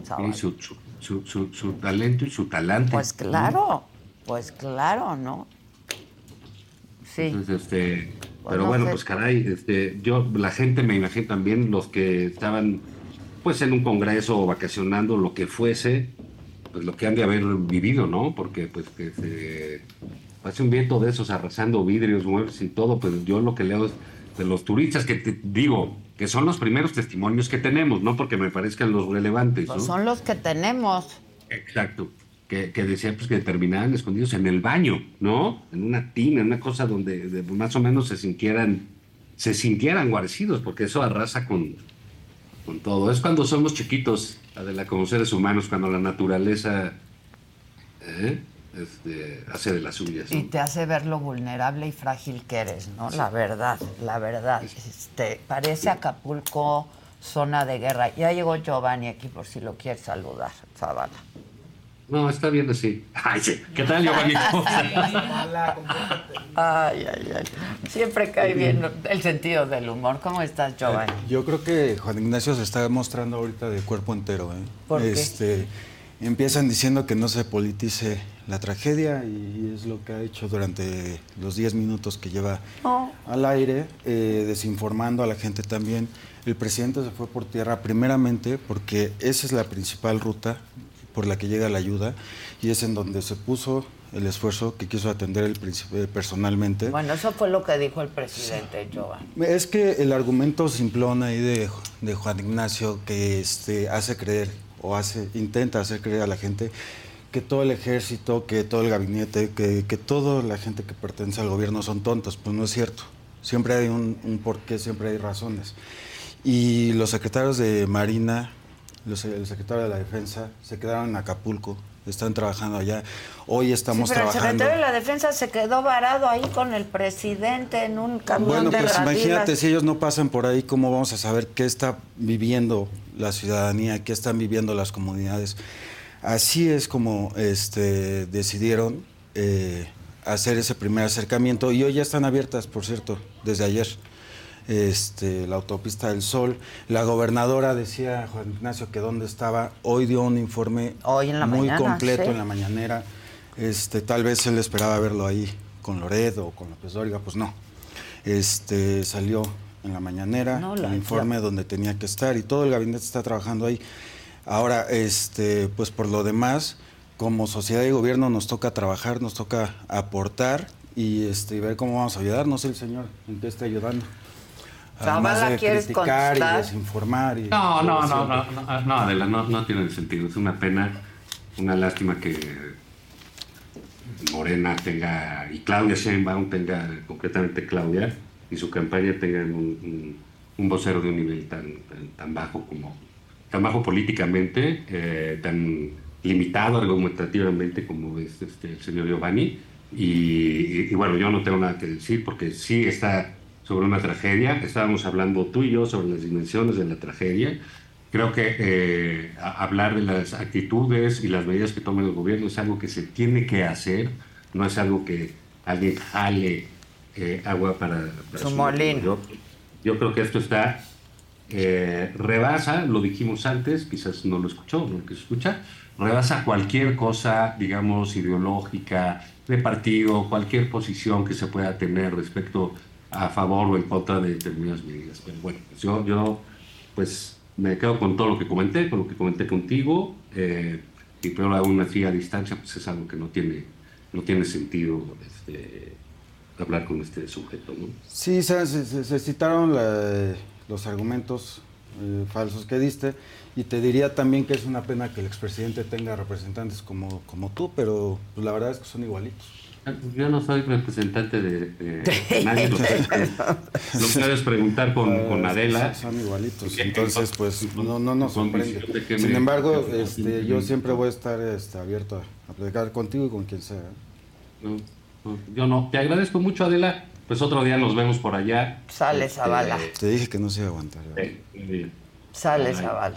Sí. Su, su, su, su, talento y su talante. Pues claro, pues claro, ¿no? Sí. Entonces, este, pero bueno, pues caray, este, yo, la gente me imagino también los que estaban pues en un congreso o vacacionando, lo que fuese, pues lo que han de haber vivido, ¿no? Porque pues que se pase un viento de esos arrasando vidrios, muebles y todo, pues yo lo que leo es de los turistas que te digo, que son los primeros testimonios que tenemos, no porque me parezcan los relevantes. Pues son los que tenemos. Exacto. Que, que decían pues, que terminaban escondidos en el baño, ¿no? En una tina, en una cosa donde más o menos se sintieran, se sintieran guarecidos, porque eso arrasa con, con todo. Es cuando somos chiquitos, Adela, como seres humanos, cuando la naturaleza ¿eh? este, hace de las suyas. Y te hace ver lo vulnerable y frágil que eres, ¿no? La verdad, la verdad. Este, parece Acapulco zona de guerra. Ya llegó Giovanni aquí por si lo quieres saludar, Zavala. No, está bien así. Ay, sí. ¿Qué tal, Giovanni? ay, ay, ay. Siempre cae bien el sentido del humor. ¿Cómo estás, Giovanni? Eh, yo creo que Juan Ignacio se está mostrando ahorita de cuerpo entero. ¿eh? ¿Por este, Empiezan diciendo que no se politice la tragedia y es lo que ha hecho durante los 10 minutos que lleva oh. al aire, eh, desinformando a la gente también. El presidente se fue por tierra primeramente porque esa es la principal ruta por la que llega la ayuda y es en donde se puso el esfuerzo que quiso atender el príncipe personalmente. Bueno, eso fue lo que dijo el presidente Joan. Es que el argumento simplón ahí de, de, Juan Ignacio que este, hace creer o hace, intenta hacer creer a la gente que todo el ejército, que todo el gabinete, que, que toda la gente que pertenece al gobierno son tontos, pues no es cierto. Siempre hay un, un porqué, siempre hay razones. Y los secretarios de Marina el secretario de la Defensa se quedaron en Acapulco, están trabajando allá. Hoy estamos pero trabajando. El secretario de la Defensa se quedó varado ahí con el presidente en un camión bueno, de pues imagínate, si ellos no pasan por ahí, ¿cómo vamos a saber qué está viviendo la ciudadanía, qué están viviendo las comunidades? Así es como este, decidieron eh, hacer ese primer acercamiento y hoy ya están abiertas, por cierto, desde ayer este, la autopista del Sol. La gobernadora decía, Juan Ignacio, que dónde estaba. Hoy dio un informe muy completo en la mañanera. Este, tal vez él esperaba verlo ahí con Loredo o con López Dóriga, pues no. Este, salió en la mañanera el informe donde tenía que estar y todo el gabinete está trabajando ahí. Ahora, este, pues por lo demás, como sociedad y gobierno nos toca trabajar, nos toca aportar y este, ver cómo vamos a ayudar. No sé el señor en qué está ayudando. Además de criticar y desinformar. Y no, no, no, no, no, no, Adela, no, no tiene sentido. Es una pena, una lástima que Morena tenga, y Claudia Sheinbaum tenga, concretamente Claudia, y su campaña tengan un, un, vocero de un nivel tan, tan, bajo como, tan bajo políticamente, eh, tan limitado argumentativamente como es este, el señor Giovanni. Y, y, bueno, yo no tengo nada que decir porque sí está sobre una tragedia. Estábamos hablando tú y yo sobre las dimensiones de la tragedia. Creo que eh, hablar de las actitudes y las medidas que toma el gobierno es algo que se tiene que hacer, no es algo que alguien jale eh, agua para, su molino. Yo, creo que esto está, eh, rebasa, lo dijimos antes, quizás no lo escuchó, no lo que se escucha, rebasa cualquier cosa, digamos, ideológica, de partido, cualquier posición que se pueda tener respecto a favor o en contra de determinadas medidas. Pero bueno, pues yo, pues me quedo con todo lo que comenté, con lo que comenté contigo. Eh, y peor aún así a distancia, pues es algo que no tiene, no tiene sentido este, hablar con este sujeto. ¿no? Sí, se, se, citaron los argumentos eh, falsos que diste y te diría también que es una pena que el expresidente tenga representantes como, como tú, pero pues, la verdad es que son igualitos. Yo no soy representante de, nadie. Lo, puedes preguntar con, con Adela. Son, igualitos, entonces pues no, no nos sorprende. Sin embargo, este, yo siempre voy a estar este, abierto a, platicar contigo y con quien sea. yo no. Te agradezco mucho, Adela. Pues otro día nos vemos por allá. Sale, este, Zavala. Te dije que no se iba a aguantar. Sale, Zavala.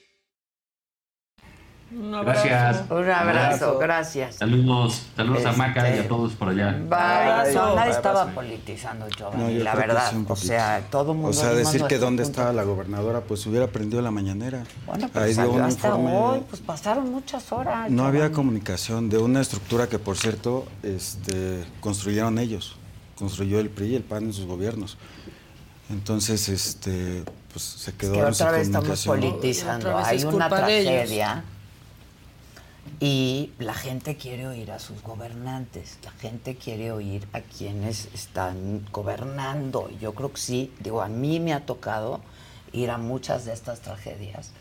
Un abrazo. Gracias. Un abrazo, gracias. Saludos, saludos a Maca y a este, todos por allá. Bye. No, nadie estaba politizando, Giovanni, la verdad. O sea, todo mundo. O sea, decir que dónde estaba la gobernadora, pues hubiera prendido la mañanera. Bueno, pero Ahí dio un hasta informe. hoy, pues pasaron muchas horas. No había comunicación de una estructura que, por cierto, este, construyeron ellos. Construyó el PRI y el PAN en sus gobiernos. Entonces, este, pues se quedó es que otra vez estamos politizando. Hay una tragedia y la gente quiere oír a sus gobernantes, la gente quiere oír a quienes están gobernando. Yo creo que sí, digo, a mí me ha tocado ir a muchas de estas tragedias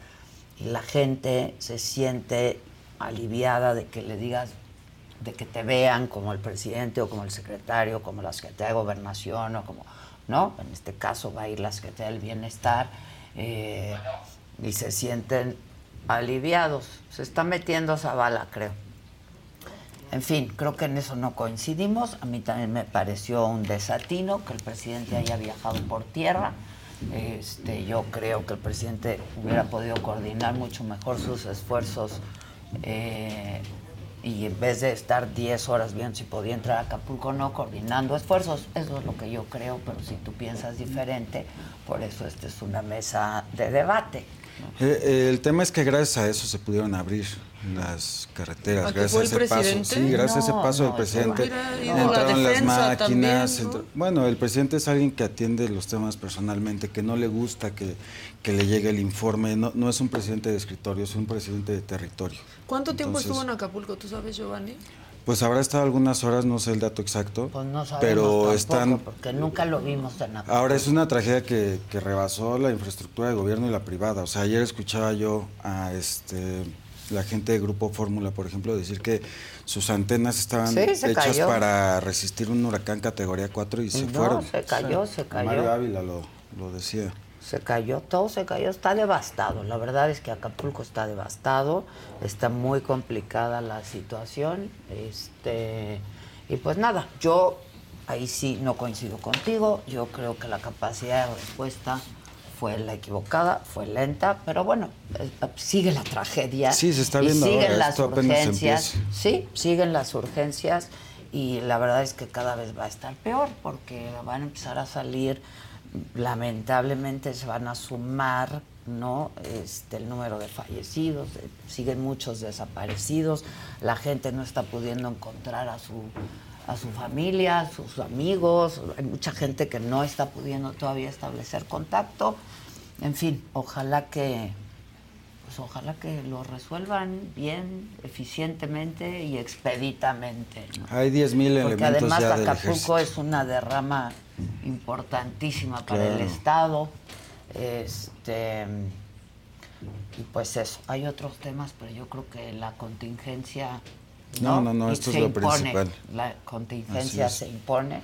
y la gente se siente aliviada de que le digas, de que te vean como el presidente o como el secretario, como la secretaria de gobernación o como, ¿no? En este caso va a ir la secretaria del bienestar eh, y se sienten aliviados. Se está metiendo esa bala, creo. En fin, creo que en eso no coincidimos. A mí también me pareció un desatino que el presidente haya viajado por tierra. Este, yo creo que el presidente hubiera podido coordinar mucho mejor sus esfuerzos eh, y en vez de estar 10 horas viendo si podía entrar a Acapulco, no coordinando esfuerzos. Eso es lo que yo creo, pero si tú piensas diferente, por eso esta es una mesa de debate. Eh, eh, el tema es que gracias a eso se pudieron abrir las carreteras, gracias a ese paso. Sí, gracias a ese paso del presidente entraron las máquinas. bueno, el presidente es alguien que atiende los temas personalmente, que no le gusta que, que le llegue el informe. No, no, es un presidente de escritorio, es un presidente de territorio. ¿Cuánto tiempo estuvo en Acapulco, tú sabes, Giovanni? Pues habrá estado algunas horas, no sé el dato exacto. Pues no pero están. Porque nunca lo vimos en Acapulco. Ahora es una tragedia que, que, rebasó la infraestructura de gobierno y la privada. O sea, ayer escuchaba yo a este la gente de Grupo Fórmula, por ejemplo, decir que sus antenas estaban hechas para resistir un huracán categoría 4 y se no, fueron. se cayó, se cayó. Mario Ávila lo, lo decía se cayó, todo se cayó, está devastado. La verdad es que Acapulco está devastado, está muy complicada la situación. Este, y pues nada, yo ahí sí no coincido contigo. Yo creo que la capacidad de respuesta fue la equivocada, fue lenta, pero bueno, eh, sigue la tragedia. Sí, se está viendo y siguen las urgencias. Sí, siguen las urgencias y la verdad es que cada vez va a estar peor porque van a empezar a salir lamentablemente se van a sumar no este el número de fallecidos siguen muchos desaparecidos la gente no está pudiendo encontrar a su a su familia sus amigos hay mucha gente que no está pudiendo todavía establecer contacto. En fin ojalá que pues ojalá que lo resuelvan bien eficientemente y expeditamente hay 10.000 elementos porque además Acapulco es una derrama importantísima para el Estado. Este, y pues eso, hay otros temas, pero yo creo que la contingencia... No, no, no, esto es lo principal. La contingencia se impone.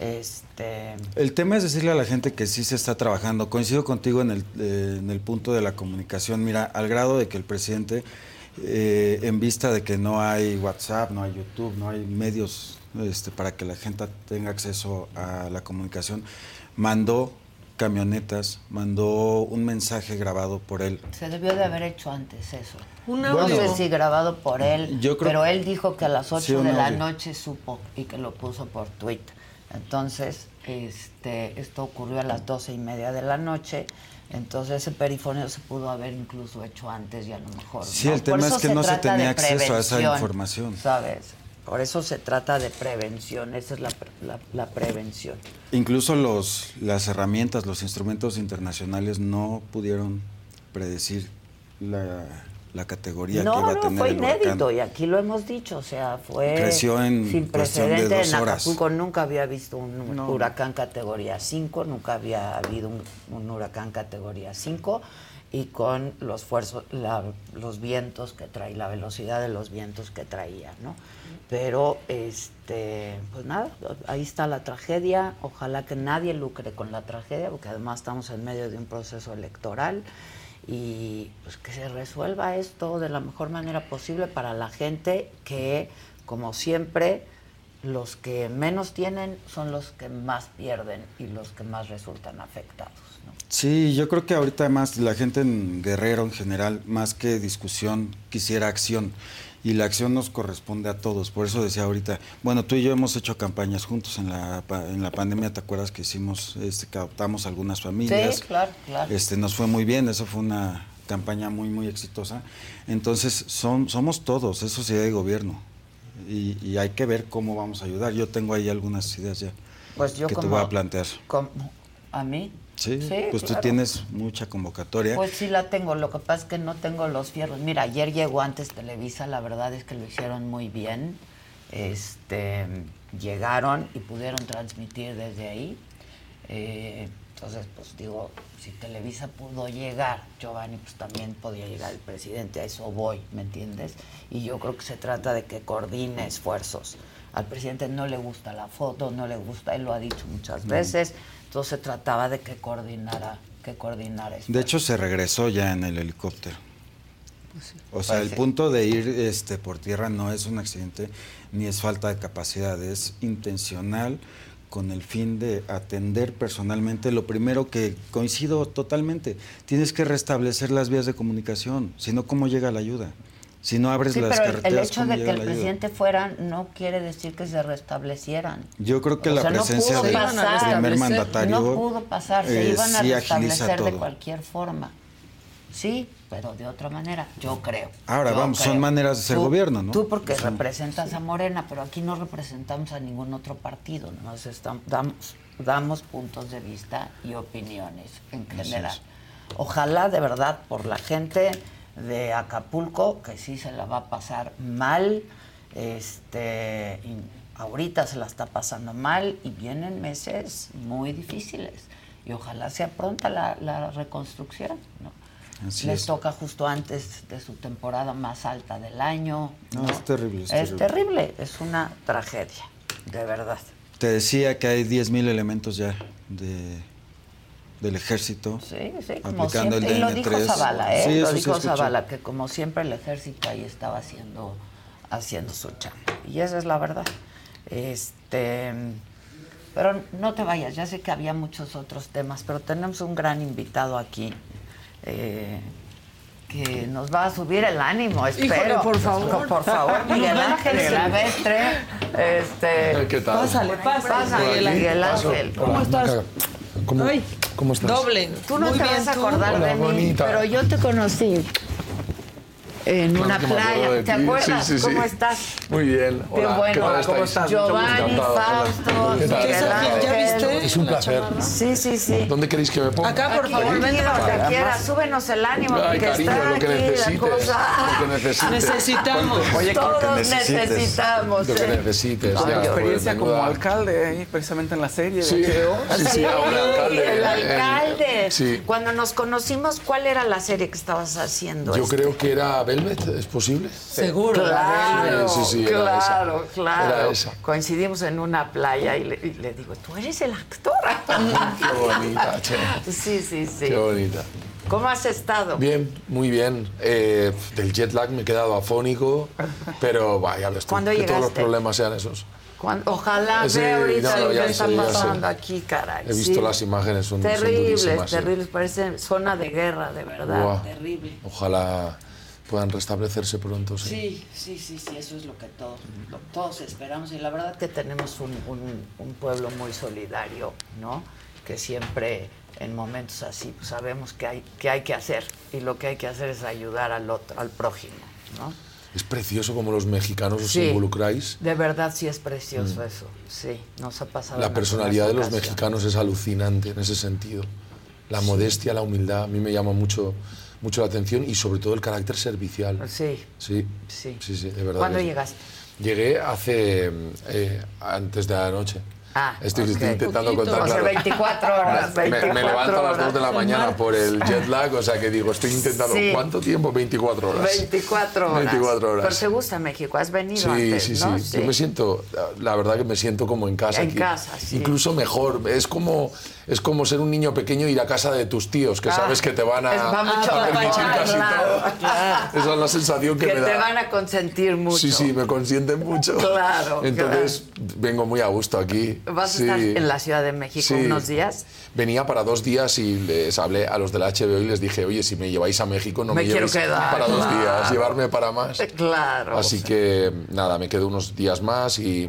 Este... El tema es decirle a la gente que sí se está trabajando. Coincido contigo en el, eh, en el punto de la comunicación. Mira, al grado de que el presidente, eh, en vista de que no hay WhatsApp, no hay YouTube, no hay medios este, para que la gente tenga acceso a la comunicación, mandó camionetas, mandó un mensaje grabado por él. Se debió de haber hecho antes eso. no sé si grabado por él, pero él dijo que a las 8 de la noche supo y que lo puso por Twitter. Entonces, este, esto ocurrió a las doce y media de la noche. Entonces ese perifoneo se pudo haber incluso hecho antes y a lo mejor. Sí, el tema es que no se tenía acceso a esa información. ¿Sabes? Por eso se trata de prevención, esa es la, la, prevención. Incluso los, las herramientas, los instrumentos internacionales no pudieron predecir la, la categoría que iba a tener no, fue inédito y aquí lo hemos dicho, o sea, fue Creció en sin precedente de dos en Acapulco nunca había visto un huracán categoría 5, nunca había habido un, huracán categoría 5 y con los fuerzos, los vientos que traía, la velocidad de los vientos que traía, ¿no? Pero, este, pues nada, ahí está la tragedia. Ojalá que nadie lucre con la tragedia, porque además estamos en medio de un proceso electoral y pues que se resuelva esto de la mejor manera posible para la gente que, como siempre, los que menos tienen son los que más pierden y los que más resultan afectados. Sí, yo creo que ahorita además la gente en Guerrero en general, más que discusión, quisiera acción y la acción nos corresponde a todos. Por eso decía ahorita, bueno, tú y yo hemos hecho campañas juntos en la, en la pandemia, ¿te acuerdas que hicimos, este, que adoptamos algunas familias? Sí, claro, claro. Este, nos fue muy bien, eso fue una campaña muy, muy exitosa. Entonces, son, somos todos, es sociedad de gobierno. Y, hay que ver cómo vamos a ayudar. Yo tengo ahí algunas ideas ya pues yo que te voy a plantear. ¿A mí? Sí, pues tú tienes mucha convocatoria. Pues sí la tengo, lo que pasa es que no tengo los fierros. Mira, ayer llegó antes Televisa, la verdad es que lo hicieron muy bien. Este, llegaron y pudieron transmitir desde ahí. Eh, entonces, pues digo, si Televisa pudo llegar, Giovanni, pues también podía llegar el presidente, a eso voy, ¿me entiendes? Y yo creo que se trata de que coordine esfuerzos. Al presidente no le gusta la foto, no le gusta, él lo ha dicho muchas veces. Entonces se trataba de que coordinara, que coordinara De hecho, se regresó ya en el helicóptero. Pues o sea, el punto de ir este, por tierra no es un accidente ni es falta de capacidad, es intencional con el fin de atender personalmente. Lo primero que coincido totalmente, tienes que restablecer las vías de comunicación, si no, ¿cómo llega la ayuda? Si no abres las pero El hecho de que el presidente fuera no quiere decir que se restablecieran. Yo creo que la presencia del primer mandatario. No pudo pasar, se eh, iban a restablecer de cualquier forma. Sí, pero de otra manera, yo creo. Ahora, vamos, son maneras de ser gobierno, ¿no? Tú porque representas a Morena, pero aquí no representamos a ningún otro partido, nos damos, damos puntos de vista y opiniones en general. Ojalá de verdad por la gente de Acapulco, que sí se la va a pasar mal, este, ahorita se la está pasando mal y vienen meses muy difíciles. Y ojalá sea pronta la, reconstrucción. ¿no? Les toca justo antes de su temporada más alta del año. No, es terrible. Es, es terrible. es una tragedia, de verdad. Te decía que hay 10.000 elementos ya de del ejército. Sí, sí, como siempre. y lo dijo Zavala, ¿eh? lo dijo Zavala, que como siempre el ejército ahí estaba haciendo, haciendo su chamba. Y esa es la verdad. Este, pero no te vayas, ya sé que había muchos otros temas, pero tenemos un gran invitado aquí. Eh, que nos va a subir el ánimo, espero. por favor. Por favor, Miguel Ángel Silvestre. Este, ¿Qué tal? Pásale, pásale. Miguel Ángel. ¿Cómo estás? ¿Cómo, ¿Cómo estás? Doble. Tú no te vas a acordar de mí, pero yo te conocí. En una playa. ¿Te acuerdas? ¿Cómo estás? Muy bien. Qué bueno. ¿Cómo estás? Giovanni, Fausto, Miguel Ángel. Es un placer. Sí, sí, sí. ¿Dónde queréis que me ponga? Acá, por favor, donde quieras, súbenos el ánimo, Ay, porque cariño, está lo que aquí necesites. la cosa. Lo que necesites. Necesitamos. Oye, Todos necesitamos. Lo que eh. necesites. Ya, experiencia pues, como alcalde ahí, precisamente en la serie. Sí, sí, sí, ahora alcalde. El alcalde. Cuando nos conocimos, ¿cuál era la serie que estabas haciendo? Yo Este? creo que era Velvet, ¿es posible? Seguro. Claro, Sí, sí, claro, esa. claro. Coincidimos en una playa y le, y le digo, tú eres el actor. Qué bonita, che. sí, sí, sí. Qué bonita. ¿Cómo has estado? Bien, muy bien. Eh, del jet lag me he quedado afónico, pero vaya, ves tú, ¿Cuándo que todos los problemas sean esos. Cuando- ojalá Sí, ve ahorita no, lo que está pasando aquí, caray. He visto sí. las imágenes, son, son Terribles, sí. terribles. Parece zona de guerra, de verdad. Buah. Terrible. Ojalá puedan restablecerse pronto, sí. Sí, sí, sí, sí, eso es lo que todos, lo- todos esperamos. Y la verdad que tenemos un, un- un pueblo muy solidario, ¿no? Que siempre en momentos así pues, sabemos que hay, que hay que hacer. Y lo que hay que hacer es ayudar al otro, al prójimo, ¿no? Es precioso como los mexicanos os Sí. involucráis. De verdad sí es precioso eso. Sí, nos ha pasado. La personalidad de los mexicanos es alucinante en ese sentido. La modestia, la humildad, a mí me llama mucho, mucho la atención y sobre todo el carácter servicial. Sí, Sí, sí. sí, sí, de verdad. ¿Cuándo sí. llegaste? Llegué hace, eh, antes de la noche. Ah, Estoy, ok. estoy intentando Poquito. contar O sea, claro. 24 horas, Me- Me, 24 levanto a las 2 de la horas. mañana por el jet lag, o sea que digo, estoy intentando. Sí. ¿Cuánto tiempo? 24 horas. 24 horas. 24 horas. Pero te gusta México, has venido Sí, antes, sí, ¿no? sí, Yo me siento, la verdad que me siento como en casa En aquí. casa, sí. Incluso mejor. Es como, es como ser un niño pequeño e ir a casa de tus tíos, que Ah, sabes que te van a, mucho a permitir casi todo. claro. Esa es la sensación que, Que me te da. van a consentir mucho. Sí, sí, me consienten mucho. Claro, Entonces vengo muy a gusto aquí. Vas Sí. a estar en la Ciudad de México Sí. unos días. Venía para dos días y les hablé a los de la HBO y les dije, oye, si me lleváis a México, no Me me, quiero quedar, para dos claro. días, llevarme para más. Claro. Así que nada, me quedo unos días más y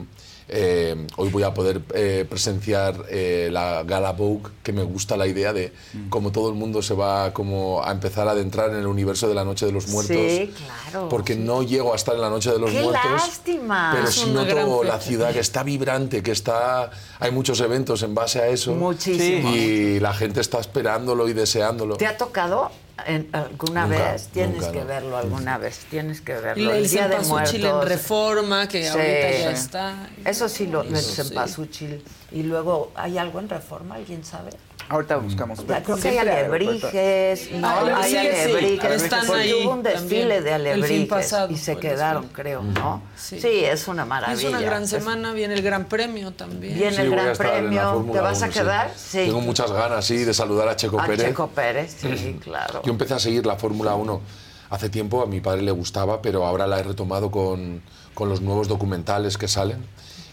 eh, hoy voy a poder eh, presenciar eh, la Gala Vogue, que me gusta la idea de Mm. cómo todo el mundo se va como a empezar a adentrar en el universo de la Noche de los Muertos. Sí, claro. Porque no llego a estar en la Noche de los ¡Qué Muertos. lástima! Pero sí noto la ciudad que está vibrante, que está hay muchos eventos en base a eso. Muchísimos. Y la gente está esperándolo y deseándolo. ¿Te ha tocado en- alguna Nunca, vez? Tienes nunca, que no. verlo alguna vez. Tienes que verlo. el Día de cempasúchil en Muertos. Reforma, que Sí. ahorita ya está. Eso sí, lo, el Eso sí. cempasúchil. Y luego, ¿hay algo en Reforma? ¿Alguien sabe? Ahorita buscamos. Ya, creo que hay Siempre alebrijes, ¿no? Ah, hay sí, sí, alebrijes. están ahí hubo un desfile también. de alebrijes pasado y se quedaron, creo, ¿no? Sí. Sí. es una maravilla. Es una gran semana, viene el Gran Premio también. Viene Sí, el Gran Premio. ¿Te vas a 1, sí. quedar? Sí. Tengo muchas ganas, sí, de saludar a Checo A Pérez. Checo Pérez, sí, claro. Yo empecé a seguir la Fórmula 1 hace tiempo, a mi padre le gustaba, pero ahora la he retomado con, con los nuevos documentales que salen.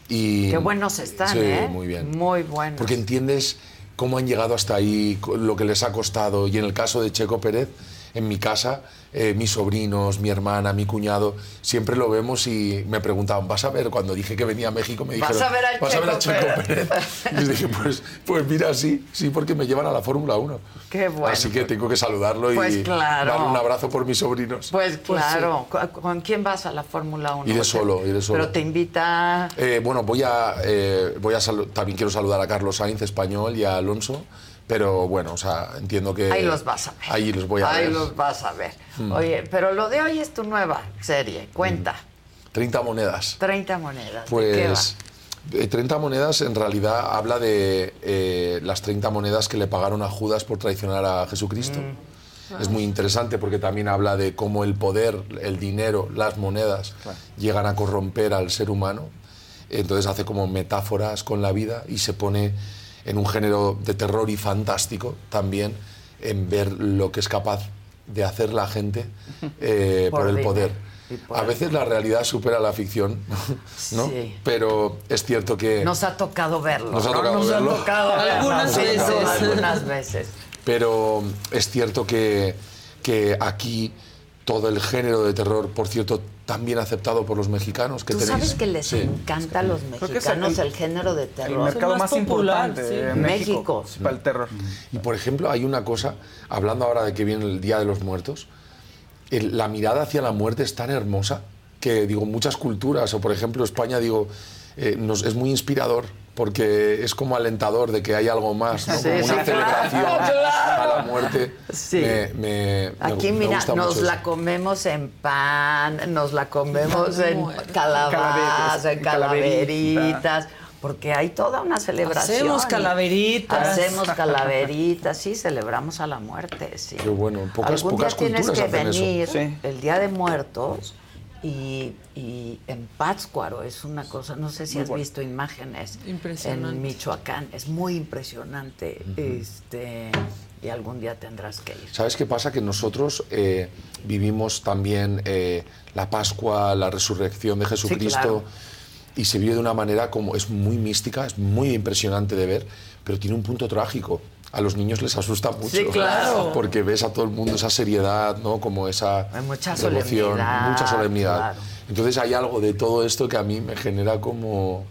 Y, Qué buenos están, sí, ¿eh? muy bien. Muy buenos. Porque entiendes cómo han llegado hasta ahí, lo que les ha costado. Y en el caso de Checo Pérez, en mi casa, eh, mis sobrinos, mi hermana, mi cuñado, siempre lo vemos y me preguntaban, ¿vas a ver? Cuando dije que venía a México me Vas dijeron, a ver a ¿vas a ver a Checo Checo Pérez? Y les dije, pues, pues mira, sí, sí, porque me llevan a la Fórmula 1. Qué bueno. Así que tengo que saludarlo y Pues claro. darle un abrazo por mis sobrinos. Pues Pues claro. ¿Con- ¿Con quién vas a la Fórmula 1? Iré solo, iré solo. Pero te invita... Eh, bueno, voy a, eh, voy a también quiero saludar a Carlos Sainz, español, y a Alonso, pero bueno, o sea, entiendo que... Ahí los vas a ver. Ahí los voy a Ahí ver. los vas a ver. Hmm. Oye, pero lo de hoy es tu nueva serie. Cuenta. 30 monedas. 30 monedas. ¿De qué va? Pues eh, 30 monedas en realidad habla de eh, las 30 monedas que le pagaron a Judas por traicionar a Jesucristo. Mm. Es muy interesante porque también habla de cómo el poder, el dinero, las monedas llegan a corromper al ser humano. Entonces hace como metáforas con la vida y se pone en un género de terror y fantástico también en ver lo que es capaz de hacer la gente eh, Por por, el poder. por A veces la realidad supera la ficción, ¿no? Sí. Pero es cierto que... Nos ha tocado verlo. Nos ha ¿no? tocado Nos verlo. ha tocado verlo. Algunas veces. algunas veces. Pero es cierto que, que aquí todo el género de terror, por cierto, tan bien aceptado por los mexicanos que Tú tenéis. sabes que les Sí. encanta a los es mexicanos el- el, género de El terror. mercado más, popular, importante sí. de México, México. para el terror. Y por ejemplo, hay una cosa, hablando ahora de que viene el Día de los Muertos, la mirada hacia la muerte es tan hermosa que, digo, muchas culturas, o por ejemplo España, digo, eh, nos, es muy inspirador porque es como alentador de que hay algo más, ¿no? como una celebración a la muerte. Sí. Me, Aquí, mira, nos la comemos en pan, nos la comemos en calabaza, en calaveritas. Porque hay toda una celebración. Hacemos calaveritas. Hacemos calaveritas, sí, celebramos a la muerte, sí. Qué bueno, pocas, Algún pocas día tienes culturas que hacen venir eso. el Día de Muertos y, y en Pátzcuaro es una cosa, no sé si Muy has bueno. visto imágenes Impresionante. en Michoacán, es muy impresionante. este Y algún día tendrás que ir. ¿Sabes qué pasa? Que nosotros eh, vivimos también eh, la Pascua, la resurrección de Jesucristo, claro. y se vive de una manera como es muy mística, es muy impresionante de ver, pero tiene un punto trágico. A los niños les asusta mucho. Sí, claro. Porque ves a todo el mundo esa seriedad, ¿no? Como esa mucha devoción, solemnidad, mucha solemnidad. claro. Entonces hay algo de todo esto que a mí me genera como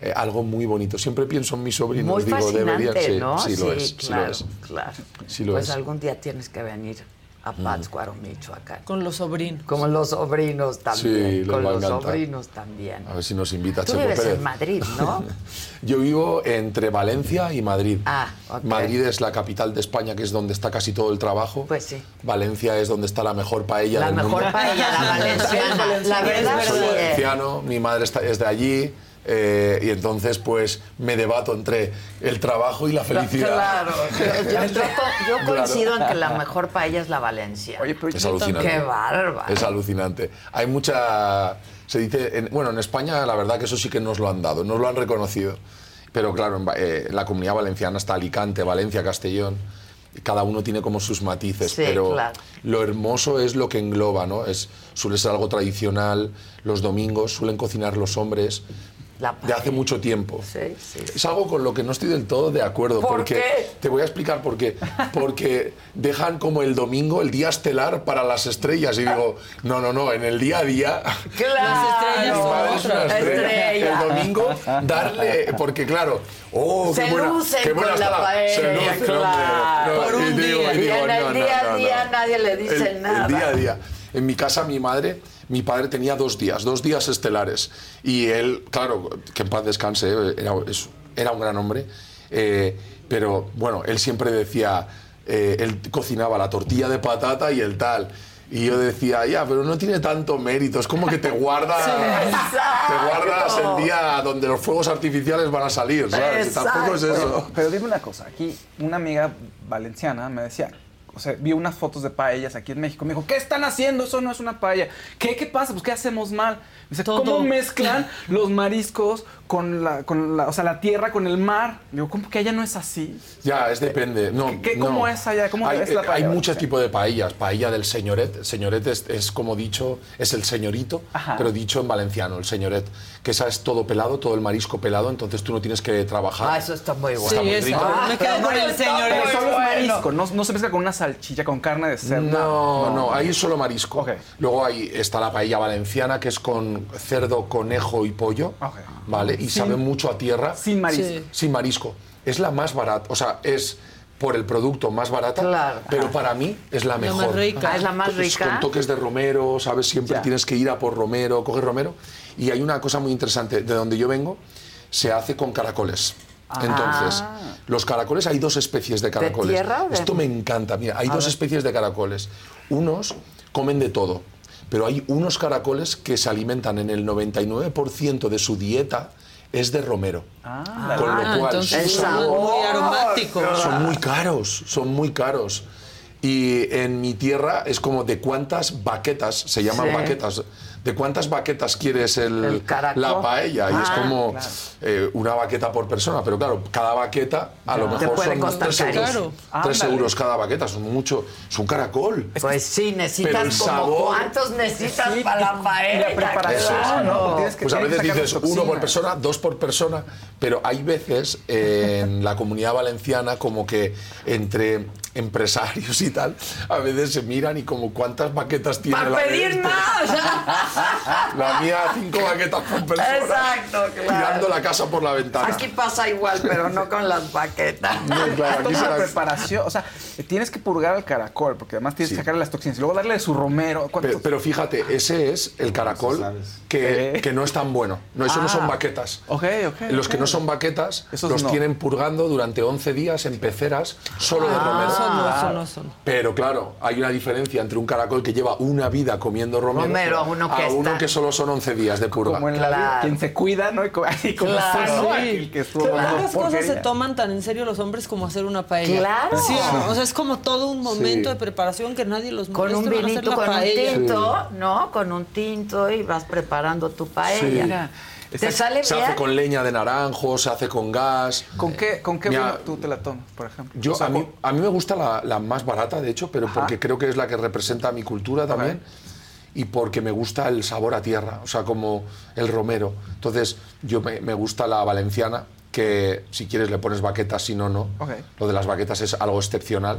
eh, algo muy bonito. Siempre pienso en mis sobrinos, Muy digo, deberían, sí, ¿no? sí, lo es, sí claro, lo es. claro. Sí lo pues es. algún día tienes que venir a Pátzcuaro, Michoacán. Con los sobrinos. Como los sobrinos también. Sí, con los encantar. sobrinos también. A ver si nos invita Tú Checo vives Pérez. en Madrid, ¿no? Yo vivo entre Valencia y Madrid. Ah, ok. Madrid es la capital de España, que es donde está casi todo el trabajo. Pues sí. Valencia es donde está la mejor paella La del mejor mundo. paella, la valenciana. La verdad Soy valenciano, mi madre está- es de allí. Eh, y entonces, pues, me debato entre el trabajo y la felicidad. Claro. Yo, yo- yo Claro. coincido en que la mejor paella es la Valencia. Oye, Es alucinante. Qué bárbaro. Es alucinante. Hay mucha. Se dice. en- bueno, en España, la verdad que eso sí que nos lo han dado, nos lo han reconocido. Pero claro, en, eh, en la comunidad valenciana está Alicante, Valencia, Castellón. Cada uno tiene como sus matices, Sí, pero claro. lo hermoso es lo que engloba, ¿no? Es, suele ser algo tradicional. Los domingos suelen cocinar los hombres de hace mucho tiempo. Sí, sí. Es algo con lo que no estoy del todo de acuerdo. ¿Por porque qué? Te voy a explicar por qué. Porque dejan como el domingo el día estelar para las estrellas. Y digo, no, no, no, en el día a día. Claro. Mi madre es una estrella. Estrella. El domingo, darle. Porque claro, oh, Se qué buena, lucen qué buena con la paella, Se lucen, claro. No, Por y un digo, día. y digo, Y en el no, día a no, no. día nadie le dice El- nada. El día a día. En mi casa, mi madre, mi padre tenía dos días, dos días estelares. Y él, claro, que en paz descanse, era, un gran hombre. eh, pero bueno, él siempre decía, eh, él cocinaba la tortilla de patata y el tal. Y yo decía, ya, pero no tiene tanto mérito, es como que te guardas, te guardas el día donde los fuegos artificiales van a salir, ¿sabes? Tampoco es eso. Pero, pero dime una cosa, aquí una amiga valenciana me decía, o sea, vio unas fotos de paellas aquí en México, me dijo, ¿qué están haciendo? Eso no es una paella. ¿Qué, qué pasa? Pues, ¿qué hacemos mal? Me dice, ¿cómo mezclan los mariscos con la, con la, o sea, la tierra con el mar? Digo, ¿cómo que allá no es así? Ya, es depende. No, ¿Qué- no. cómo es allá? ¿Cómo hay, es la eh, paella Hay muchos tipos de paellas. Paella del señoret. Señoret es, es como dicho, es el señorito, pero dicho en valenciano, el señoret. Que esa es todo pelado, todo el marisco pelado, entonces tú no tienes que trabajar. Ah, eso está muy bueno. Está muy rico. Me quedo con el señor. Pero solo es marisco, no, no se mezcla con una salchicha, con carne de cerdo. No, no, ahí es solo marisco. Luego ahí está la paella valenciana, que es con cerdo, conejo y pollo, ¿vale? Y Sin- sabe mucho a tierra. sin marisco. Sí. Sin marisco. Es la más barata, o sea, es por el producto más barata, Claro. pero para mí es la La mejor. más rica. Ah, ¿es la más rica? Con toques de romero, ¿sabes? Siempre Ya. tienes que ir a por romero, coger romero. Y hay una cosa muy interesante, de donde yo vengo, se hace con caracoles. Entonces, Ah. los caracoles, hay dos especies de caracoles. tierra o de- Esto me encanta. Mira, hay A dos ver. especies de caracoles. Unos comen de todo, pero hay unos caracoles que se alimentan en el 99% de su dieta es de romero. Ah, Con lo Ah, cual, entonces su son sabor- muy aromáticos. son muy caros, son muy caros. Y en mi tierra es como de cuántas baquetas, se llaman Sí. baquetas, de cuántas baquetas quieres el, la paella. y es Ah, como claro. eh, una baqueta por persona, pero claro, cada baqueta a lo mejor puede son 3 euros. Tres Ándale. euros cada baqueta, son mucho, es un caracol. Pues sí, Pero necesitas el como sabor- cuántos necesitas Sí, para la paella. la preparación, claro. ¿no? Que- Pues a veces dices uno por persona, dos por persona, pero hay veces eh, en la comunidad valenciana como que entre empresarios y tal, a veces se miran y como cuántas baquetas tiene ¡Para la de pedir este? más! La mía, cinco baquetas por persona. Exacto, claro. Tirando la casa por la ventana. Aquí pasa igual, pero no con las baquetas. No, claro, aquí será- la preparación, o sea, tienes que purgar al caracol, porque además tienes que sacarle las toxinas y luego darle su romero. ¿Cuánto- Pero, pero fíjate, ese es el caracol que, que no es tan bueno. No, eso no Ah. son baquetas. Ok, ok. Los que no son baquetas Esos los no. tienen purgando durante 11 días en peceras solo de romero. Eso no, eso no son. Pero claro, hay una diferencia entre un caracol que lleva una vida comiendo romero, Romero, a uno que a uno está- que solo son 11 días de purga. Como en la vida, Claro. quien se cuida, ¿no? Y como, así como Claro. fue, ¿no? Sí. Aquel que estuvo ¿Cuántas hablando cosas se toman tan en serio los hombres como hacer una paella? Claro. Sí, o sea, es como todo un momento Sí. de preparación que nadie los Con un vinito, con un paella. tinto, ¿no? Con un tinto y vas preparando tu paella. Mira, ¿Te sale Se bien? hace con leña de naranjo, se hace con gas. ¿Con qué, con qué Mira, vino tú te la tomas, por ejemplo? Yo, O sea, a, mí, a mí me gusta la, la más barata, de hecho, pero Ajá. porque creo que es la que representa mi cultura también. Y porque me gusta el sabor a tierra, o sea, como el romero. Entonces, yo me, me gusta la valenciana, que si quieres le pones baquetas, si no, no. Ok. Lo de las baquetas es algo excepcional,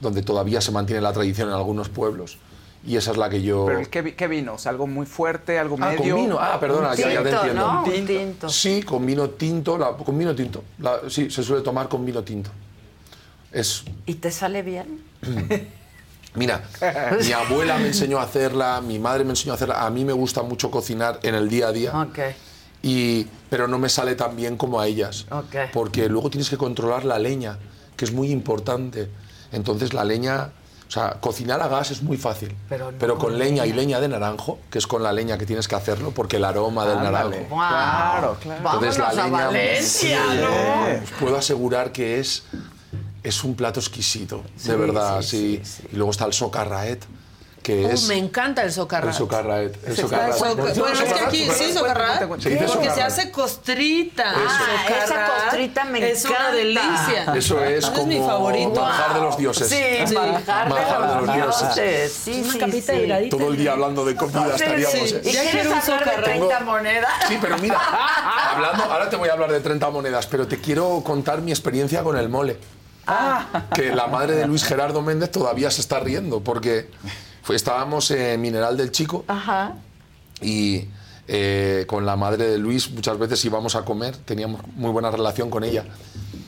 donde todavía se mantiene la tradición en algunos pueblos. Y esa es la que yo... Pero el ¿qué, qué vino? O sea, algo muy fuerte, algo Ah, medio. con vino. Ah, perdona, Un ya, ya te tinto, entiendo. ¿no? Un tinto. Sí, con vino tinto, la- con vino tinto. La- sí, se suele tomar con vino tinto. Es ¿Y te sale bien? Mira, mi abuela me enseñó a hacerla, mi madre me enseñó a hacerla. A mí me gusta mucho cocinar en el día a día, Ok. y, pero no me sale tan bien como a ellas. Ok. Porque luego tienes que controlar la leña, que es muy importante. Entonces la leña, o sea, cocinar a gas es muy fácil. Pero no con con leña y leña. leña de naranjo, que es con la leña que tienes que hacerlo, porque el aroma del Ándale. naranjo. Wow. Claro, claro. Entonces, Vámonos a Valencia, Sí, ¿no? os puedo asegurar que es, es un plato exquisito, Sí, de verdad. sí, Sí, Y luego está el socarraet, que Uh, es... me encanta el socarrat. El socarraet. El socarrat. soca- Bueno, es que aquí sí, socarrat. Porque se socarrat. hace costrita. Ah, esa Socarrat costrita me Es una encanta. delicia. Eso es Es como mi favorito. manjar de los dioses. Sí, Sí. manjar Manjar de los dioses. Sí, Una sí, capita sí. Todo el día hablando de comida Sí, estaríamos. sí. ¿eh? ¿Y Ya quieres un hablar de socarrat. 30 monedas? Sí, pero mira, hablando, ahora te voy a hablar de 30 monedas, pero te quiero contar mi experiencia con el mole. Que la madre de Luis Gerardo Méndez todavía se está riendo, porque estábamos en Mineral del Chico Ajá. y eh, con la madre de Luis muchas veces íbamos a comer, teníamos muy buena relación con ella.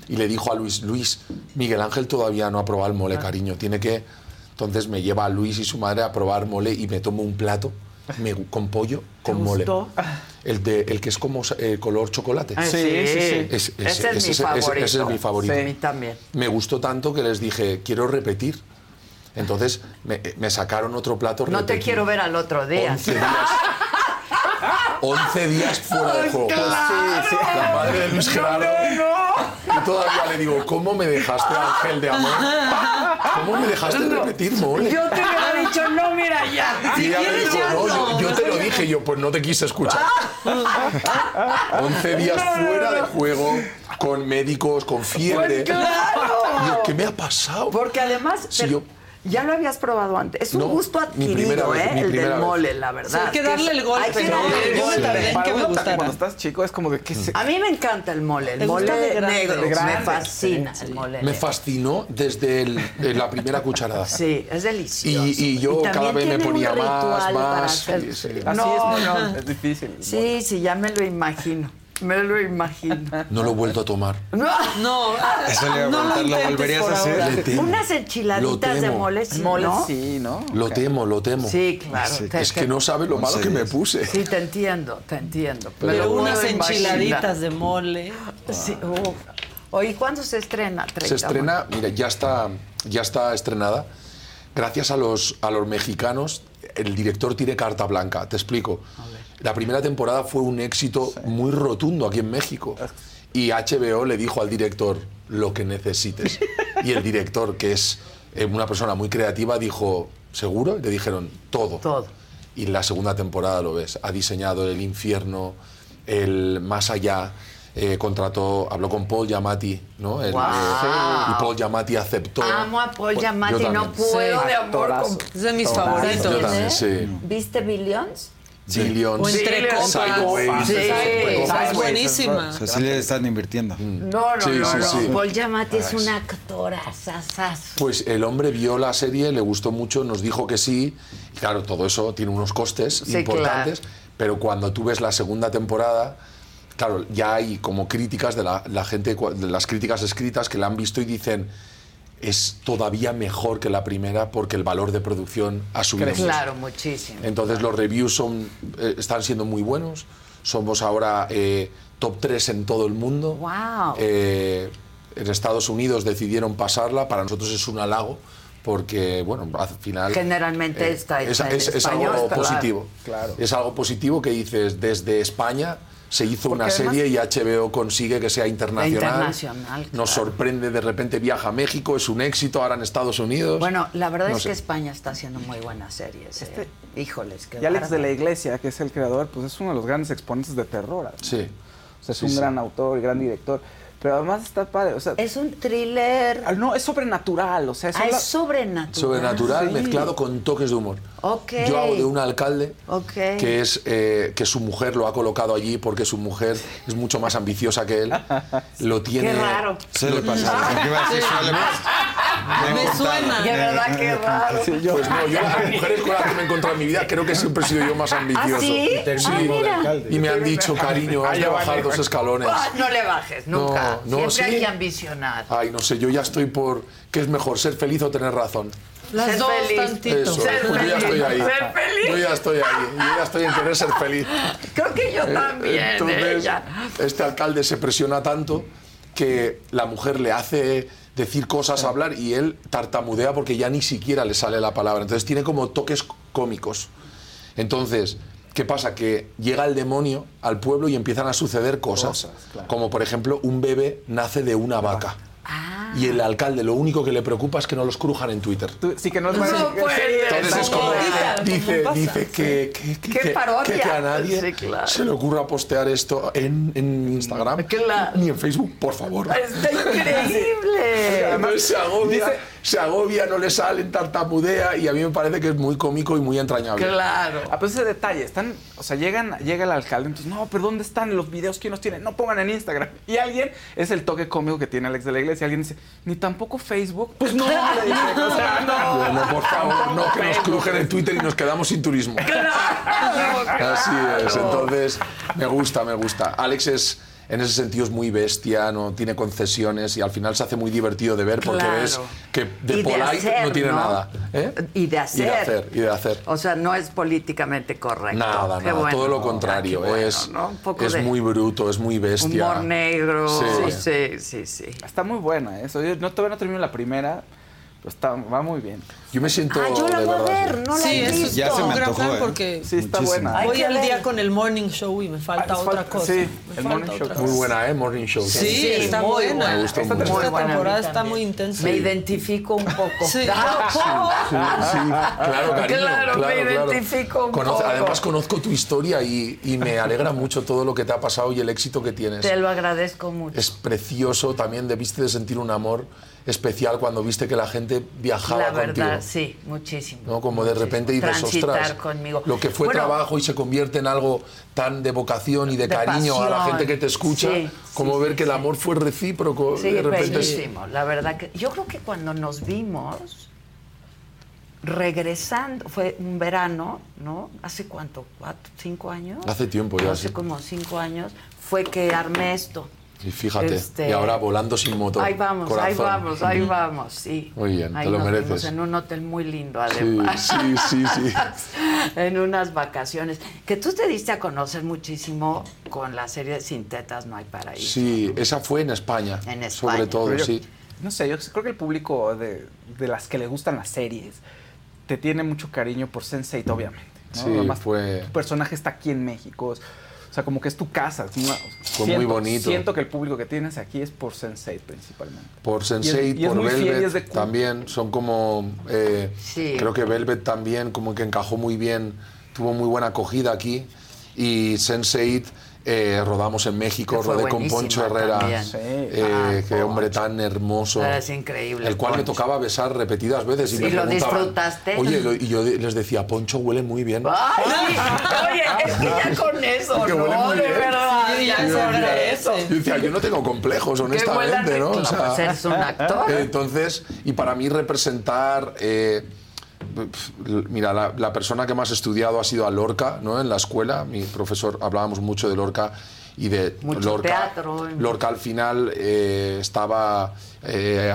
Y le dijo a Luis, Luis, Miguel Ángel todavía no ha probado el mole, cariño, tiene que... Entonces me lleva a Luis y su madre a probar mole y me tomo un plato me- con pollo, con mole. gustó? El, de, el que es como eh, color chocolate. Ah, sí, sí, sí. Es- Ese es mi ese- ese- favorito. ese es mi favorito. Sí, a mí también. Me gustó tanto que les dije, quiero repetir. Entonces me, me sacaron otro plato. No te quiero ver al otro día. 11 días. 11 días fuera de juego. Claro. Sí, sí. La madre de Luis Gerardo. Y todavía le digo, ¿cómo me dejaste, Ángel de amor? ¿Cómo me dejaste repetir mole? Yo te hubiera dicho, no, mira ya. Y ella me dijo, no, yo, yo te lo dije, yo pues no te quise escuchar. 11 días fuera de juego, con médicos, con fiebre. Pues claro. ¿qué me ha pasado? Porque además, Si pero yo- ya lo habías probado antes. Es un No, gusto adquirido, vez, ¿eh? el del vez. mole, la verdad. Sí, hay que darle es- el golpe, Hay que darle el me golpe. Para que me gustara. cuando estás chico es como de que se... A mí me encanta el mole, el ¿Te gusta mole de negro. De me fascina sí, el mole Me negro. fascinó desde el- de la primera cucharada. Sí, es delicioso. Y, y yo también cada vez me tiene un ponía más, ritual para más. hacer- sí, sí. Así No, es, no. es difícil. Sí, sí, ya me lo imagino. Me lo imagino. No lo he vuelto a tomar. No. No, Eso le iba a no ¿lo intentes volverías a hacer? ahora. Le temo. Unas enchiladitas Lo de mole, sí, Mole ¿no? sí, ¿no? Lo temo, lo temo. Sí, claro. Sí, te- Es te- que no sabe lo malo que me puse. Sí, te entiendo, te entiendo. Pero lo unas enchiladitas de mole. Sí, uf. Oye, ¿cuándo se estrena? Se 30 estrena, mira, ya está, ya está estrenada. Gracias a los, a los mexicanos, el director tiene carta blanca. Te explico. La primera temporada fue un éxito muy rotundo aquí en México. Y HBO le dijo al director lo que necesites. Y el director, que es eh, una persona muy creativa, dijo, ¿seguro? Y le dijeron, todo. Todo. Y en la segunda temporada lo ves. Ha diseñado el infierno, el más allá. eh, contrató, habló con Paul Giamatti, ¿no? El, Guau. eh, y Paul Giamatti aceptó. Amo a Paul Yo Giamatti, no también. puedo Sí. de amor con... Es de mis favoritos. Yo también, sí. ¿Viste Billions? Sideways. Sí, es buenísima. O sea, sí le están invirtiendo. No, no, Sí, no, sí, no. sí. Paul Giamatti es Ah, un sí. actor asasazo. Pues el hombre vio la serie, le gustó mucho, nos dijo que sí. Y claro, todo eso tiene unos costes Sí, importantes, pero cuando tú ves la segunda temporada, claro, ya hay como críticas de la, la gente, de las críticas escritas que la han visto y dicen es todavía mejor que la primera porque el valor de producción ha subido. mucho". Claro, muchísimo. Entonces los reviews son, eh, están siendo muy buenos. Somos ahora eh, top 3 en todo el mundo. Wow. Eh, en Estados Unidos decidieron pasarla. Para nosotros es un halago porque, bueno, al final... Generalmente eh, está es, es- es español, algo claro, positivo. claro. Es algo positivo que dices desde España se hizo Porque una serie y HBO consigue que sea internacional. Internacional, Nos claro. sorprende, de repente viaja a México, es un éxito, ahora en Estados Unidos. Bueno, la verdad No es que. España está haciendo muy buenas series. eh. Híjoles, qué Y Alex de la Iglesia, que es el creador, pues es uno de los grandes exponentes de terror. Sí. O sea, es Sí, un sí. gran autor y gran director. Pero además está padre. O sea, es un thriller. No, es sobrenatural. O sea, Ah, es sobrenatural. Sobrenatural Sí. mezclado con toques de humor. Yo hago de un alcalde que es eh, que su mujer lo ha colocado allí porque su mujer es mucho más ambiciosa que él. Lo tiene. Qué raro. Suele pasar. ¿Qué iba a decir? Pasar. Me suena. De verdad, qué raro. Pues no, yo las mujeres con las que me he encontrado en mi vida creo que siempre he sido yo más ambicioso. ¿Ah, sí? Sí. Ah. Y me han dicho, cariño, has de bajar dos escalones. Ah, no le bajes, nunca. No, no, Siempre hay que ambicionar. Ay, no sé, yo ya estoy por... ¿Qué es mejor, ser feliz o tener razón? Las Ser dos feliz. tantito. Eso, Ser pues yo ya feliz, estoy ahí. ser feliz. Yo ya estoy ahí. Yo ya estoy en querer ser feliz. Creo que yo Eh, también, Entonces, ella. este alcalde se presiona tanto que la mujer le hace decir cosas, hablar y él tartamudea porque ya ni siquiera le sale la palabra. Entonces tiene como toques cómicos. Entonces, ¿qué pasa? Que llega el demonio al pueblo y empiezan a suceder cosas. Como por ejemplo, un bebé nace de una vaca. Ah. Y el alcalde lo único que le preocupa es que no los crujan en Twitter. tú- sí que no es No puede Entonces es como, dice, dice que, que, que- Qué que- parodia. que- que a nadie Sí, claro. se le ocurra postear esto en, en Instagram Claro. ni en Facebook, por favor. Está increíble. Entonces se agobia, se agobia, no le salen, tartamudea y a mí me parece que es muy cómico y muy entrañable. Claro. Ah, pues ese detalle, están, o sea, llegan, llega el alcalde, entonces, no, pero ¿dónde están los videos? ¿Quién los tiene? No pongan en Instagram. Y alguien, es el toque cómico que tiene Alex de la Iglesia, alguien dice, ni tampoco Facebook. Pues no, le dice, o sea, no. Bueno, por favor, no que nos crujen en Twitter y nos quedamos sin turismo. Así es, entonces me gusta, me gusta. Alex es, en ese sentido es muy bestia, no tiene concesiones y al final se hace muy divertido de ver porque Claro. ves que de Y de polite hacer, no tiene ¿no? nada. ¿eh? Y de Y de hacer. y de hacer. O sea, no es políticamente correcto. Nada, Qué nada, bueno. todo lo Ah, contrario. bueno, es ¿no? Un poco es de muy bruto, es muy bestia. humor negro. Sí. Sí, sí, sí. Está muy buena, ¿eh? eso. Yo no, todavía no termino la primera, está, va muy bien. Yo me siento. Ah, yo la voy a ver, no la Sí, he visto. Ya se me un antojó, ¿eh? porque Sí, está Muchísimo. buena. Hay voy al día con el morning show y me falta Ah, otra falta- cosa. sí, Me el morning show. Muy buena, ¿eh? Morning Show. Sí, Sí, está muy buena. buena. Me gustó Esta mucho. temporada está también. muy intensa. Me identifico un poco. Sí. Claro, cariño, Claro, me claro. identifico un Conoce- poco. Además conozco tu historia y, y me alegra mucho todo lo que te ha pasado y el éxito que tienes. Te lo agradezco mucho. Es precioso, también debiste de sentir un amor especial cuando viste que la gente viajaba La verdad, contigo. sí, muchísimo. ¿no? Como de repente dices, ostras, conmigo. lo que fue Bueno, trabajo y se convierte en algo tan de vocación y de, De cariño a la gente que te escucha, Sí, como sí, ver sí, que el amor fue recíproco. Sí, de repente bellísimo. La verdad que yo creo que cuando nos vimos regresando, fue un verano, ¿no? ¿Hace cuánto? ¿Cuatro, cinco años? Hace tiempo ya, Hace sí. como cinco años fue que armé esto. Y fíjate, Este- y ahora volando sin motor. Ahí vamos, ahí vamos, ahí vamos, sí. Muy bien, ahí te lo nos mereces. vimos en un hotel muy lindo, Sí, además. sí, sí, sí. en unas vacaciones. Que tú te diste a conocer muchísimo con la serie de Sin Tetas No Hay Paraíso. Sí, esa fue en España. En España. Sobre todo, yo- sí. No sé, yo creo que el público de, de las que le gustan las series te tiene mucho cariño por Sense8, obviamente. ¿no? Sí, Además, fue- Tu personaje está aquí en México. O sea, como que es tu casa. es una- Fue muy bonito. Siento que el público que tienes aquí es por Sense8 principalmente. Por Y es- Sense8, y por muy fiel y Velvet es de también son como eh, Sí. creo que Velvet también como que encajó muy bien, tuvo muy buena acogida aquí y Sense8 eh, rodamos en México, rodé con Poncho Herrera, eh, qué hombre tan hermoso. Es increíble. El cual me tocaba besar repetidas veces. Y, ¿Y me lo disfrutaste? Oye, y yo les decía, Poncho huele muy bien. Ay, oye, es que ya con eso, huele ¿no? muy De bien. verdad, Sí, ya yo sobre decía- eso. Yo decía, yo no tengo complejos, honestamente, ¿no? rico. Pues eres un actor. Entonces, y para mí representar... eh, Mira, la, la persona que más he estudiado ha sido a Lorca, ¿no? En la escuela, mi profesor, hablábamos mucho de Lorca y de Mucho Lorca. teatro. Lorca al final eh, estaba eh,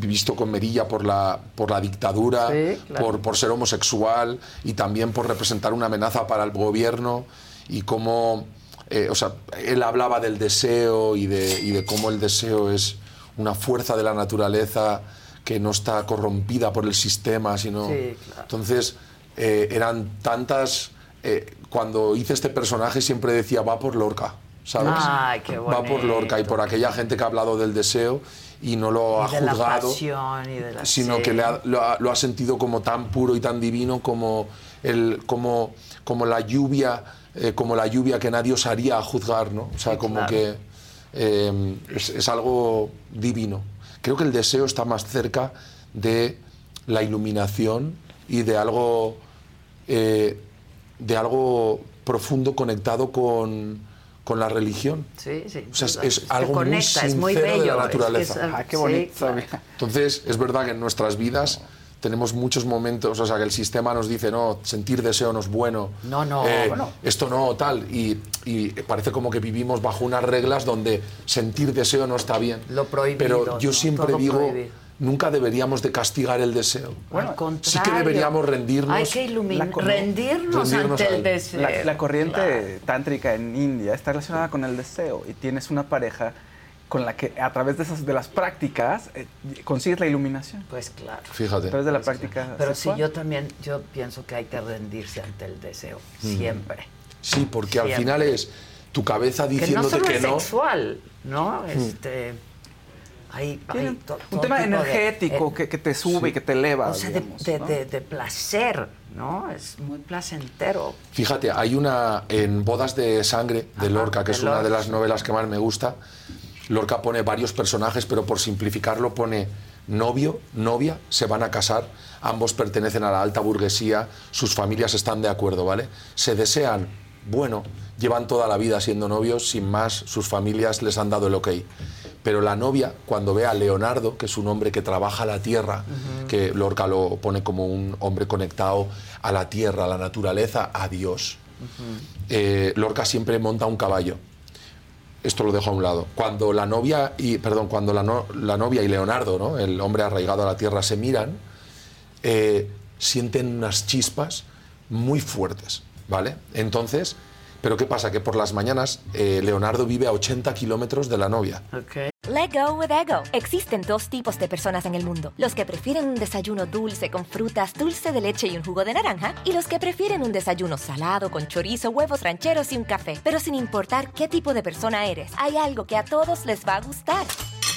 visto con Merilla por la, por la dictadura, Sí, claro. por, por ser homosexual y también por representar una amenaza para el gobierno y cómo, eh, o sea, él hablaba del deseo y de, y de cómo el deseo es una fuerza de la naturaleza que no está corrompida por el sistema, sino... Sí, claro. Entonces, eh, eran tantas... eh, cuando hice este personaje siempre decía, va por Lorca, ¿sabes? Ay, qué Va por Lorca y por aquella gente que ha hablado del deseo y no lo ha Y de la juzgado pasión y de la... sino sí. que le ha- lo, ha, lo ha sentido como tan puro y tan divino como, el, como, como la lluvia eh, como la lluvia que nadie osaría juzgar no o sea Sí, como claro. que eh, es, es algo divino creo que el deseo está más cerca de la iluminación y de algo eh, de algo profundo conectado con, con la religión Sí, sí. o sea, es, algo muy conecta, es muy sincero de bello, la es que naturaleza. es Ah, qué bonito, sí, claro. Entonces, es verdad que en nuestras vidas tenemos muchos momentos, o sea, que el sistema nos dice, no, sentir deseo no es bueno. No, no, eh, bueno. Esto no, tal. Y, y parece como que vivimos bajo unas reglas donde sentir deseo no está bien. Lo prohibido, Pero yo ¿no? siempre Todo digo, prohibido. nunca deberíamos de castigar el deseo. Al sí que deberíamos rendirnos. Hay que iluminar, rendirnos, rendirnos ante a el deseo. La, la corriente tántrica en India está relacionada con el deseo y tienes una pareja con la que a través de esas de las prácticas eh, consigues la iluminación. Pues claro. Fíjate. A través de la práctica. Pero sí, sexual. yo también, yo pienso que hay que rendirse ante el deseo, Mm. siempre. Sí, porque al Siempre. final es tu cabeza Que no diciéndote solo que es no. sexual, ¿no? Este, hay, hay to- un tema de- energético eh, que, que te sube y que te eleva. o sea, de, digamos, de- ¿no? de- de placer, ¿no? Es muy placentero. Fíjate, hay una en Bodas de Sangre de Lorca, que de es una de Lorca. las novelas que más me gusta. Lorca pone varios personajes, pero por simplificarlo pone novio, novia, se van a casar, ambos pertenecen a la alta burguesía, sus familias están de acuerdo, ¿vale? Se desean, bueno, llevan toda la vida siendo novios, sin más, sus familias les han dado el ok. Pero la novia, cuando ve a Leonardo, que es un hombre que trabaja la tierra, que Lorca lo pone como un hombre conectado a la tierra, a la naturaleza, a Dios, eh, Lorca siempre monta un caballo. Esto lo dejo a un lado. Cuando la novia y perdón, cuando la, no- la novia y Leonardo, ¿no? el hombre arraigado a la tierra, se miran, eh, sienten unas chispas muy fuertes, ¿vale? Entonces, pero ¿qué pasa? Que por las mañanas eh, Leonardo vive a 80 kilómetros de la novia. Let go with ego. Existen dos tipos de personas en el mundo: los que prefieren un desayuno dulce con frutas, dulce de leche y un jugo de naranja, y los que prefieren un desayuno salado con chorizo, huevos rancheros y un café. Pero sin importar qué tipo de persona eres, hay algo que a todos les va a gustar.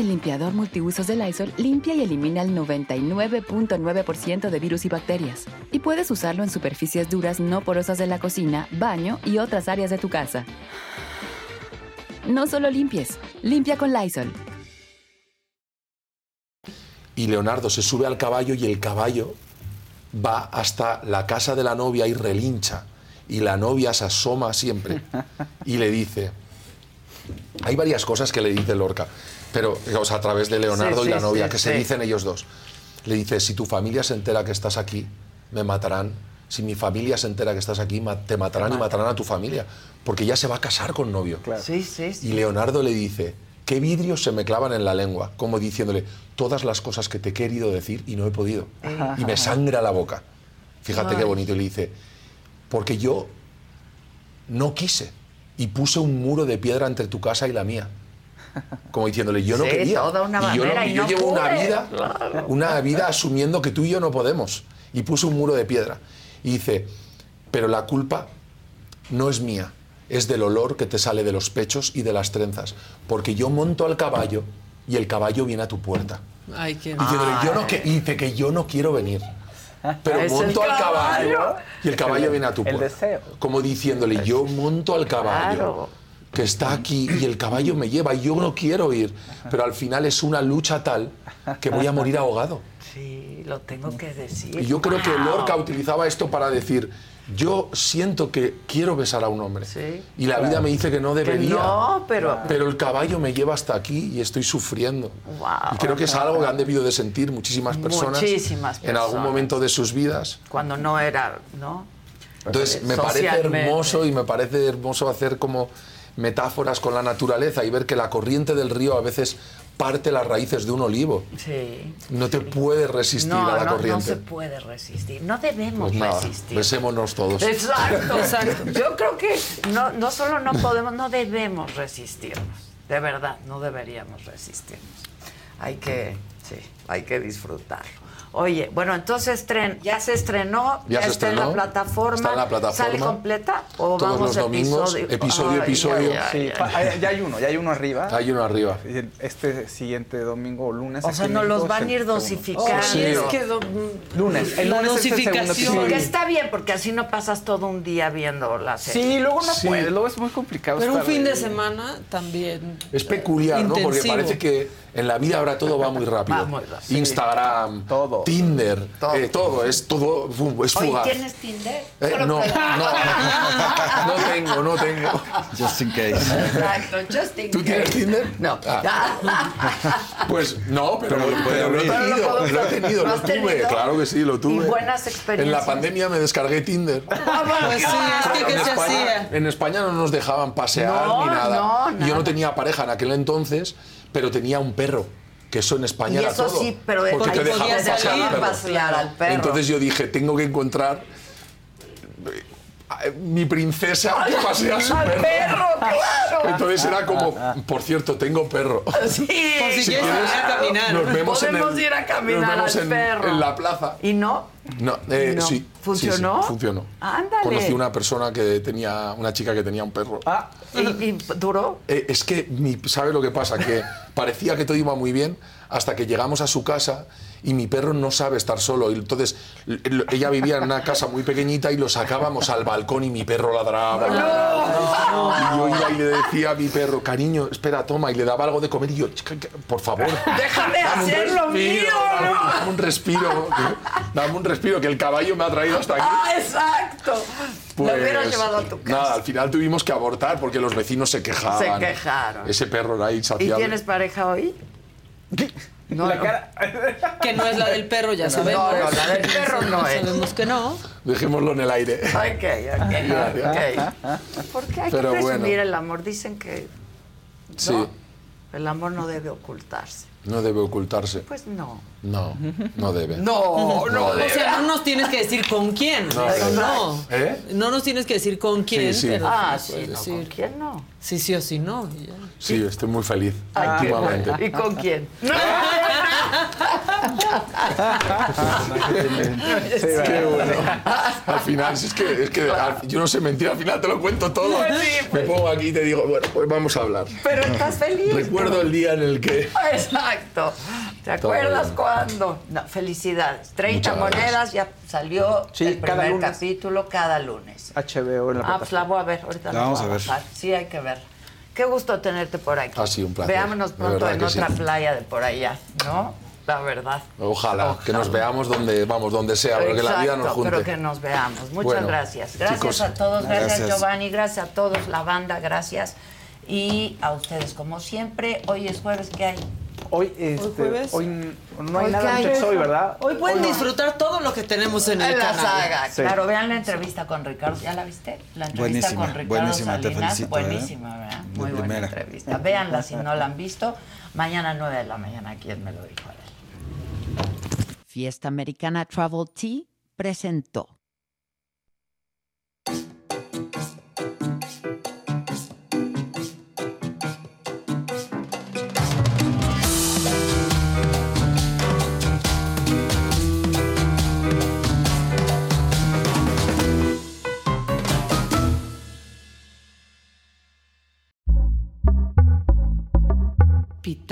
El limpiador multiusos de Lysol limpia y elimina el 99.9% de virus y bacterias. Y puedes usarlo en superficies duras no porosas de la cocina, baño y otras áreas de tu casa. No solo limpies, limpia con Lysol. Y Leonardo se sube al caballo y el caballo va hasta la casa de la novia y relincha. Y la novia se asoma siempre y le dice, hay varias cosas que le dice Lorca, pero o sea, a través de Leonardo Sí, y la sí, novia, sí, que se dicen ellos dos. Le dice, si tu familia se entera que estás aquí, me matarán. Si mi familia se entera que estás aquí, te matarán y matarán a tu familia. Porque ya se va a casar con novio. Sí, sí, sí. Y Leonardo le dice, ¿qué vidrios se me clavan en la lengua? Como diciéndole, todas las cosas que te he querido decir y no he podido. Ajá. Y me sangra la boca. Fíjate qué bonito. Y le dice, porque yo no quise. y puse un muro de piedra entre tu casa y la mía. Como diciéndole, yo no Sí, quería. toda una y yo, bandera y yo no llevo una vida, claro. una vida asumiendo que tú y yo no podemos. Y puse un muro de piedra. Y dice, pero la culpa no es mía, es del olor que te sale de los pechos y de las trenzas. Porque yo monto al caballo y el caballo viene a tu puerta. Ay, qué Diciéndole, yo no que, y dice que yo no quiero venir. Pero Es monto al caballo caballo. y el caballo El- viene a tu el puerta. deseo. Como diciéndole, yo monto al caballo Claro. Que está aquí y el caballo me lleva y yo no quiero ir. Pero al final es una lucha tal que voy a morir ahogado. Sí, lo tengo que decir. Y yo creo que. Lorca utilizaba esto para decir, yo siento que quiero besar a un hombre. Y la vida me dice que no Que debería. no, pero- Pero el caballo me lleva hasta aquí y estoy sufriendo. Wow. Y creo que es algo que han debido de sentir muchísimas personas, Muchísimas en algún personas. momento de sus vidas. Cuando no era, ¿no? Entonces me parece hermoso y me parece hermoso hacer como metáforas con la naturaleza y ver que la corriente del río a veces parte las raíces de un olivo. Sí. No te puedes resistir No, a la no, no corriente. se puede resistir. No debemos Pues nada, resistir. besémonos todos. Exacto, exacto. Yo creo que no, no solo no podemos, no debemos resistirnos. De verdad, no deberíamos resistirnos. Hay que, sí, hay que disfrutarlo. Oye, bueno, entonces tren, ya se estrenó, Ya ya, se está en estrenó, la plataforma. está en la plataforma. ¿Sale completa o Todos vamos los domingos, episodio? episodio, Ay, episodio. Sí, ya hay uno, ya hay uno arriba. Hay uno arriba. Este siguiente domingo o lunes. O sea, México los van a ir dosificando. Sí. Es que do- Lunes. El La lunes es el segundo dosificación. Que está bien, porque así no pasas todo un día viendo la serie. Sí, luego no Sí. puede, luego es muy complicado. Pero un fin de ahí. semana también. Es peculiar, ¿no? Porque parece que en la vida ahora todo va muy rápido. Va muy rápido. Instagram, Todo. Tinder, Todo. eh, todo, es todo, es fugaz. ¿tienes Tinder? Eh, no, no, para- no tengo, no tengo. Just in case. Exacto, just in ¿Tú tienes case. Tinder? No. Pues no, pero, Pero pero lo he tenido, lo he tenido, ¿Lo tuve, tenido? claro que sí, lo tuve. Y buenas En experiencias. la pandemia me descargué Tinder. Pues sí, es que ¿qué en, se España, hacía? en España no nos dejaban pasear No, ni nada. no, Y yo nada. no tenía pareja en aquel entonces, pero tenía un perro. Que eso en España Y era eso todo. sí, pero porque te dejaban salir al perro. pasear al perro. Entonces yo dije, tengo que encontrar mi princesa que pasea a su Al perro. perro, claro. Entonces era como, por cierto, tengo perro. Sí. Por si Si quieres quieres, salir a caminar. Nos vemos en Podemos el- ir a caminar nos vemos al en, perro. en la plaza. ¿Y no? No, eh, No. sí. sí, ¿Funcionó? sí, funcionó. Ándale. Conocí una persona que tenía, una chica que tenía un perro. Ah, ¿Y, y duró? Eh, es que, mi, ¿sabe lo que pasa? Que parecía que todo iba muy bien hasta que llegamos a su casa y mi perro no sabe estar solo. Y entonces ella vivía en una casa muy pequeñita y lo sacábamos al balcón y mi perro ladraba. Y yo iba y le decía a mi perro, cariño, espera, toma, y le daba algo de comer y yo, "Chica, que- por favor. Déjame hacer lo mío, respiro, ¿no? Dame, un respiro, que- dame un respiro, que el caballo me ha traído hasta aquí. ¡Ah, exacto! lo hubieras Pues, llevado a tu casa. Nada, al final tuvimos que abortar porque los vecinos se quejaban. Se quejaron. Ese perro era ¿Y insaciable. tienes pareja hoy? No, la no. cara. Que no es la del perro, ya No, sabemos. no, la del perro no es. Sabemos que no. Dejémoslo en el aire. Ok, ok, ok. ¿Por qué hay Pero que presumir bueno. el amor? Dicen que Sí, el amor no debe ocultarse. no debe ocultarse. Pues no. No, no debe. No, no O debe. sea, no nos tienes que decir con quién. No, no. ¿Eh? No nos tienes que decir con quién. Sí, sí. pero Ah, sí no, decir ¿con quién no? Sí, sí o sí no. Sí, estoy muy feliz qué últimamente. ¿Y con quién? Qué bueno. Al final, si es que, es que al- yo no sé mentir, al final te lo cuento todo. Pues sí, pues. Me pongo aquí y te digo, bueno, pues vamos a hablar. Pero estás feliz. Recuerdo el día en el que... Exacto. ¿Te acuerdas cuándo? No, felicidades. 30 Muchas gracias. monedas, ya salió Sí, el primer capítulo cada lunes. HBO en la Ah, pues la voy a ver. Ahorita La vamos voy a ver. Sí, hay que ver. Qué gusto tenerte por aquí. Ha sido un placer, Veámonos pronto en otra sí. playa de por allá, ¿no? La verdad. Ojalá, que nos veamos donde, vamos, donde sea, pero que la vida nos junte. pero que nos veamos. Muchas Bueno, gracias. Gracias chicos, a todos, gracias, gracias. Giovanni, gracias a todos, la banda, gracias. Y a ustedes, como siempre, hoy es jueves, ¿qué hay? Hoy, este, jueves? hoy n- no hay Hoy nada en hoy, ¿verdad? Hoy pueden no. disfrutar todo lo que tenemos en el la canal. saga, Sí. claro, vean la entrevista con Ricardo, ¿ya la viste? La entrevista Buenísima, con Ricardo buenísima, te Salinas, felicito, ¿eh? buenísima, ¿verdad? Muy buena primera. entrevista. Véanla si no la han visto. Mañana 9 de la mañana, ¿quién me lo dijo? A ver. Fiesta Americana Travel Tea presentó.